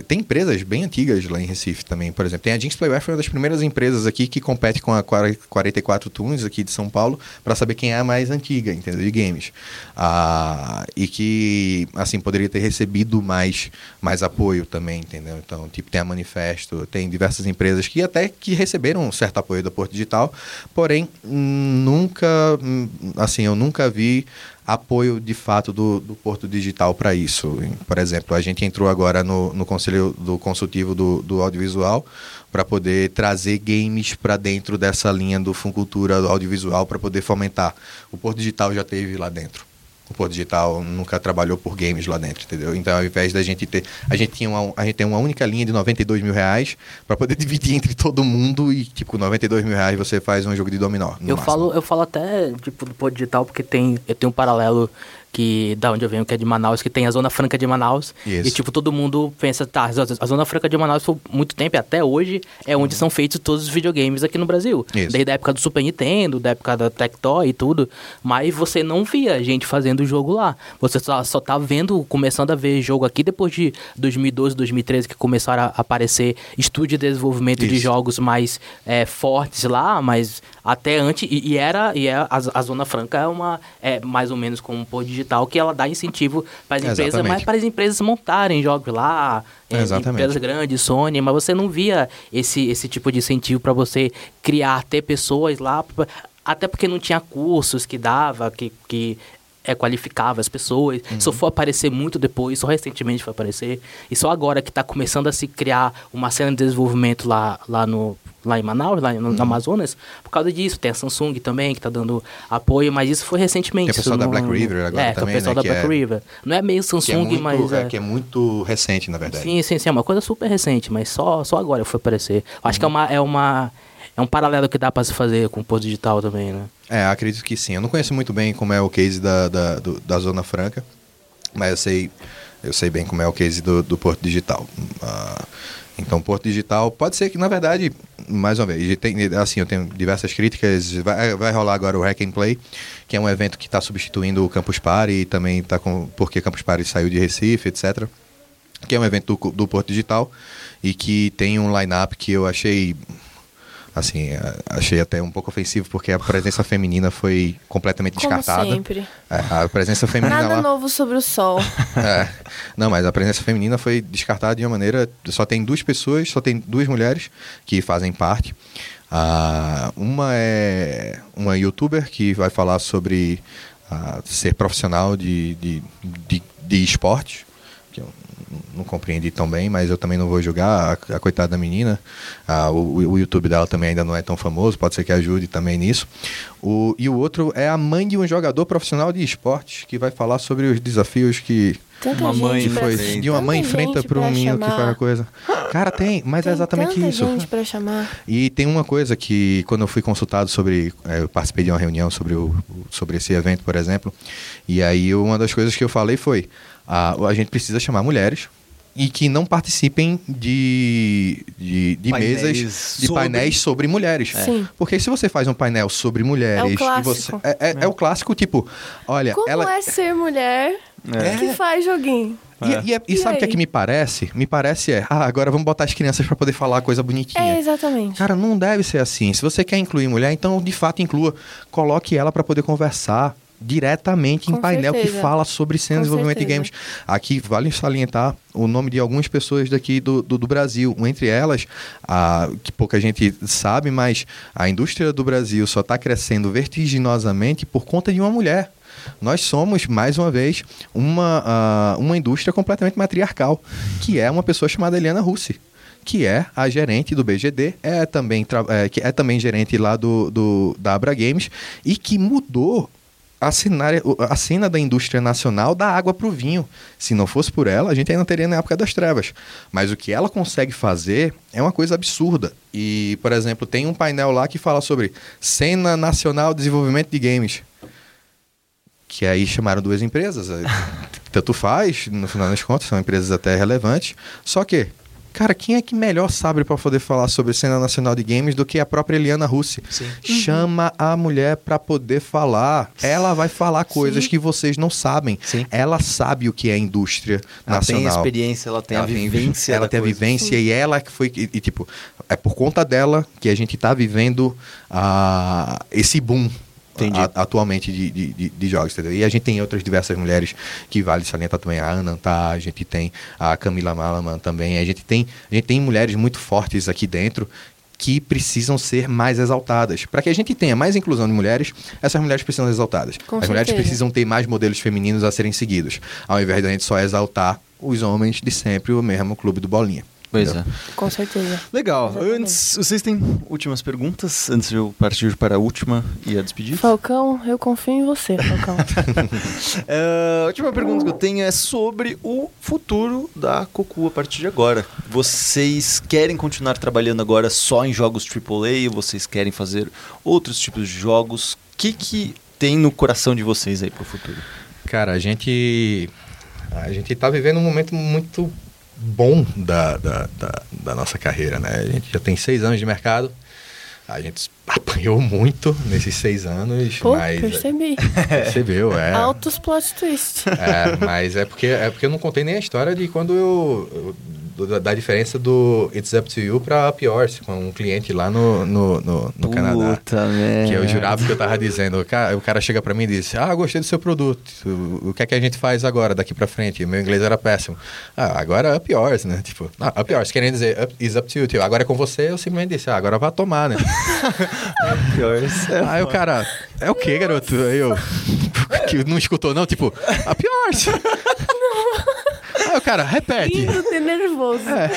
Tem empresas bem antigas lá em Recife também, por exemplo. Tem a Jinx Playware, foi uma das primeiras empresas aqui que compete com a 44 Tunes aqui de São Paulo para saber quem é a mais antiga, entendeu? De games. Ah, e que, assim, poderia ter recebido mais, mais apoio também, entendeu? Então, tipo, tem a Manifesto, tem diversas empresas que até que receberam um certo apoio da Porto Digital, porém, hum, nunca, hum, assim, eu nunca vi apoio de fato do, do Porto Digital para isso. Por exemplo, a gente entrou agora no, no conselho do consultivo do, do audiovisual para poder trazer games para dentro dessa linha do Funcultura audiovisual para poder fomentar. O Porto Digital já teve lá dentro. O Porto Digital nunca trabalhou por games lá dentro, entendeu? Então, ao invés da gente ter. A gente, tinha uma, a gente tem uma única linha de 92 mil reais para poder dividir entre todo mundo e, tipo, com 92 mil reais você faz um jogo de dominó. Eu falo, eu falo até, tipo, do Porto Digital, porque tem, eu tenho um paralelo que da onde eu venho, que é de Manaus, que tem a Zona Franca de Manaus. Isso. E, tipo, todo mundo pensa, tá, a Zona Franca de Manaus por muito tempo, e até hoje, é onde são feitos todos os videogames aqui no Brasil. Isso. Desde a época do Super Nintendo, da época da Tectoy e tudo. Mas você não via gente fazendo jogo lá. Você só, só tá vendo, começando a ver jogo aqui depois de 2012, 2013, que começaram a aparecer estúdios de desenvolvimento de Isso. jogos mais é, fortes lá, mas até antes, e, e era, e é, a, a Zona Franca é uma, é mais ou menos como um pôr digital, que ela dá incentivo para as empresas, mas para as empresas montarem jogos lá, é, empresas grandes, Sony, mas você não via esse, esse tipo de incentivo para você criar, ter pessoas lá, até porque não tinha cursos que dava, que, que é, qualificava as pessoas. Uhum. Só foi aparecer muito depois, só recentemente foi aparecer. E só agora que está começando a se criar uma cena de desenvolvimento lá, lá, no, lá em Manaus, lá no, Uhum. Amazonas, por causa disso. Tem a Samsung também que está dando apoio, mas isso foi recentemente. Tem o pessoal da não- Black River agora é, que é também, o pessoal né, da Black é- River. Não é meio é, Samsung, muito, mas... é, é- que é muito recente, na verdade. Sim, sim, sim. É uma coisa super recente, mas só, só agora foi aparecer. Acho que é uma, é uma. É um paralelo que dá pra se fazer com o Porto Digital também, né? É, acredito que sim. Eu não conheço muito bem como é o case da, da, do- da Zona Franca, mas eu sei, eu sei bem como é o case do, do Porto Digital. Ah, então, Porto Digital, pode ser que, na verdade, mais uma vez, tem, assim, eu tenho diversas críticas. Vai, vai rolar agora o Hack and Play, que é um evento que está substituindo o Campus Party e também está com. porque Campus Party saiu de Recife, etc. Que é um evento do, do Porto Digital e que tem um line-up que eu achei assim, a- achei até um pouco ofensivo porque a presença feminina foi completamente Como descartada. sempre. É, a presença feminina Nada lá. novo sobre o sol. É. Não, mas a presença feminina foi descartada de uma maneira. Só tem duas pessoas, só tem duas mulheres que fazem parte. Ah, uma é uma youtuber que vai falar sobre ah, ser profissional de, de, de, de eu não compreendi tão bem, mas eu também não vou julgar a, a coitada da menina. Ah, o, o YouTube dela também ainda não é tão famoso, pode ser que ajude também nisso. O, e o outro é a mãe de um jogador profissional de esportes que vai falar sobre os desafios que Tanta Uma mãe foi enfrenta. de uma mãe enfrenta para um menino que faz a coisa. Cara, tem, mas Tem é exatamente tanta isso. gente pra chamar. E tem uma coisa que, quando eu fui consultado sobre. eh, Eu participei de uma reunião sobre, o- sobre esse evento, por exemplo. E aí, uma das coisas que eu falei foi: a, a gente precisa chamar mulheres e que não participem de, de, de mesas, de sobre- painéis sobre mulheres. Sim. Porque se você faz um painel sobre mulheres. e clássico. você, é, é- é o clássico, tipo: olha, Como ela. é ser mulher É. que faz joguinho? E, e é- e E sabe o que é que me parece? Me parece é, ah, agora vamos botar as crianças pra poder falar coisa bonitinha. É, exatamente. Cara, não deve ser assim. Se você quer incluir mulher, então de fato inclua. Coloque ela pra poder conversar diretamente em Com painel que certeza. fala sobre cena de desenvolvimento de certeza. games. Aqui vale salientar o nome de algumas pessoas daqui do, do, do Brasil. Entre elas, a, que pouca gente sabe, mas a indústria do Brasil só está crescendo vertiginosamente por conta de uma mulher. Nós somos, mais uma vez, uma, ah, uma indústria completamente matriarcal, que é uma pessoa chamada Eliana Russi que é a gerente do BGD, é também, é, que é também gerente lá do, do, da Abra Games, e que mudou a, cena da indústria nacional da água para o vinho. Se não fosse por ela, a gente ainda teria na época das trevas. Mas o que ela consegue fazer é uma coisa absurda. E, por exemplo, tem um painel lá que fala sobre Cena Nacional de Desenvolvimento de Games. Que aí chamaram duas empresas. Tanto faz, no final das contas, são empresas até relevantes. Só que, cara, quem é que melhor sabe para poder falar sobre cena nacional de games do que a própria Eliana Russi? Sim. Chama a mulher para poder falar. Ela vai falar coisas Sim. que vocês não sabem. Sim. Ela sabe o que é indústria Ela tem a nacional. experiência, ela tem a Ela vivência. Ela tem a vivência e ela que foi. E, e, tipo, é por conta dela que a gente tá vivendo ah, esse boom. Entendi. a- atualmente de, de, de- de jogos, entendeu? E a gente tem outras diversas mulheres que vale salientar também. A Ana tá, a gente tem a Camila Malaman também. A gente tem, a gente tem mulheres muito fortes aqui dentro que precisam ser mais exaltadas. Para que a gente tenha mais inclusão de mulheres, essas mulheres precisam ser exaltadas. Com As mulheres certeza. precisam ter mais modelos femininos a serem seguidos, ao invés da gente só exaltar os homens de sempre, o mesmo clube do Bolinha. Pois Entendeu? é. Com certeza. Legal. Exatamente. Antes, vocês têm últimas perguntas? Antes de eu partir para a última e a despedir? Falcão, eu confio em você, Falcão. É, a última pergunta que eu tenho é sobre o futuro da Cocu a partir de agora. Vocês querem continuar trabalhando agora só em jogos AAA? Vocês querem fazer outros tipos de jogos? O que, que tem no coração de vocês aí pro futuro? Cara, a gente. A gente tá vivendo um momento muito bom da, da, da, da nossa carreira, né? A gente já tem seis anos de mercado. A gente apanhou muito nesses seis anos, Pô, mas. percebi. Percebeu, é. Altos plot twist. É, mas é porque, é porque eu não contei nem a história de quando eu. eu- do- da, diferença do It's Up to You pra Up Yours, com um cliente lá no, no, no, no Canadá. Puta merda. Que eu jurava que eu tava dizendo, o cara, o cara chega pra mim e disse, ah, gostei do seu produto, o, o que é que a gente faz agora, daqui pra frente? Meu inglês era péssimo. Ah, agora up yours, né? Tipo, ah, up yours, querendo dizer, up, is up to you. Tipo, agora é com você, eu simplesmente disse, ah, agora vai tomar, né? Aí o cara, é o que, garoto? Aí eu, que não escutou não, tipo, up yours. Aí o cara, repete. Lindo de nervoso. É.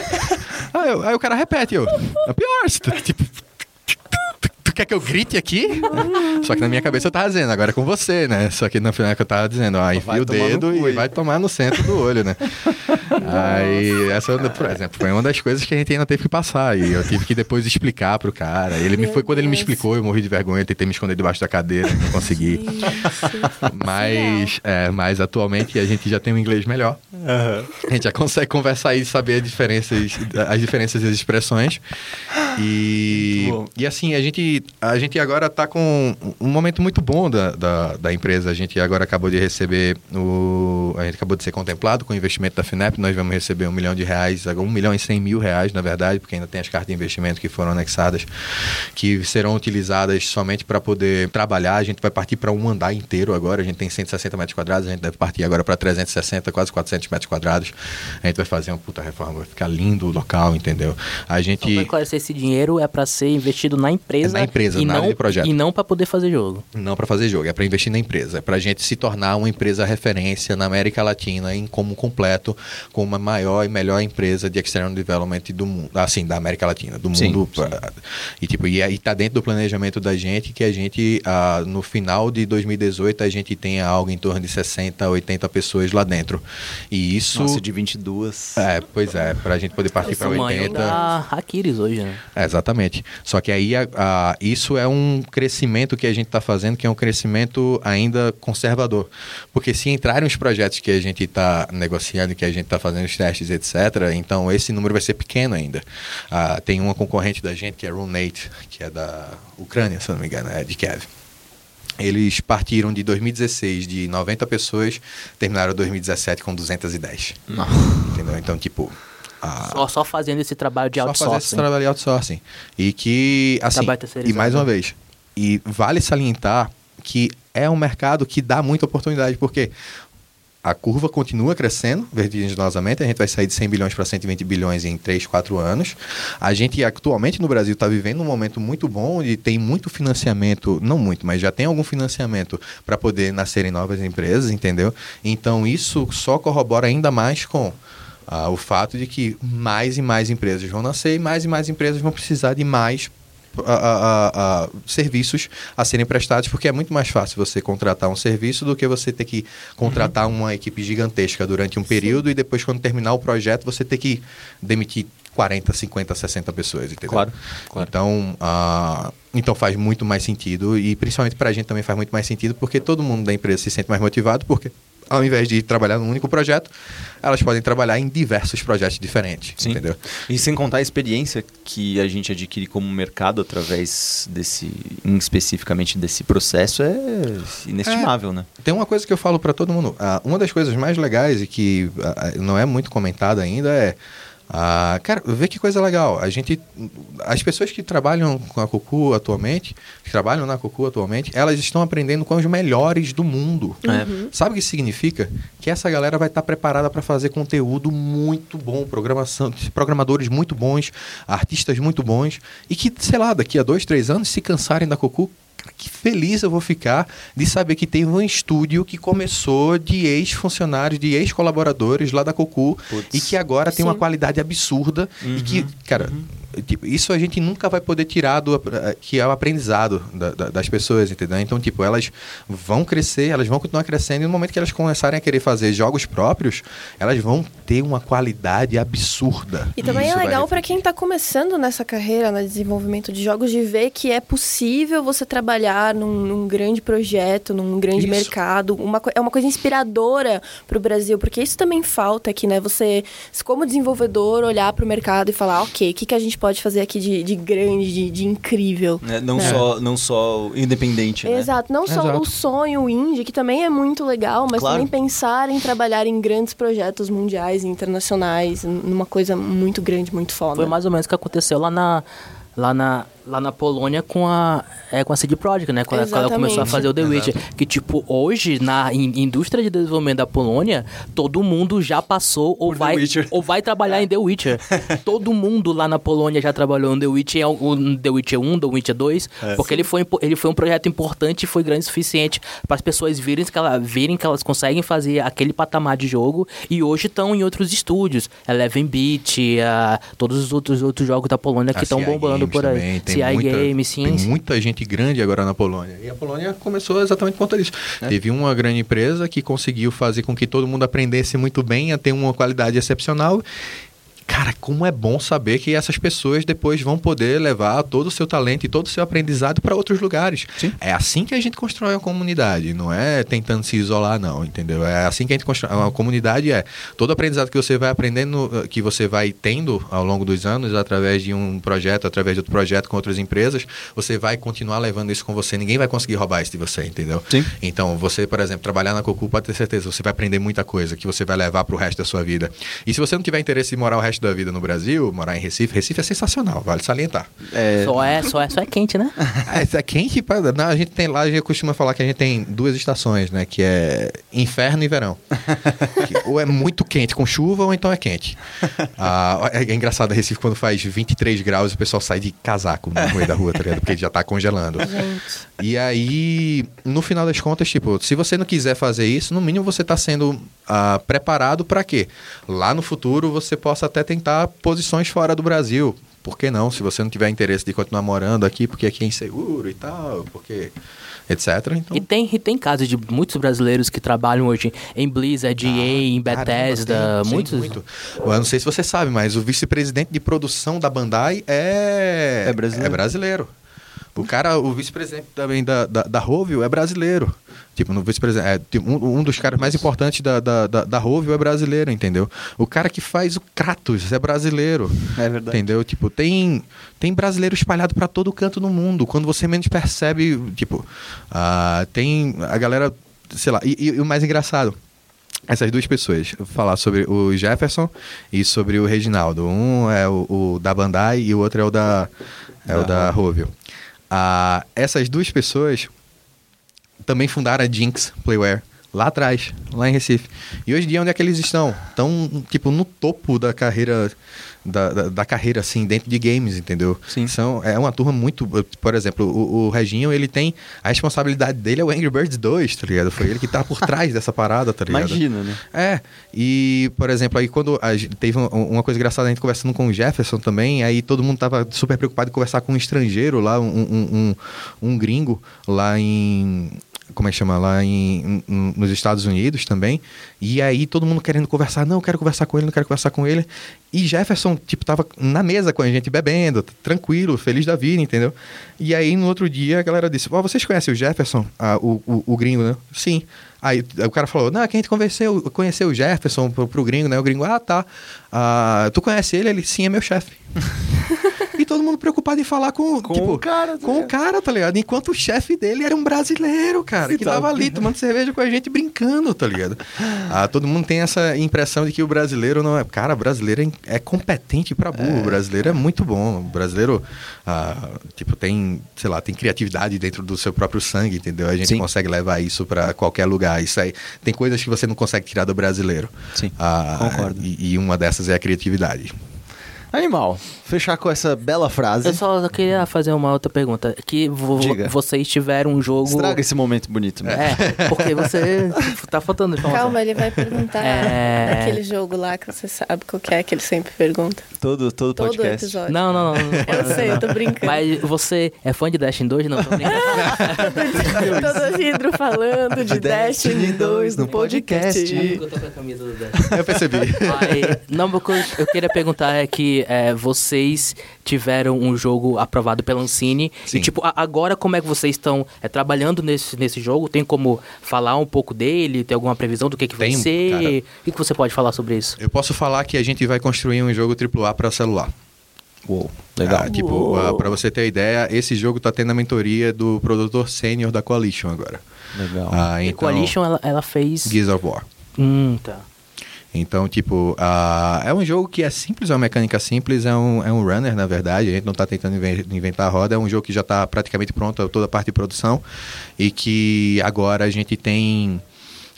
Aí, eu- aí o cara repete, eu. É pior, tu, tipo. Quer que eu grite aqui? Só que na minha cabeça eu tava dizendo, agora é com você, né? Só que no final que eu tava dizendo, ó, enfia Vai o dedo e vai tomar no centro do olho, né? Aí, essa, por exemplo, foi uma das coisas que a gente ainda teve que passar. E eu tive que depois explicar pro cara. Ele me foi quando ele me explicou, eu morri de vergonha, tentei me esconder debaixo da cadeira, não consegui. Mas, é, mas atualmente a gente já tem um inglês melhor. A gente já consegue conversar e saber as diferenças, as diferenças e as expressões. E, e assim, a gente, a gente agora está com um momento muito bom da, da, da empresa. A gente agora acabou de receber o. A gente acabou de ser contemplado com o investimento da FINEP. Nós vamos receber um milhão de reais, um milhão e cem mil reais, na verdade, porque ainda tem as cartas de investimento que foram anexadas, que serão utilizadas somente para poder trabalhar. A gente vai partir para um andar inteiro agora. A gente tem 160 metros quadrados, a gente deve partir agora para 360, quase 400 metros quadrados. A gente vai fazer uma puta reforma, vai ficar lindo o local, entendeu? A gente. esclarecer, esse dinheiro é pra ser investido na empresa. É na empresa, e na não, área de projeto. E não pra poder fazer jogo. Não para fazer jogo, é para investir na empresa. É para a gente se tornar uma empresa referência na América Latina em como completo, como a maior e melhor empresa de external development do mundo, assim, da América Latina, do Sim, mundo. sim. pra- E tipo, e aí tá dentro do planejamento da gente que a gente ah, no final de 2018 a gente tenha algo em torno de 60, 80 pessoas lá dentro. E isso Nossa, de 22. é, pois é, para a gente poder partir para tamanho 80. da Aquiles hoje, né? É, exatamente. Só que aí a- a- isso é um crescimento que a gente está fazendo, que é um crescimento ainda conservador. Porque se entrarem os projetos que a gente está negociando, que a gente está fazendo os testes, etc., então esse número vai ser pequeno ainda. Ah, tem uma concorrente da gente, que é Runate, que é da Ucrânia, se não me engano, é de Kiev. Eles partiram de 2016 de 90 pessoas, terminaram 2017 com 210. Entendeu? Então, tipo. A- Só, só fazendo esse trabalho de só fazer esse outsourcing. trabalho de outsourcing. E que, assim, e mais uma vez, e vale salientar que é um mercado que dá muita oportunidade, porque a curva continua crescendo vertiginosamente, a gente vai sair de 100 bilhões para 120 bilhões em 3, 4 anos. A gente atualmente no Brasil está vivendo um momento muito bom e tem muito financiamento, não muito, mas já tem algum financiamento para poder nascerem novas empresas, entendeu? Então isso só corrobora ainda mais com ah, o fato de que mais e mais empresas vão nascer e mais e mais empresas vão precisar de mais a- a- a- serviços a serem prestados, porque é muito mais fácil você contratar um serviço do que você ter que contratar uma equipe gigantesca durante um período e depois, quando terminar o projeto, você ter que demitir 40, 50, 60 pessoas, entendeu? Claro, claro. Então, ah, então faz muito mais sentido e principalmente para a gente também faz muito mais sentido porque todo mundo da empresa se sente mais motivado porque ao invés de trabalhar num único projeto, elas podem trabalhar em diversos projetos diferentes, Sim. entendeu? E sem contar a experiência que a gente adquire como mercado através desse, especificamente desse processo, é inestimável, né? Tem uma coisa que eu falo para todo mundo. ah, uma das coisas mais legais e que ah, não é muito comentada ainda é Ah, cara, vê que coisa legal. A gente, as pessoas que trabalham com a Cucu atualmente, que trabalham na Cucu atualmente, elas estão aprendendo com os melhores do mundo. É. Sabe o que significa? Que essa galera vai estar preparada para fazer conteúdo muito bom, programação, programadores muito bons, artistas muito bons, e que, sei lá, daqui a dois, três anos, se cansarem da Cucu, cara, que feliz eu vou ficar de saber que teve um estúdio que começou de ex-funcionários, de ex-colaboradores lá da Cocu Putz. e que agora tem uma Sim. qualidade absurda e que, cara, tipo, isso a gente nunca vai poder tirar do eh, que é o aprendizado da- da- das pessoas, entendeu? Então, tipo, elas vão crescer, elas vão continuar crescendo e no momento que elas começarem a querer fazer jogos próprios, elas vão ter uma qualidade absurda. E também isso é vai legal para quem está começando nessa carreira, no desenvolvimento de jogos, de ver que é possível você trabalhar num, num grande projeto, num grande Isso. mercado. Uma, é uma coisa inspiradora para o Brasil, porque isso também falta aqui, né? Você, como desenvolvedor, olhar para o mercado e falar, ok, o que, que a gente pode fazer aqui de, de grande, de, de incrível? É, não, É. só, não só o independente, né? Exato, não só Exato. o sonho indie, que também é muito legal, mas Claro. também pensar em trabalhar em grandes projetos mundiais e internacionais, numa coisa muito grande, muito foda. Foi mais ou menos o que aconteceu lá na, lá na, lá na Polônia com a, é, com a CD Projekt, né? Quando, ela- quando ela começou a fazer o The Witcher. Que, tipo, hoje, na in- indústria de desenvolvimento da Polônia, todo mundo já passou ou Por vai, ou vai trabalhar em The Witcher. todo mundo lá na Polônia já trabalhou em The Witcher, o The Witcher 1, The Witcher 2, É. porque ele foi, ele foi um projeto importante e foi grande o suficiente para as pessoas virem que, ela, virem que elas conseguem fazer aquele patamar de jogo e hoje estão em outros estúdios. Eleven Beat, ah, todos os outros, outros jogos da Polônia que A estão CI bombando Games por aí. também, tem CI muita, Games, sim. Tem muita gente grande agora na Polônia. E a Polônia começou exatamente por conta disso. É. Teve uma grande empresa que conseguiu fazer com que todo mundo aprendesse muito bem, a ter uma qualidade excepcional. Cara, como é bom saber que essas pessoas depois vão poder levar todo o seu talento e todo o seu aprendizado para outros lugares. Sim. É assim que a gente constrói uma comunidade, não é tentando se isolar, não, entendeu? É assim que a gente constrói. Uma comunidade é todo aprendizado que você vai aprendendo, eh, que você vai tendo ao longo dos anos, através de um projeto, através de outro projeto com outras empresas, você vai continuar levando isso com você. Ninguém vai conseguir roubar isso de você, entendeu? Sim. Então, você, por exemplo, trabalhar na Cocu, pode ter certeza, você vai aprender muita coisa que você vai levar para o resto da sua vida. E se você não tiver interesse em morar o resto da vida no Brasil, morar em Recife, Recife é sensacional, vale salientar. É, Só, é, só, é, só é quente, né? Isso é quente, pra- não, a gente tem lá, a gente costuma falar que a gente tem duas estações, né? Que é inverno e verão. Que ou é muito quente com chuva, ou então é quente. Ah, é, é engraçado, Recife, quando faz 23 graus, o pessoal sai de casaco no meio da rua, tá ligado? Porque já tá congelando. Gente. E aí, no final das contas, tipo, se você não quiser fazer isso, no mínimo você está sendo ah, preparado para quê? Lá no futuro você possa até tentar posições fora do Brasil. Por que não? Se você não tiver interesse de continuar morando aqui, porque aqui é inseguro e tal, porque etc. Então, E tem, e tem casos de muitos brasileiros que trabalham hoje em Blizzard, EA, em Caramba, Bethesda, tem, sim, muitos... muito. Eu não sei se você sabe, mas o vice-presidente de produção da Bandai é, É brasileiro. brasileiro. O cara, o vice-presidente também da, da, da Rovio é brasileiro. Tipo, no vice-presidente. É, tipo, um, um dos caras mais importantes da, da, da, da Rovio é brasileiro, entendeu? O cara que faz o Kratos é brasileiro. É verdade. Entendeu? Tipo, tem, tem brasileiro espalhado pra todo canto no mundo. Quando você menos percebe, tipo, ah, tem a galera, sei lá, e, e- o mais engraçado, essas duas pessoas, falar sobre o Jefferson e sobre o Reginaldo. Um é o, o da Bandai e o outro é o da, é o Da da Rovio. Ah, essas duas pessoas também fundaram a Jinx Playware lá atrás, lá em Recife. E hoje em dia onde é que eles estão? Estão tipo no topo da carreira da, da, da carreira assim dentro de games, entendeu? Sim. São é uma turma muito, por exemplo, o, o Reginho, ele tem a responsabilidade dele é o Angry Birds 2, tá ligado? Foi ele que tá por trás dessa parada, tá ligado? Imagina, né? É, e, por exemplo, aí quando a teve um- uma coisa engraçada, a gente conversando com o Jefferson também, aí todo mundo tava super preocupado em conversar com um estrangeiro lá, um, um, um, um gringo lá em. Como é que chama? Lá em, nos Estados Unidos também. E aí todo mundo querendo conversar. Não, eu quero conversar com ele, não quero conversar com ele. E Jefferson, tipo, tava na mesa com a gente, bebendo, tranquilo, feliz da vida, entendeu? E aí no outro dia a galera disse: Ó, vocês conhecem o Jefferson? Ah, o, o, o gringo, né? Sim. Aí o cara falou, não, é que a gente convenceu, conheceu o Jefferson pro, pro gringo, né? O gringo, ah, tá. Ah, tu conhece ele? Ele, sim, é meu chefe. E todo mundo preocupado em falar com, Com tipo, o cara, tá Com o ligado? cara, tá ligado? Enquanto o chefe dele era um brasileiro, cara, Você que tá tava ali tomando cerveja com a gente brincando, tá ligado? Ah, todo mundo tem essa impressão de que o brasileiro não é. Cara, brasileiro é, é competente pra burro. O brasileiro é muito bom. O brasileiro, ah, tipo, tem, sei lá, tem criatividade dentro do seu próprio sangue, entendeu? A gente Sim. consegue levar isso pra qualquer lugar. Isso aí. Tem coisas que você não consegue tirar do brasileiro. Sim, Ah, concordo. E, e uma dessas é a criatividade. Animal, fechar com essa bela frase. Eu só queria fazer uma outra pergunta. Que vo- Diga. vocês tiveram um jogo. Estraga esse momento bonito. mesmo. É, porque você tá faltando informação. Calma, ele vai perguntar É. daquele jogo lá que você sabe qual que é, que ele sempre pergunta. Todo, todo, Todo podcast. episódio. Não, não, não. não Eu sei, eu tô brincando. Mas você é fã de Destiny 2? Não, tô brincando. Todo vidro falando de, Destiny 2 no podcast. Eu tô com a camisa do Destiny. Eu percebi. Aí, não, que eu queria perguntar é que é, vocês tiveram um jogo aprovado pela Ancine. Sim. E, tipo, a- agora como é que vocês estão é, trabalhando nesse, nesse jogo? Tem como falar um pouco dele? Tem alguma previsão do que, que vai Tem, ser? cara. O que, que você pode falar sobre isso? Eu posso falar que a gente vai construir um jogo AAA para celular. Uou, legal. Ah, tipo, Uou. ah, pra você ter ideia, esse jogo tá tendo a mentoria do produtor sênior da Coalition agora. legal. Ah, A então, Coalition, ela, ela fez... Gears of War. Hum, tá. Então, tipo, ah, é um jogo que é simples, é uma mecânica simples, é um, é um runner, na verdade. A gente não tá tentando inven- inventar a roda, é um jogo que já tá praticamente pronto, toda a parte de produção. E que agora a gente tem.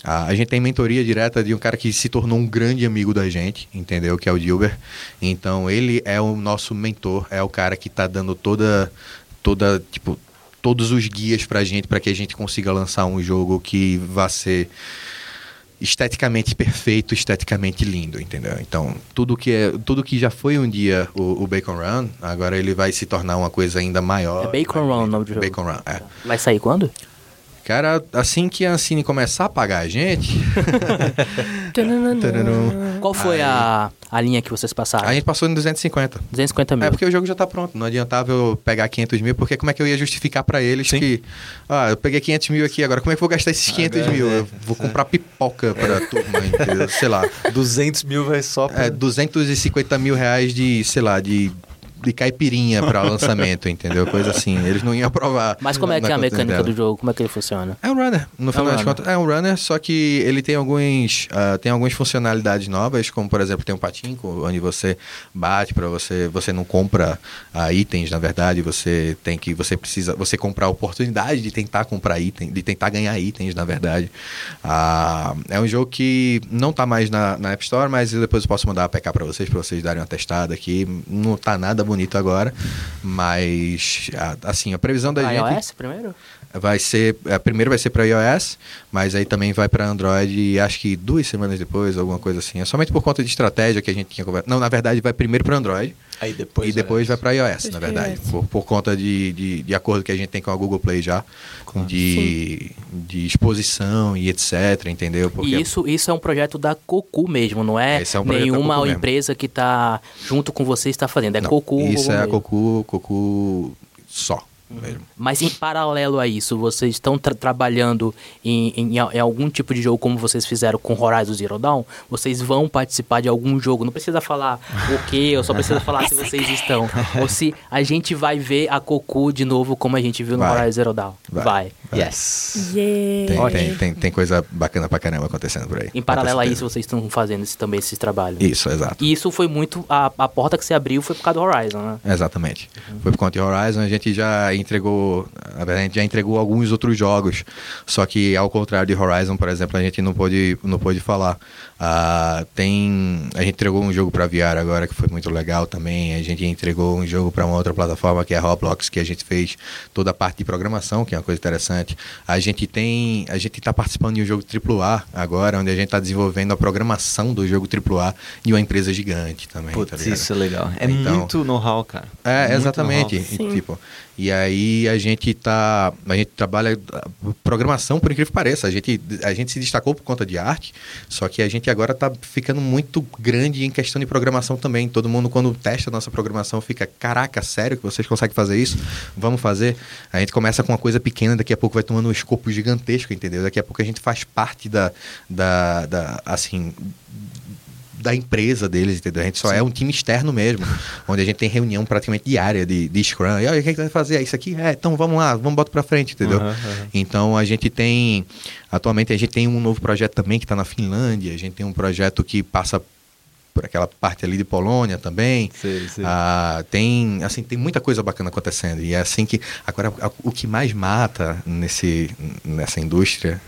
a gente tem mentoria direta de um cara que se tornou um grande amigo da gente, entendeu? Que é o Dilber. Então, ele é o nosso mentor, é o cara que tá dando toda. toda tipo, todos os guias pra gente, para que a gente consiga lançar um jogo que vá ser esteticamente perfeito, esteticamente lindo, entendeu? Então, tudo que é, tudo que já foi um dia o, o Bacon Run, agora ele vai se tornar uma coisa ainda maior. É Bacon Run o nome do jogo. Bacon Run, é. Vai sair quando? Cara, assim que a Ancine começar a pagar a gente. Qual foi Aí. a, a linha que vocês passaram? a gente passou em 250. 250 mil. É porque o jogo já tá pronto, não adiantava eu pegar 500 mil, porque como é que eu ia justificar pra eles Sim. que, ah, eu peguei 500 mil aqui, agora como é que eu vou gastar esses 500 Agora, mil? é. Eu vou comprar pipoca pra turma, entendeu? Sei lá. 200 mil vai só pra... É, 250 mil reais de, sei lá, de, de caipirinha para lançamento, entendeu? Coisa assim. Eles não iam aprovar. Mas como é que é a mecânica dela. do jogo? Como é que ele funciona? É um runner, no final das runner. contas. É um runner, só que ele tem alguns ah, tem algumas funcionalidades novas, como por exemplo tem um patinco, onde você bate para você, você não compra ah, itens, na verdade, você tem que você precisa, você comprar a oportunidade de tentar comprar item, de tentar ganhar itens, na verdade. Ah, é um jogo que não tá mais na, na App Store, mas eu depois eu posso mandar a PK para vocês, para vocês darem uma testada aqui. Não tá nada bonito agora, mas assim, a previsão da A gente iOS primeiro? Vai ser. é, primeiro vai ser para iOS, mas aí também vai para Android, e acho que duas semanas depois, alguma coisa assim. É somente por conta de estratégia que a gente tinha conversado. Não, na verdade, vai primeiro para Android Aí depois... e depois vai para iOS, na verdade. iOS. Por, por conta de, de, de acordo que a gente tem com a Google Play já, Claro. de, de exposição e etc, entendeu? Porque E isso, isso é um projeto da Cocu mesmo, não é, é um projeto da nenhuma mesmo. empresa que tá junto com você está fazendo. É Não, Cocu. Isso é a. Cocu, Cocu só. Mesmo. Mas em paralelo a isso, vocês estão tra- trabalhando em, em, em algum tipo de jogo como vocês fizeram com Horizon Zero Dawn? Vocês vão participar de algum jogo? Não precisa falar o que, eu só precisa falar se vocês estão. Ou se a gente vai ver a Cocu de novo como a gente viu no Vai. Horizon Zero Dawn. Vai. Yes. Yeah. Tem, tem, tem, tem coisa bacana pra caramba acontecendo por aí. Em paralelo a isso, vocês estão fazendo esse, também esse trabalho. Isso, exato. E isso foi muito. A, a porta que você abriu foi por causa do Horizon, né? Exatamente. Foi por conta de Horizon, a gente já entregou, na verdade, a gente já entregou alguns outros jogos, só que ao contrário de Horizon, por exemplo, a gente não pôde, não pôde falar. Ah, tem, a gente entregou um jogo para VR agora que foi muito legal também. A gente entregou um jogo para uma outra plataforma que é a Roblox, que a gente fez toda a parte de programação, que é uma coisa interessante. A gente tem, a gente está participando de um jogo AAA agora, onde a gente está desenvolvendo a programação do jogo AAA de uma empresa gigante também. tá Putz, ligado? isso é legal. É Então- muito know-how, cara. É, Muito exatamente. E, Sim. tipo, e aí a gente tá. A gente trabalha. Programação, por incrível que pareça. A gente, a gente se destacou por conta de arte, só que a gente agora tá ficando muito grande em questão de programação também. Todo mundo, quando testa a nossa programação, fica: caraca, sério que vocês conseguem fazer isso? Vamos fazer. A gente começa com uma coisa pequena, daqui a pouco vai tomando um escopo gigantesco, entendeu? Daqui a pouco a gente faz parte da. da, da assim da empresa deles, entendeu? A gente só é um time externo mesmo, onde a gente tem reunião praticamente diária de, de Scrum. E olha, o que, é que vai fazer? Isso aqui? É, então vamos lá, vamos botar pra frente, entendeu? Uhum, uhum. Então a gente tem, atualmente a gente tem um novo projeto também que está na Finlândia, a gente tem um projeto que passa por aquela parte ali de Polônia também. Sei, sei. Ah, tem, assim, tem muita coisa bacana acontecendo. E é assim que. Agora, o que mais mata nesse, nessa indústria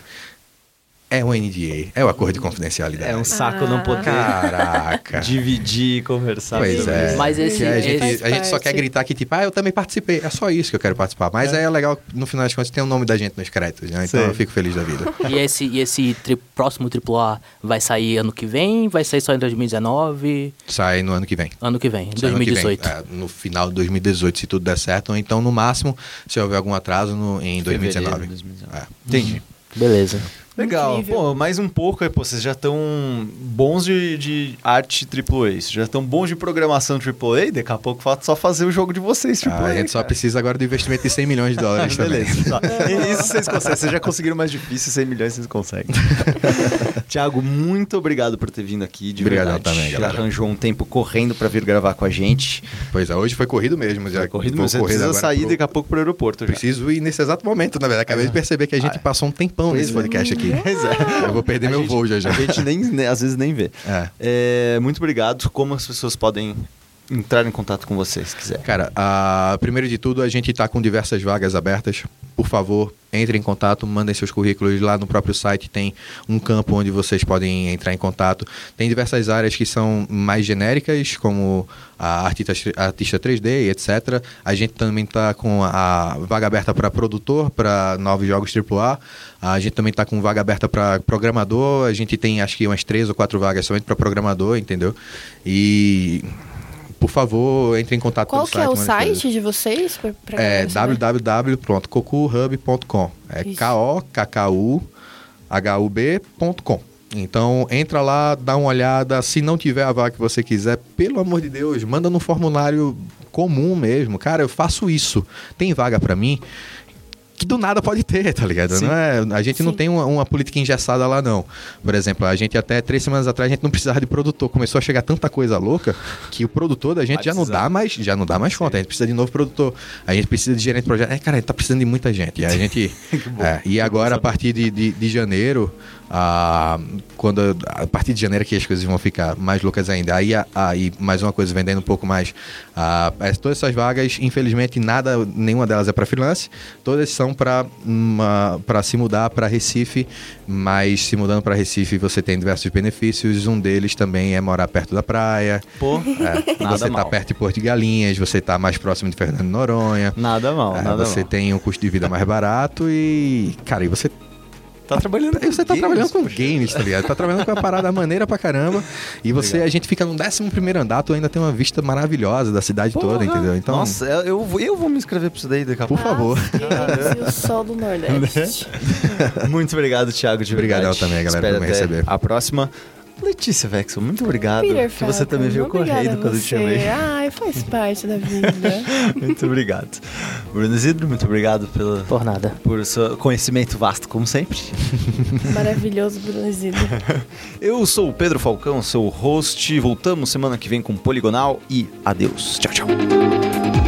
é o NDA, é o acordo de confidencialidade. É um saco não poder Caraca. dividir, conversar. Pois sobre é. isso. Mas esse- Que a, esse gente, a gente só quer gritar que, tipo, ah, eu também participei. É só isso que eu quero participar. Mas é, legal, no final das contas, tem o nome da gente nos créditos, né? Então Sei. eu fico feliz da vida. E esse, e esse tri- próximo AAA vai sair ano que vem? Vai sair só em 2019? Sai no ano que vem. Ano que vem, em Sai ano que vem. 2018. É, no final de 2018, se tudo der certo. Ou então, no máximo, se houver algum atraso, no, em 2019. Fevereiro de 2019. É. Entendi. Beleza. Legal. Incrível. Pô, mais um pouco, aí, pô, vocês já estão bons de, de arte AAA, vocês já estão bons de programação AAA, daqui a pouco falta só fazer o jogo de vocês AAA. Ah, a gente só precisa agora do investimento de 100 milhões de dólares também. Beleza. Só. Isso vocês conseguem. Vocês já conseguiram mais difícil, 100 milhões vocês conseguem. Tiago, muito obrigado por ter vindo aqui. De Obrigadão verdade. também, Já galera. arranjou um tempo correndo pra vir gravar com a gente. Pois é, hoje foi corrido mesmo. Já corrido, vou mas você precisa sair pro- daqui a pouco pro aeroporto já. Preciso ir nesse exato momento, na verdade. Acabei de perceber que a gente Ah, é. passou um tempão nesse é. podcast aqui. Pois é. Eu vou perder A meu gente- voo já já. A gente nem, né, às vezes nem vê. É. É, muito obrigado. Como as pessoas podem entrar em contato com vocês, se quiser? Cara, ah, primeiro de tudo, a gente está com diversas vagas abertas. Por favor, entre em contato, mandem seus currículos. Lá no próprio site tem um campo onde vocês podem entrar em contato. Tem diversas áreas que são mais genéricas, como a artista, artista 3D e etc. A gente também está com a vaga aberta para produtor, para novos jogos AAA. A gente também está com vaga aberta para programador. A gente tem acho que umas três ou quatro vagas somente para programador, entendeu? E por favor, entre em contato Qual que é o site de vocês? Pra, pra É www.cocuhub.com. É. K-O-K-K-U-H-U-B.com. Então, entra lá, dá uma olhada. Se não tiver a vaga que você quiser, pelo amor de Deus, manda no formulário comum mesmo. Cara, eu faço isso. Tem vaga pra mim? Que do nada pode ter, tá ligado? Sim. Não é, a gente não Sim. tem uma, uma política engessada lá, não. Por exemplo, a gente até três semanas atrás a gente não precisava de produtor. Começou a chegar tanta coisa louca que o produtor da gente Vai já não dá mais, já não dá mais conta. A gente precisa de novo produtor. A gente precisa de gerente de projeto. É, cara, a gente tá precisando de muita gente. E a gente. é, e agora, a partir de, de, de janeiro, ah, quando a partir de janeiro que as coisas vão ficar mais loucas ainda. Aí, aí mais uma coisa vendendo um pouco mais. ah, é, todas essas vagas, infelizmente, nada, nenhuma delas é para freelance. Todas são para para se mudar para Recife, mas se mudando para Recife você tem diversos benefícios. Um deles também é morar perto da praia. Pô, É, Nada você mal. tá perto de Porto de Galinhas, você tá mais próximo de Fernando Noronha. nada mal, É, nada você mal. tem um custo de vida mais barato e, cara, e você, Tá trabalhando e você tá games, trabalhando com poxa. games, tá ligado? Tá trabalhando com uma parada maneira pra caramba. E você, Legal. a gente fica no 11 primeiro andar, tu ainda tem uma vista maravilhosa da cidade toda, entendeu? Então, Nossa, eu, vou- eu vou me inscrever pra isso daí daqui a por pouco. favor. Games e o sol do Nordeste. Muito obrigado, Thiago, de Obrigadão verdade. também, galera, Espero por me receber. A próxima. Letícia Vexel, muito obrigado. Peter que você também veio correndo a quando eu te chamei. Ai, faz parte da vida. muito obrigado. Bruno Isidro, muito obrigado pelo, Por nada. por seu conhecimento vasto, como sempre. Maravilhoso, Bruno Isidro. Eu sou o Pedro Falcão, seu host. Voltamos semana que vem com Poligonal e adeus. Tchau, tchau.